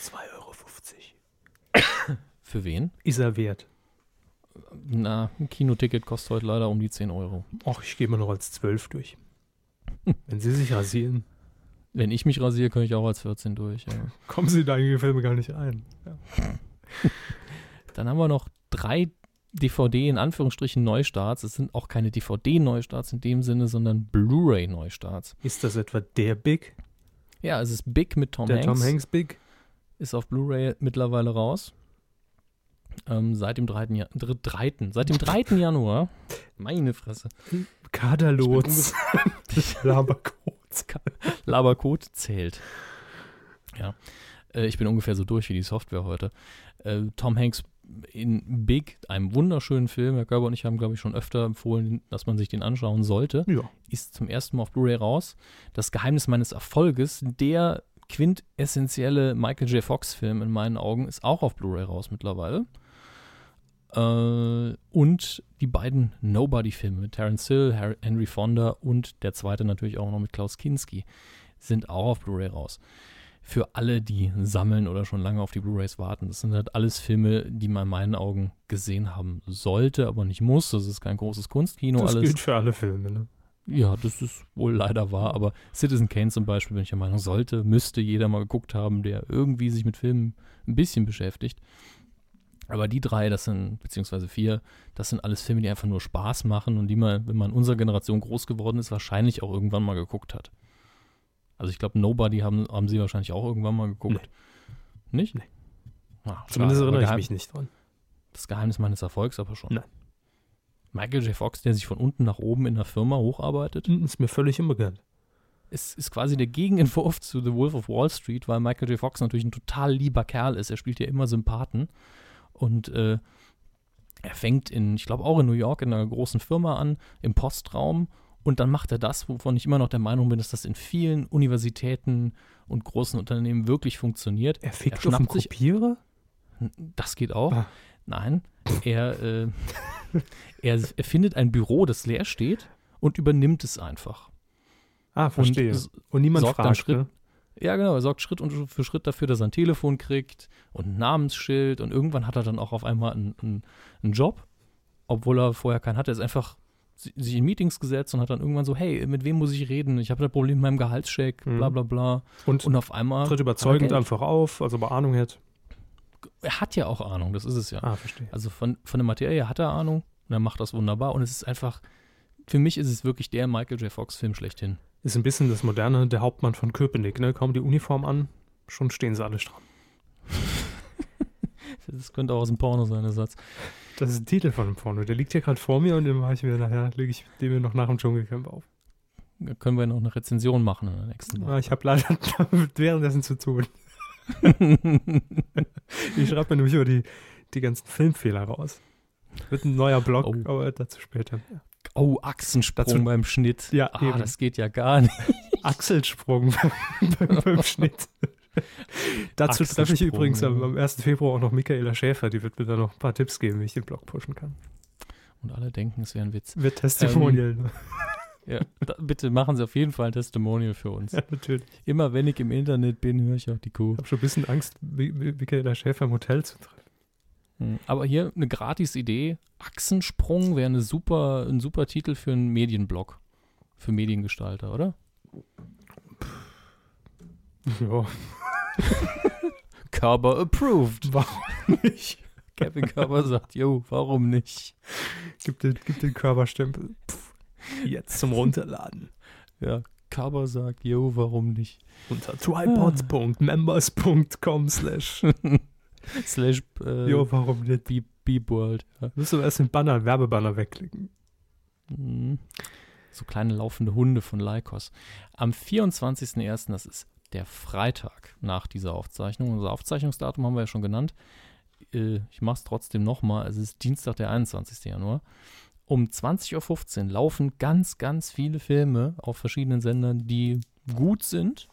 [SPEAKER 1] 2,50 Euro.
[SPEAKER 2] Für wen?
[SPEAKER 1] Ist er wert?
[SPEAKER 2] Na, ein Kinoticket kostet heute leider um die 10 Euro.
[SPEAKER 1] Och, ich gehe mal noch als 12 durch. Wenn Sie sich rasieren,
[SPEAKER 2] Wenn ich mich rasiere, kann ich auch als 14 durch. Ja.
[SPEAKER 1] kommen Sie in einige Filme gar nicht ein.
[SPEAKER 2] Dann haben wir noch drei DVD in Anführungsstrichen Neustarts. Es sind auch keine DVD-Neustarts in dem Sinne, sondern Blu-ray-Neustarts.
[SPEAKER 1] Ist das etwa der Big?
[SPEAKER 2] Ja, es ist Big mit Tom
[SPEAKER 1] der
[SPEAKER 2] Hanks.
[SPEAKER 1] Tom Hanks Big?
[SPEAKER 2] ist auf Blu-ray mittlerweile raus. Ähm, seit dem 3. Ja 3. Seit dem 3. Januar. Meine Fresse.
[SPEAKER 1] Kaderlots.
[SPEAKER 2] Labercode. Labercode zählt. Ja. Äh, ich bin ungefähr so durch wie die Software heute. Äh, Tom Hanks in Big, einem wunderschönen Film, Herr Körber und ich haben, glaube ich, schon öfter empfohlen, dass man sich den anschauen sollte,
[SPEAKER 1] Ja.
[SPEAKER 2] ist zum ersten Mal auf Blu-ray raus. Das Geheimnis meines Erfolges, der quintessentielle Michael J. Fox-Film in meinen Augen, ist auch auf Blu-ray raus mittlerweile. Äh, und die beiden Nobody-Filme mit Terence Hill, Harry, Henry Fonda und der zweite natürlich auch noch mit Klaus Kinski sind auch auf Blu-ray raus. Für alle, die sammeln oder schon lange auf die Blu-rays warten. Das sind halt alles Filme, die man in meinen Augen gesehen haben sollte, aber nicht muss. Das ist kein großes Kunstkino
[SPEAKER 1] Das
[SPEAKER 2] alles.
[SPEAKER 1] gilt für alle Filme, ne?
[SPEAKER 2] Ja, das ist wohl leider wahr, aber Citizen Kane zum Beispiel bin ich der Meinung, sollte, müsste jeder mal geguckt haben, der irgendwie sich mit Filmen ein bisschen beschäftigt. Aber die drei, das sind, beziehungsweise vier, das sind alles Filme, die einfach nur Spaß machen und die man, wenn man in unserer Generation groß geworden ist, wahrscheinlich auch irgendwann mal geguckt hat. Also ich glaube, Nobody haben, haben sie wahrscheinlich auch irgendwann mal geguckt. Nicht?
[SPEAKER 1] Nee.
[SPEAKER 2] Ah,
[SPEAKER 1] Zumindest erinnere ich mich nicht dran.
[SPEAKER 2] Das Geheimnis meines Erfolgs aber schon.
[SPEAKER 1] Nein.
[SPEAKER 2] Michael J. Fox, der sich von unten nach oben in der Firma hocharbeitet,
[SPEAKER 1] Hm, Ist mir völlig unbekannt.
[SPEAKER 2] es ist quasi der Gegenentwurf zu The Wolf of Wall Street, weil Michael J. Fox natürlich ein total lieber Kerl ist. Er spielt ja immer Sympathen. Und äh, er fängt in, ich glaube auch in New York, in einer großen Firma an, im Postraum. Und dann macht er das, wovon ich immer noch der Meinung bin, dass das in vielen Universitäten und großen Unternehmen wirklich funktioniert.
[SPEAKER 1] Er fickt
[SPEAKER 2] Er
[SPEAKER 1] auf
[SPEAKER 2] sich-
[SPEAKER 1] Kopierer?
[SPEAKER 2] Das geht auch.
[SPEAKER 1] Ah.
[SPEAKER 2] Nein, er, äh, er, er findet ein Büro, das leer steht und übernimmt es einfach.
[SPEAKER 1] Ah, verstehe.
[SPEAKER 2] Und
[SPEAKER 1] Und, niemand
[SPEAKER 2] sorgt
[SPEAKER 1] fragt,
[SPEAKER 2] Schritt-
[SPEAKER 1] ne?
[SPEAKER 2] Ja, genau. Er sorgt Schritt für Schritt dafür, dass er ein Telefon kriegt und ein Namensschild und irgendwann hat er dann auch auf einmal einen, einen, einen Job, obwohl er vorher keinen hatte. Er ist einfach si- sich in Meetings gesetzt und hat dann irgendwann so, hey, mit wem muss ich reden? Ich habe ein Problem mit meinem Gehaltscheck,
[SPEAKER 1] Mhm.
[SPEAKER 2] bla bla bla.
[SPEAKER 1] Und,
[SPEAKER 2] Und auf einmal,
[SPEAKER 1] tritt überzeugend einfach auf, also bei Ahnung hätte.
[SPEAKER 2] er hat ja auch Ahnung, das ist es ja.
[SPEAKER 1] Ah, verstehe.
[SPEAKER 2] Also von, von der Materie hat er Ahnung und er macht das wunderbar und es ist einfach, für mich ist es wirklich der Michael J. Fox-Film schlechthin.
[SPEAKER 1] Ist ein bisschen das Moderne, der Hauptmann von Köpenick, ne? Kaum die Uniform an, schon stehen sie alle stramm.
[SPEAKER 2] Das könnte auch aus dem Porno sein, der Satz.
[SPEAKER 1] Das ist ein Titel von dem Porno. Der liegt hier gerade vor mir und den mache ich mir nachher, lege ich den mir noch nach dem Dschungelcamp auf.
[SPEAKER 2] Da können wir noch eine Rezension machen in der nächsten Woche.
[SPEAKER 1] Ah, ich habe leider damit währenddessen zu tun. Ich schreibe mir nämlich über die, die ganzen Filmfehler raus. Wird ein neuer Blog,
[SPEAKER 2] Oh.
[SPEAKER 1] aber dazu später.
[SPEAKER 2] Oh, Achsensprung
[SPEAKER 1] Dazu-
[SPEAKER 2] beim Schnitt.
[SPEAKER 1] Ja,
[SPEAKER 2] ah,
[SPEAKER 1] eben.
[SPEAKER 2] das geht ja gar nicht.
[SPEAKER 1] Achselsprung beim, beim Schnitt. Dazu treffe ich übrigens am, am 1. Februar auch noch Michaela Schäfer. Die wird mir da noch ein paar Tipps geben, wie ich den Blog pushen kann.
[SPEAKER 2] Und alle denken, es wäre ein Witz.
[SPEAKER 1] Wird Testimonial. ne?
[SPEAKER 2] Ja, da, bitte machen Sie auf jeden Fall ein Testimonial für uns.
[SPEAKER 1] ja, natürlich.
[SPEAKER 2] Immer wenn ich im Internet bin, höre ich auch die Kuh.
[SPEAKER 1] Ich habe schon ein bisschen Angst, Mi- Mi- Michaela Schäfer im Hotel zu treffen.
[SPEAKER 2] Hm, Aber hier eine gratis Idee. Achsensprung wäre eine super, ein super Titel für einen Medienblog. Für Mediengestalter, oder?
[SPEAKER 1] Ja,
[SPEAKER 2] Körber approved.
[SPEAKER 1] warum nicht?
[SPEAKER 2] Kevin Körber sagt, yo, warum nicht?
[SPEAKER 1] Gib den, gib den Körperstempel. Pff, jetzt zum Runterladen.
[SPEAKER 2] Ja, Körber sagt, yo, warum nicht?
[SPEAKER 1] Unter tripods.members.com slash.
[SPEAKER 2] Slash äh,
[SPEAKER 1] Jo, warum nicht?
[SPEAKER 2] Beep, Beep World. Ja.
[SPEAKER 1] Müssen wir erst den Banner, den Werbebanner wegklicken.
[SPEAKER 2] Mhm. So kleine laufende Hunde von Lycos. Am 24.01., das ist der Freitag nach dieser Aufzeichnung. Unser Aufzeichnungsdatum haben wir ja schon genannt. Äh, Ich mache es trotzdem nochmal. Es ist Dienstag, der 21. Januar. Um 20.15 Uhr laufen ganz, ganz viele Filme auf verschiedenen Sendern, die gut sind,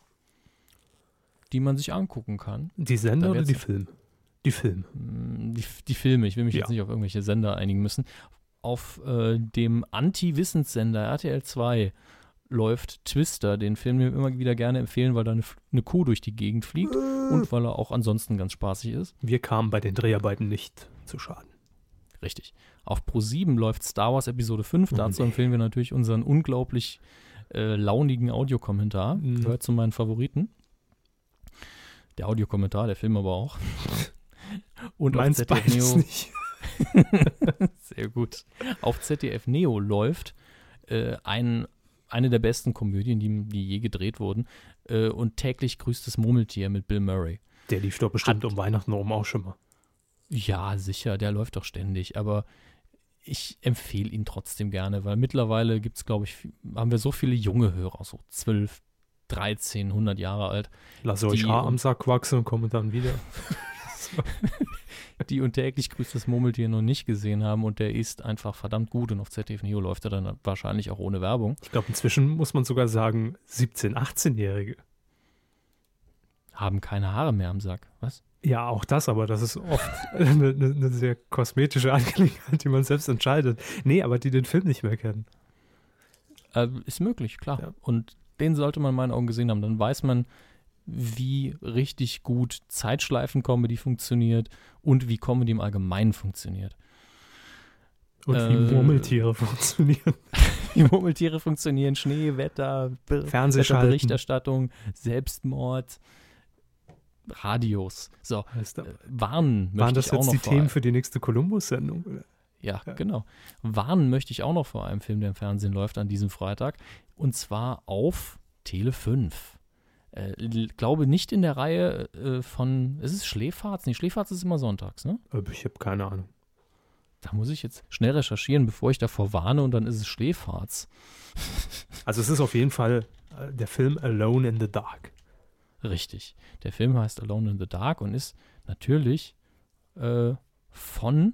[SPEAKER 2] die man sich angucken kann.
[SPEAKER 1] Die Sender oder die Filme? Die Filme.
[SPEAKER 2] Mm, Die, die Filme, ich will mich
[SPEAKER 1] Ja.
[SPEAKER 2] jetzt nicht auf irgendwelche Sender einigen müssen. Auf äh, dem Anti-Wissenssender RTL 2 läuft Twister, den Film, den wir immer wieder gerne empfehlen, weil da eine, eine Kuh durch die Gegend fliegt und weil er auch ansonsten ganz spaßig ist.
[SPEAKER 1] Wir kamen bei den Dreharbeiten nicht zu Schaden.
[SPEAKER 2] Richtig. Auf Pro7 läuft Star Wars Episode 5.
[SPEAKER 1] Oh,
[SPEAKER 2] Dazu
[SPEAKER 1] nee.
[SPEAKER 2] empfehlen wir natürlich unseren unglaublich äh, launigen Audiokommentar.
[SPEAKER 1] Mhm.
[SPEAKER 2] Gehört zu meinen Favoriten. Der Audiokommentar, der Film aber auch. Und ZDF
[SPEAKER 1] beides
[SPEAKER 2] Neo.
[SPEAKER 1] nicht.
[SPEAKER 2] Sehr gut. Auf ZDF Neo läuft äh, ein, eine der besten Komödien, die, die je gedreht wurden. Äh, und täglich grüßt das Murmeltier mit Bill Murray.
[SPEAKER 1] Der lief doch bestimmt Hat, um Weihnachten rum auch schon mal.
[SPEAKER 2] Ja, sicher, der läuft doch ständig, aber ich empfehle ihn trotzdem gerne, weil mittlerweile gibt es, glaube ich, haben wir so viele junge Hörer, so 12, 13, 100 Jahre alt.
[SPEAKER 1] Lass euch Haar am Sack wachsen und kommen dann wieder.
[SPEAKER 2] die und täglich grüßt das Murmeltier noch nicht gesehen haben und der ist einfach verdammt gut und auf ZDF Neo läuft er dann wahrscheinlich auch ohne Werbung.
[SPEAKER 1] Ich glaube, inzwischen muss man sogar sagen, 17-, 18-Jährige
[SPEAKER 2] haben keine Haare mehr am Sack. Was?
[SPEAKER 1] Ja, auch das, aber das ist oft eine, eine, sehr kosmetische Angelegenheit, die man selbst entscheidet. Nee, aber die den Film nicht mehr kennen.
[SPEAKER 2] Äh, ist möglich, klar. Ja. Und den sollte man in meinen Augen gesehen haben. Dann weiß man, wie richtig gut Zeitschleifen-Comedy funktioniert und wie Comedy im Allgemeinen funktioniert.
[SPEAKER 1] Und äh, wie Murmeltiere funktionieren.
[SPEAKER 2] wie Murmeltiere funktionieren, Schnee, Wetter, Berichterstattung, Selbstmord. Radios. So,
[SPEAKER 1] äh, warnen Waren das jetzt die Themen für die nächste Columbus-Sendung?
[SPEAKER 2] Ja, ja, genau. Warnen möchte ich auch noch vor einem Film, der im Fernsehen läuft an diesem Freitag. Und zwar auf Tele 5. Äh, glaube nicht in der Reihe äh, von, ist es Schläferz? Nee, Schläferz ist immer sonntags, ne?
[SPEAKER 1] Äh, ich habe keine Ahnung.
[SPEAKER 2] Da muss ich jetzt schnell recherchieren, bevor ich davor warne und dann ist es Schläferz.
[SPEAKER 1] Also es ist auf jeden Fall äh, der Film Alone in the Dark.
[SPEAKER 2] Richtig. Der Film heißt Alone in the Dark und ist natürlich äh, von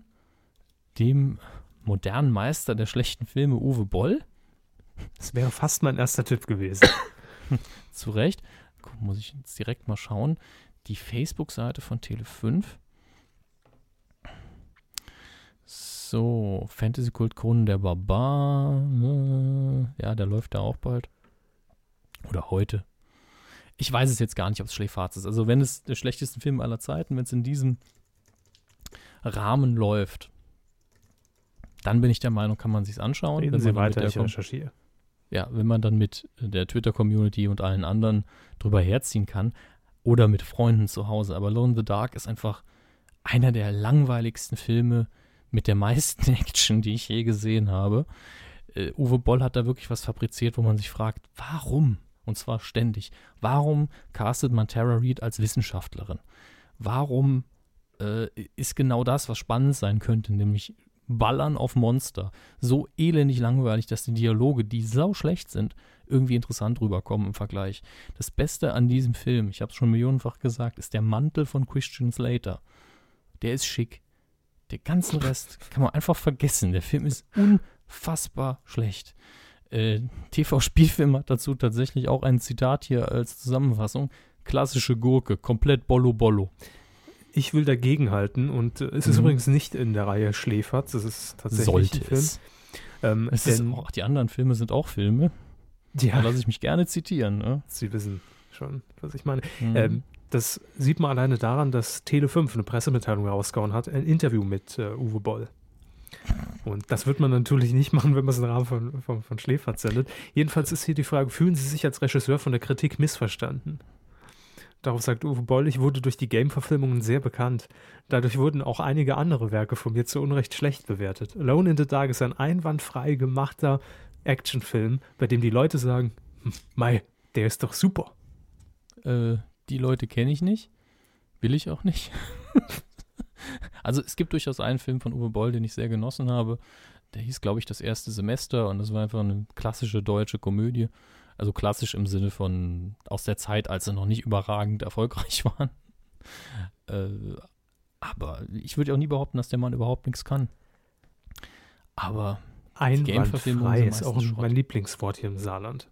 [SPEAKER 2] dem modernen Meister der schlechten Filme Uwe Boll.
[SPEAKER 1] Das wäre fast mein erster Tipp gewesen.
[SPEAKER 2] Zu Recht. Muss ich jetzt direkt mal schauen. Die Facebook-Seite von Tele5. So, Fantasy Kult Kronen der Barbar. Ja, der läuft da auch bald. Oder heute ich weiß es jetzt gar nicht, ob es Schläferz ist. Also wenn es der schlechteste Film aller Zeiten, wenn es in diesem Rahmen läuft, dann bin ich der Meinung, kann man sich anschauen.
[SPEAKER 1] Reden Sie weiter, ich recherchiere.
[SPEAKER 2] Ja, wenn man dann mit der Twitter-Community und allen anderen drüber herziehen kann oder mit Freunden zu Hause. Aber Lone in the Dark ist einfach einer der langweiligsten Filme mit der meisten Action, die ich je gesehen habe. Uh, Uwe Boll hat da wirklich was fabriziert, wo man sich fragt, warum? Und zwar ständig. Warum castet man Tara Reid als Wissenschaftlerin? Warum äh, ist genau das, was spannend sein könnte, nämlich Ballern auf Monster, so elendig langweilig, dass die Dialoge, die sau schlecht sind, irgendwie interessant rüberkommen im Vergleich. Das Beste an diesem Film, ich habe es schon millionenfach gesagt, ist der Mantel von Christian Slater. Der ist schick. Der ganze Rest kann man einfach vergessen. Der Film ist unfassbar schlecht. Äh, TV-Spielfilm hat dazu tatsächlich auch ein Zitat hier als Zusammenfassung. Klassische Gurke, komplett Bollo Bollo.
[SPEAKER 1] Ich will dagegenhalten und äh, es ist mhm. übrigens nicht in der Reihe Schläferz, es ist tatsächlich
[SPEAKER 2] Sollte ein Film. Es. Ähm, es ist auch, die anderen Filme sind auch Filme. Ja. Da lasse ich mich gerne zitieren. Ne?
[SPEAKER 1] Sie wissen schon, was ich meine. Mhm. Ähm, das sieht man alleine daran, dass Tele5 eine Pressemitteilung rausgehauen hat, ein Interview mit äh, Uwe Boll. Und das wird man natürlich nicht machen, wenn man es im Rahmen von, von, von Schläferz sendet. Jedenfalls ist hier die Frage, fühlen Sie sich als Regisseur von der Kritik missverstanden? Darauf sagt Uwe Boll, ich wurde durch die Game-Verfilmungen sehr bekannt. Dadurch wurden auch einige andere Werke von mir zu Unrecht schlecht bewertet. Alone in the Dark ist ein einwandfrei gemachter Actionfilm, bei dem die Leute sagen, hm, Mai, der ist doch super.
[SPEAKER 2] Äh, die Leute kenne ich nicht. Will ich auch nicht. Also es gibt durchaus einen Film von Uwe Boll, den ich sehr genossen habe. Der hieß, glaube ich, das erste Semester und das war einfach eine klassische deutsche Komödie. Also klassisch im Sinne von aus der Zeit, als sie noch nicht überragend erfolgreich waren. Äh, aber ich würde auch nie behaupten, dass der Mann überhaupt nichts kann. Aber
[SPEAKER 1] Einwandfrei ist auch Schrott. mein Lieblingswort hier im Saarland.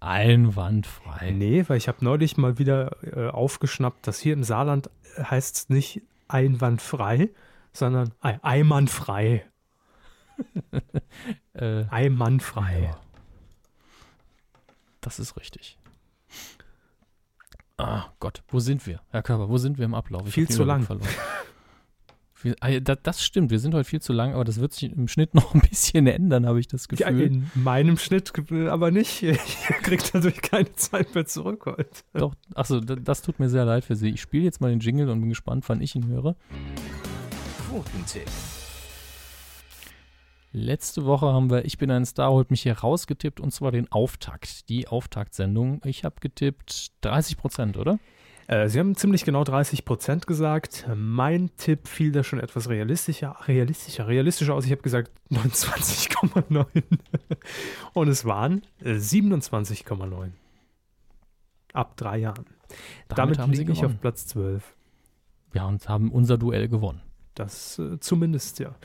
[SPEAKER 2] Einwandfrei.
[SPEAKER 1] Nee, weil ich habe neulich mal wieder äh, aufgeschnappt, dass hier im Saarland heißt es nicht einwandfrei, sondern ei, eimannfrei. äh, Eimannfrei. Ja.
[SPEAKER 2] Das ist richtig. Ah Gott, wo sind wir? Herr Körper, wo sind wir im Ablauf?
[SPEAKER 1] Ich viel zu lang.
[SPEAKER 2] Viel, ah, das stimmt, wir sind heute viel zu lang, aber das wird sich im Schnitt noch ein bisschen ändern, habe ich das Gefühl. Ja,
[SPEAKER 1] in meinem Schnitt aber nicht. Ihr kriegt natürlich keine Zeit mehr zurück heute.
[SPEAKER 2] Doch, achso, das tut mir sehr leid für Sie. Ich spiele jetzt mal den Jingle und bin gespannt, wann ich ihn höre. Quotentipp. Letzte Woche haben wir Ich bin ein Star, holt mich hier rausgetippt und zwar den Auftakt, die Auftaktsendung. Ich habe getippt 30 Prozent, oder?
[SPEAKER 1] Äh, Sie haben ziemlich genau 30 Prozent gesagt. Mein Tipp fiel da schon etwas realistischer, realistischer, realistischer aus. Ich habe gesagt 29,9 und es waren äh, 27,9. Ab drei Jahren.
[SPEAKER 2] Damit
[SPEAKER 1] Damit,
[SPEAKER 2] haben Sie
[SPEAKER 1] liege ich auf Platz 12.
[SPEAKER 2] Ja, und haben unser Duell gewonnen.
[SPEAKER 1] Das äh, zumindest, ja.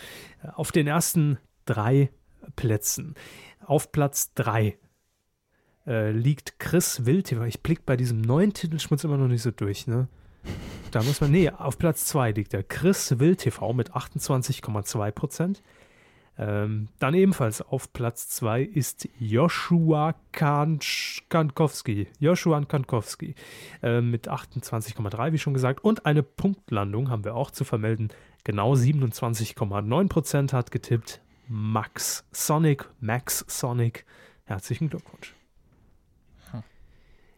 [SPEAKER 1] Äh, Auf den ersten drei Plätzen. Auf Platz drei äh, liegt Chris Wildheber. Ich blick bei diesem neuen Titelschmutz immer noch nicht so durch, ne? Da muss man, nee, auf Platz zwei liegt der Chris Wild mit 28,2 Prozent. Ähm, dann ebenfalls auf Platz zwei ist Joshua Kankowski. Joshua Kankowski äh, mit 28,3, wie schon gesagt. Und eine Punktlandung haben wir auch zu vermelden. Genau 27,9 Prozent hat getippt Max Sonic. Max Sonic. Herzlichen Glückwunsch.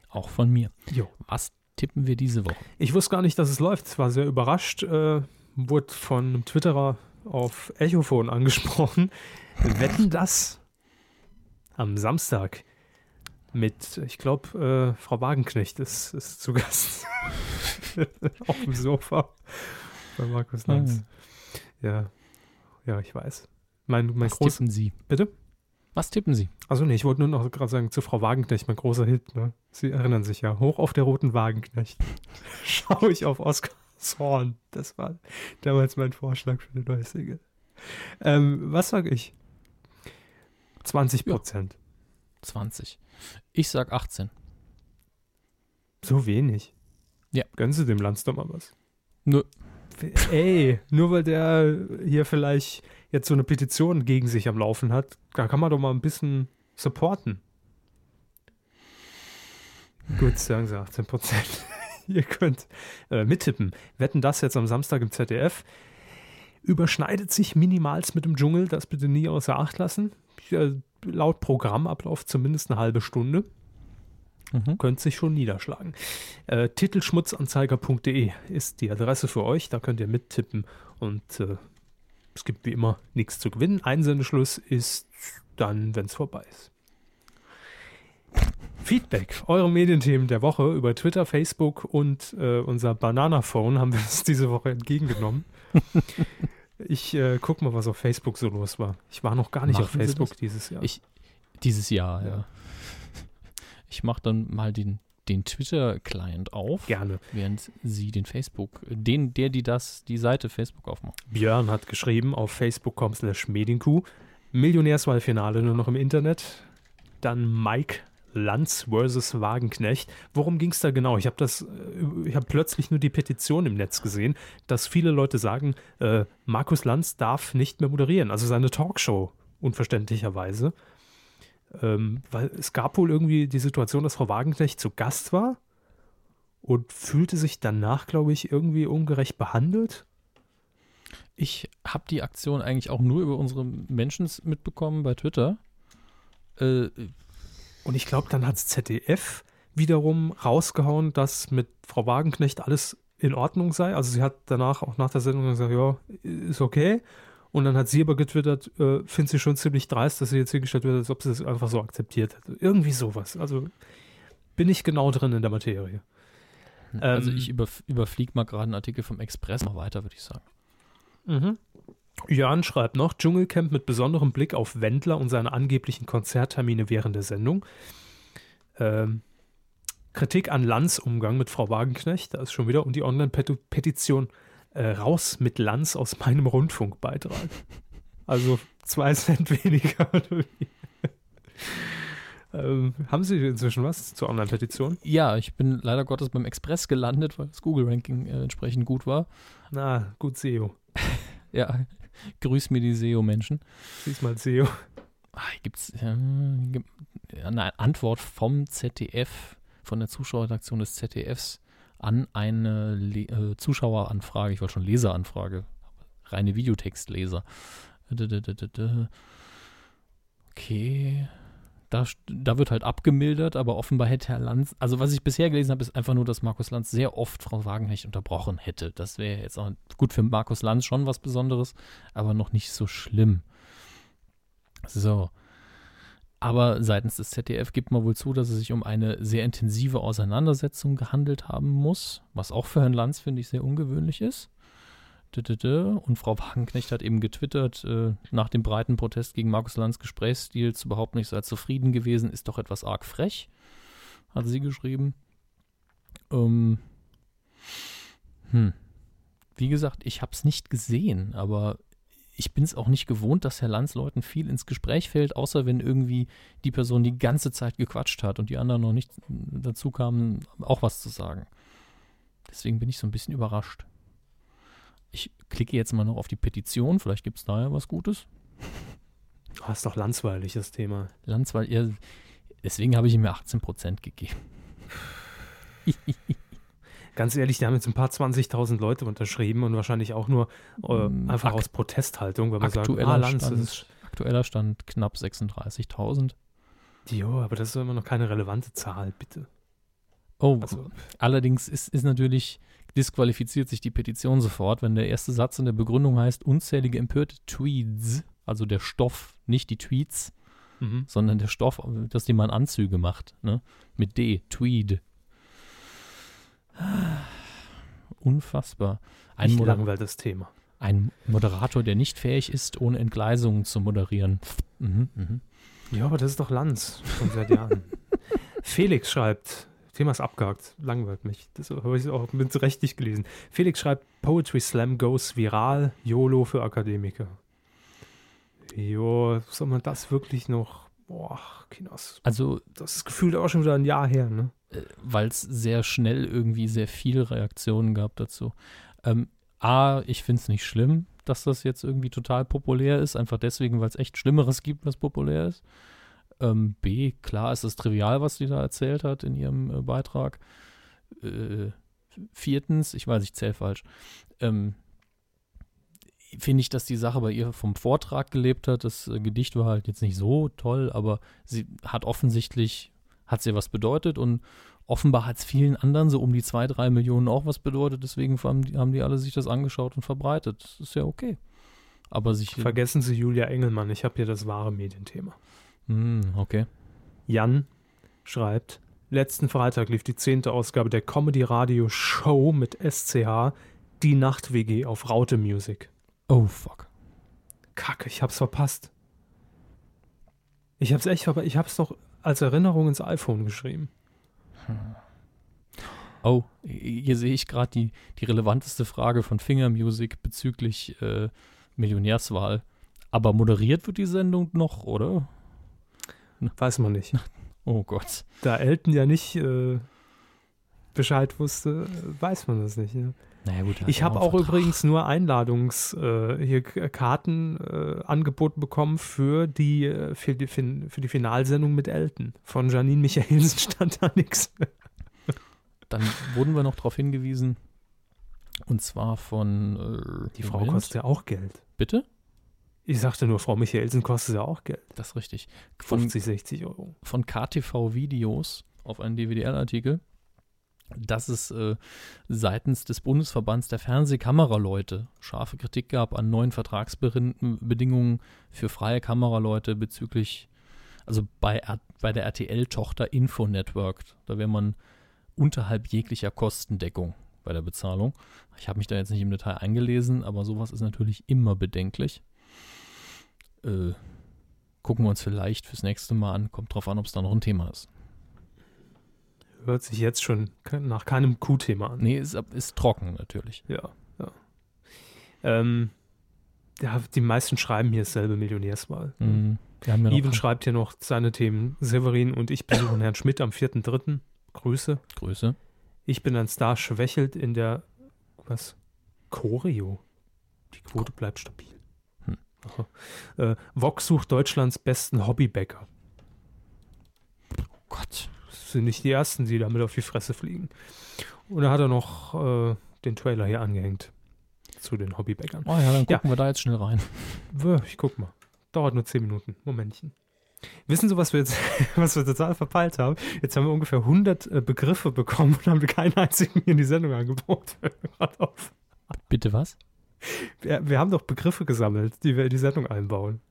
[SPEAKER 2] Auch von mir.
[SPEAKER 1] Jo.
[SPEAKER 2] Was tippen wir diese Woche?
[SPEAKER 1] Ich wusste gar nicht, dass es läuft. Ich war sehr überrascht. Äh, wurde von einem Twitterer auf Echophon angesprochen. Wetten das am Samstag mit, ich glaube, äh, Frau Wagenknecht ist, ist zu Gast auf dem Sofa bei Markus Lanz. Ja, ja, ich weiß. Mein, mein
[SPEAKER 2] Was
[SPEAKER 1] groß,
[SPEAKER 2] tippen Sie?
[SPEAKER 1] bitte?
[SPEAKER 2] Was tippen Sie?
[SPEAKER 1] Also nee, ich wollte nur noch gerade sagen, zu Frau Wagenknecht, mein großer Hit, ne? Sie erinnern sich ja, hoch auf der roten Wagenknecht. Schaue ich auf Oscar Zorn. Das war damals mein Vorschlag für eine neue Single. Ähm, was sag ich? 20 Prozent.
[SPEAKER 2] 20. Ich sag 18.
[SPEAKER 1] So wenig.
[SPEAKER 2] Ja.
[SPEAKER 1] Gönnen Sie dem doch mal was.
[SPEAKER 2] Nö.
[SPEAKER 1] Ey, nur weil der hier vielleicht jetzt so eine Petition gegen sich am Laufen hat, da kann man doch mal ein bisschen supporten. Gut, sagen Sie 18 Prozent. Ihr könnt äh, mittippen. Wetten das jetzt am Samstag im ZDF. Überschneidet sich minimals mit dem Dschungel, das bitte nie außer Acht lassen. Äh, laut Programmablauf zumindest eine halbe Stunde
[SPEAKER 2] Mhm.
[SPEAKER 1] könnte sich schon niederschlagen. Äh, Titelschmutzanzeiger.de ist die Adresse für euch, da könnt ihr mittippen und äh, es gibt wie immer nichts zu gewinnen. Einsendeschluss ist dann, wenn es vorbei ist. Feedback, eure Medienthemen der Woche über Twitter, Facebook und äh, unser Bananaphone haben wir uns diese Woche entgegengenommen. ich äh, guck mal, was auf Facebook so los war. Ich war noch gar nicht auf
[SPEAKER 2] Machen Sie
[SPEAKER 1] Facebook dieses Jahr.
[SPEAKER 2] Ich- Dieses Jahr, ja.
[SPEAKER 1] Ja.
[SPEAKER 2] Ich mache dann mal den, den Twitter-Client auf,
[SPEAKER 1] Gerne.
[SPEAKER 2] während Sie den Facebook, den, der, die das, die Seite Facebook aufmacht.
[SPEAKER 1] Björn hat geschrieben auf facebook.com slash medienkuh. Millionärswahlfinale nur noch im Internet. Dann Mike Lanz versus Wagenknecht. Worum ging es da genau? Ich habe das, äh, ich habe plötzlich nur die Petition im Netz gesehen, dass viele Leute sagen, äh, Markus Lanz darf nicht mehr moderieren, also seine Talkshow, unverständlicherweise. Ähm, weil es gab wohl irgendwie die Situation, dass Frau Wagenknecht zu Gast war und fühlte sich danach, glaube ich, irgendwie ungerecht behandelt.
[SPEAKER 2] Ich habe die Aktion eigentlich auch nur über unsere Menschen mitbekommen bei Twitter. Äh,
[SPEAKER 1] Und ich glaube, dann hat ZDF wiederum rausgehauen, dass mit Frau Wagenknecht alles in Ordnung sei. Also sie hat danach auch nach der Sendung gesagt, ja, ist okay. Und dann hat sie aber getwittert, äh, findet sie schon ziemlich dreist, dass sie jetzt hingestellt wird, als ob sie das einfach so akzeptiert hätte. Irgendwie sowas. Also bin ich genau drin in der Materie.
[SPEAKER 2] also
[SPEAKER 1] Ähm,
[SPEAKER 2] ich überf überfliege mal gerade einen Artikel vom Express noch weiter, würde ich sagen.
[SPEAKER 1] Mhm. Jörn schreibt noch, Dschungelcamp mit besonderem Blick auf Wendler und seine angeblichen Konzerttermine während der Sendung. Ähm, Kritik an Lanz Umgang mit Frau Wagenknecht, da ist schon wieder, und die Online-Petition äh, raus mit Lanz aus meinem Rundfunkbeitrag. Also zwei Cent weniger. oder wie? ähm, haben Sie inzwischen was zur Online-Petition?
[SPEAKER 2] Ja, ich bin leider Gottes beim Express gelandet, weil das Google-Ranking äh, entsprechend gut war.
[SPEAKER 1] Na, gut SEO.
[SPEAKER 2] Ja, grüß mir die SEO-Menschen.
[SPEAKER 1] Diesmal SEO.
[SPEAKER 2] Ah, gibt's äh, gibt eine Antwort vom ZDF, von der Zuschauerredaktion des ZDFs an eine Le äh, Zuschaueranfrage, ich wollte schon Leseranfrage, reine Videotextleser. Dä. Okay. Da, da wird halt abgemildert, aber offenbar hätte Herr Lanz, also was ich bisher gelesen habe, ist einfach nur, dass Markus Lanz sehr oft Frau Wagenknecht unterbrochen hätte. Das wäre jetzt auch gut für Markus Lanz schon was Besonderes, aber noch nicht so schlimm. So. Aber seitens des ZDF gibt man wohl zu, dass es sich um eine sehr intensive Auseinandersetzung gehandelt haben muss, was auch für Herrn Lanz, finde ich, sehr ungewöhnlich ist. Und Frau Wagenknecht hat eben getwittert, äh, nach dem breiten Protest gegen Markus Lanz Gesprächsstil überhaupt nicht so zufrieden gewesen, ist doch etwas arg frech, hat sie geschrieben. Ähm, hm. Wie gesagt, ich habe es nicht gesehen, aber ich bin es auch nicht gewohnt, dass Herr Lanz Leuten viel ins Gespräch fällt, außer wenn irgendwie die Person die ganze Zeit gequatscht hat und die anderen noch nicht dazu kamen, auch was zu sagen. Deswegen bin ich so ein bisschen überrascht. Ich klicke jetzt mal noch auf die Petition, vielleicht gibt es da ja was Gutes.
[SPEAKER 1] Das ist doch landsweilig, das Thema.
[SPEAKER 2] Landsweil, ja, deswegen habe ich ihm ja 18% gegeben.
[SPEAKER 1] Ganz ehrlich, die haben jetzt ein paar 20.000 Leute unterschrieben und wahrscheinlich auch nur äh,
[SPEAKER 2] Mm,
[SPEAKER 1] einfach
[SPEAKER 2] akt-
[SPEAKER 1] aus Protesthaltung, weil man sagt,
[SPEAKER 2] Aktueller,
[SPEAKER 1] ah, Lanz,
[SPEAKER 2] Stand,
[SPEAKER 1] ist,
[SPEAKER 2] aktueller Stand knapp 36.000.
[SPEAKER 1] jo, aber das ist immer noch keine relevante Zahl, bitte.
[SPEAKER 2] Oh,
[SPEAKER 1] Also,
[SPEAKER 2] allerdings ist, ist natürlich, disqualifiziert sich die Petition sofort, wenn der erste Satz in der Begründung heißt, unzählige empörte Tweets, also der Stoff, nicht die Tweets,
[SPEAKER 1] mhm.
[SPEAKER 2] sondern der Stoff, dass die man Anzüge macht, ne? Mit D, Tweed. Unfassbar. Ein, Moder
[SPEAKER 1] langweilt das Thema.
[SPEAKER 2] ein Moderator, der nicht fähig ist, ohne Entgleisungen zu moderieren. Mhm, mhm.
[SPEAKER 1] Ja, aber das ist doch Lanz schon seit Jahren. Felix schreibt, Thema ist abgehakt, langweilt mich. Das habe ich auch mit Recht nicht gelesen. Felix schreibt, Poetry Slam goes viral, YOLO für Akademiker. Jo, soll man das wirklich noch, boah, Kinos,
[SPEAKER 2] Also,
[SPEAKER 1] das ist gefühlt auch schon wieder ein Jahr her, ne?
[SPEAKER 2] Weil es sehr schnell irgendwie sehr viele Reaktionen gab dazu. Ähm, A, ich finde es nicht schlimm, dass das jetzt irgendwie total populär ist, einfach deswegen, weil es echt Schlimmeres gibt, was populär ist. Ähm, B, klar ist es trivial, was die da erzählt hat in ihrem äh, Beitrag. Äh, viertens, ich weiß, ich zähle falsch, ähm, finde ich, dass die Sache bei ihr vom Vortrag gelebt hat. Das äh, Gedicht war halt jetzt nicht so toll, aber sie hat offensichtlich, hat sie was bedeutet und offenbar hat es vielen anderen so um die zwei, drei Millionen auch was bedeutet. Deswegen haben die, haben die alle sich das angeschaut und verbreitet. Das ist ja okay. Aber sich.
[SPEAKER 1] Vergessen Sie Julia Engelmann, ich habe hier das wahre Medienthema.
[SPEAKER 2] Hm, okay.
[SPEAKER 1] Jan schreibt, letzten Freitag lief die zehnte Ausgabe der Comedy Radio Show mit SCH, die Nacht-WG auf Raute Music.
[SPEAKER 2] Oh, fuck.
[SPEAKER 1] Kacke, ich hab's verpasst. Ich hab's echt verpasst. Ich hab's doch als Erinnerung ins iPhone geschrieben.
[SPEAKER 2] Oh, hier sehe ich gerade die, die relevanteste Frage von Finger Music bezüglich äh, Millionärswahl. Aber moderiert wird die Sendung noch, oder?
[SPEAKER 1] Weiß man nicht.
[SPEAKER 2] Oh Gott.
[SPEAKER 1] Da Elton ja nicht äh, Bescheid wusste, weiß man das nicht. Ne?
[SPEAKER 2] Naja, gut.
[SPEAKER 1] Ich habe auch übrigens nur Einladungs äh, hier Karten äh, angeboten bekommen für die, äh, für die für die Finalsendung mit Elton. Von Janine Michaelsen stand da nichts.
[SPEAKER 2] Dann wurden wir noch darauf hingewiesen. Und zwar von. Äh,
[SPEAKER 1] Die Frau
[SPEAKER 2] Moment.
[SPEAKER 1] kostet ja auch Geld.
[SPEAKER 2] Bitte?
[SPEAKER 1] Ich sagte nur, Frau Michaelsen kostet ja auch Geld.
[SPEAKER 2] Das ist richtig. Von,
[SPEAKER 1] 50, 60 Euro.
[SPEAKER 2] von KTV Videos auf einen DWDL-Artikel, dass es äh, seitens des Bundesverbands der Fernsehkameraleute scharfe Kritik gab an neuen Vertragsbedingungen für freie Kameraleute bezüglich, also bei, bei der RTL-Tochter Info Network. Da wäre man unterhalb jeglicher Kostendeckung bei der Bezahlung. Ich habe mich da jetzt nicht im Detail eingelesen, aber sowas ist natürlich immer bedenklich. Äh, gucken wir uns vielleicht fürs nächste Mal an. Kommt drauf an, ob es da noch ein Thema ist.
[SPEAKER 1] Hört sich jetzt schon nach keinem Q-Thema an.
[SPEAKER 2] Nee, ist, ist trocken natürlich.
[SPEAKER 1] Ja, ja. Ähm, ja. Die meisten schreiben hier dasselbe Millionärswahl.
[SPEAKER 2] Mhm. Ja
[SPEAKER 1] Even schreibt hier noch seine Themen. Severin und ich besuchen Herrn Schmidt am 4.3. Grüße.
[SPEAKER 2] Grüße.
[SPEAKER 1] Ich bin ein Star schwächelt in der was? Choreo. Die Quote bleibt stabil.
[SPEAKER 2] Hm.
[SPEAKER 1] Äh, Vox sucht Deutschlands besten Hobbybäcker.
[SPEAKER 2] Gott.
[SPEAKER 1] Sind nicht die ersten, die damit auf die Fresse fliegen. Und da hat er noch äh, den Trailer hier angehängt zu den Hobbybäckern.
[SPEAKER 2] Oh ja, dann
[SPEAKER 1] Ja.
[SPEAKER 2] gucken wir da jetzt schnell rein.
[SPEAKER 1] Ich guck mal. Dauert nur 10 Minuten. Momentchen. Wissen Sie, was wir jetzt, was wir total verpeilt haben? Jetzt haben wir ungefähr 100 äh, Begriffe bekommen und haben keinen einzigen in die Sendung auf.
[SPEAKER 2] Bitte was?
[SPEAKER 1] Wir, wir haben doch Begriffe gesammelt, die wir in die Sendung einbauen.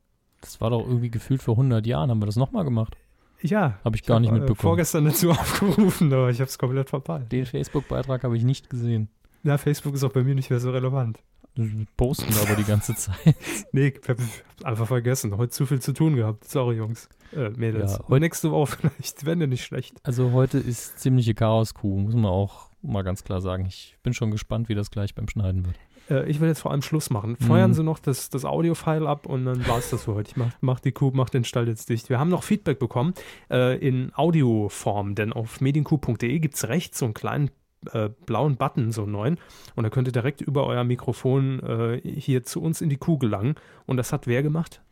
[SPEAKER 2] Das war doch irgendwie gefühlt vor 100 Jahren, haben wir das nochmal gemacht.
[SPEAKER 1] Ja.
[SPEAKER 2] Habe ich gar
[SPEAKER 1] hab,
[SPEAKER 2] nicht
[SPEAKER 1] äh,
[SPEAKER 2] mitbekommen.
[SPEAKER 1] vorgestern dazu aufgerufen, aber ich habe es komplett verpeilt.
[SPEAKER 2] Den Facebook-Beitrag habe ich nicht gesehen.
[SPEAKER 1] Ja, Facebook ist auch bei mir nicht mehr so relevant.
[SPEAKER 2] Wir Posten aber die ganze Zeit.
[SPEAKER 1] Nee, ich hab einfach vergessen. Heute zu viel zu tun gehabt. Sorry, Jungs. Äh, Mädels.
[SPEAKER 2] Ja,
[SPEAKER 1] Ja, nächste Woche vielleicht, wenn nicht schlecht.
[SPEAKER 2] Also heute ist ziemliche Chaoskuh, muss man auch mal ganz klar sagen. Ich bin schon gespannt, wie das gleich beim Schneiden wird.
[SPEAKER 1] Äh, ich will jetzt vor allem Schluss machen. Feuern
[SPEAKER 2] Mhm.
[SPEAKER 1] Sie noch das, das Audio-File ab und dann war es das für heute. Ich mach, mach die Kuh, mach den Stall jetzt dicht. Wir haben noch Feedback bekommen äh, in Audioform, denn auf medienkuh.de gibt es rechts so einen kleinen äh, blauen Button, so einen neuen. Und da könnt ihr direkt über euer Mikrofon äh, hier zu uns in die Kuh gelangen. Und das hat wer gemacht?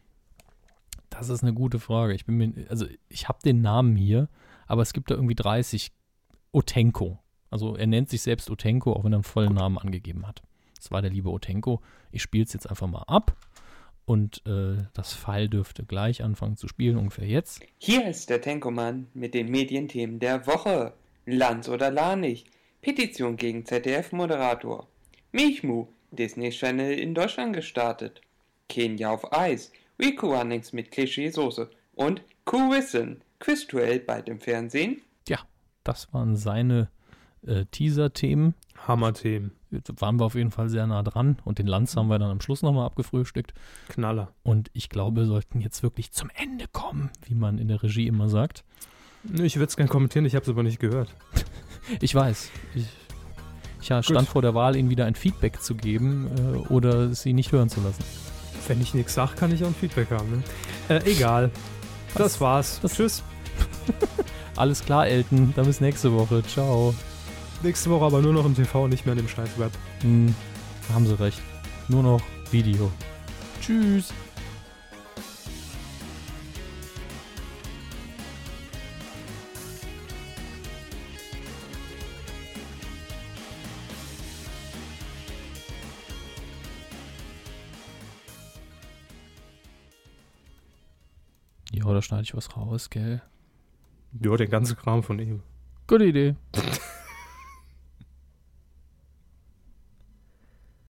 [SPEAKER 2] Das ist eine gute Frage. Ich bin mir, also ich habe den Namen hier, aber es gibt da irgendwie 30 Otenko. Also er nennt sich selbst Otenko, auch wenn er einen vollen Namen angegeben hat. Das war der liebe Otenko. Ich spiele es jetzt einfach mal ab und äh, das Pfeil dürfte gleich anfangen zu spielen, ungefähr jetzt.
[SPEAKER 4] Hier ist der Tenkoman mit den Medienthemen der Woche. Lanz oder Lanich. Petition gegen ZDF-Moderator. Milchmu. Disney Channel in Deutschland gestartet. Kenia auf Eis. Rico Runnings mit Klischee-Soße. Und Quizzen. Quizduell bald im Fernsehen.
[SPEAKER 2] Ja, das waren seine äh, Teaser-Themen.
[SPEAKER 1] Hammer-Themen.
[SPEAKER 2] Waren wir auf jeden Fall sehr nah dran und den Lanz haben wir dann am Schluss nochmal abgefrühstückt.
[SPEAKER 1] Knaller.
[SPEAKER 2] Und ich glaube, wir sollten jetzt wirklich zum Ende kommen, wie man in der Regie immer sagt.
[SPEAKER 1] Ich würde es gerne kommentieren, ich habe es aber nicht gehört.
[SPEAKER 2] Ich weiß. Ich, ich stand
[SPEAKER 1] Gut.
[SPEAKER 2] vor der Wahl, Ihnen wieder ein Feedback zu geben äh, oder Sie nicht hören zu lassen.
[SPEAKER 1] Wenn ich nichts sage, kann ich auch ein Feedback haben. Ne? Äh, egal. Das war's.
[SPEAKER 2] das-
[SPEAKER 1] Tschüss.
[SPEAKER 2] Alles klar, Elton. Dann bis nächste Woche. Ciao.
[SPEAKER 1] Nächste Woche aber nur noch im TV, nicht mehr in dem scheiß Web.
[SPEAKER 2] Hm, haben Sie recht. Nur noch Video. Tschüss. Ja, da schneide ich was raus, gell?
[SPEAKER 1] Ja, der ganze Kram von ihm.
[SPEAKER 2] Gute Idee.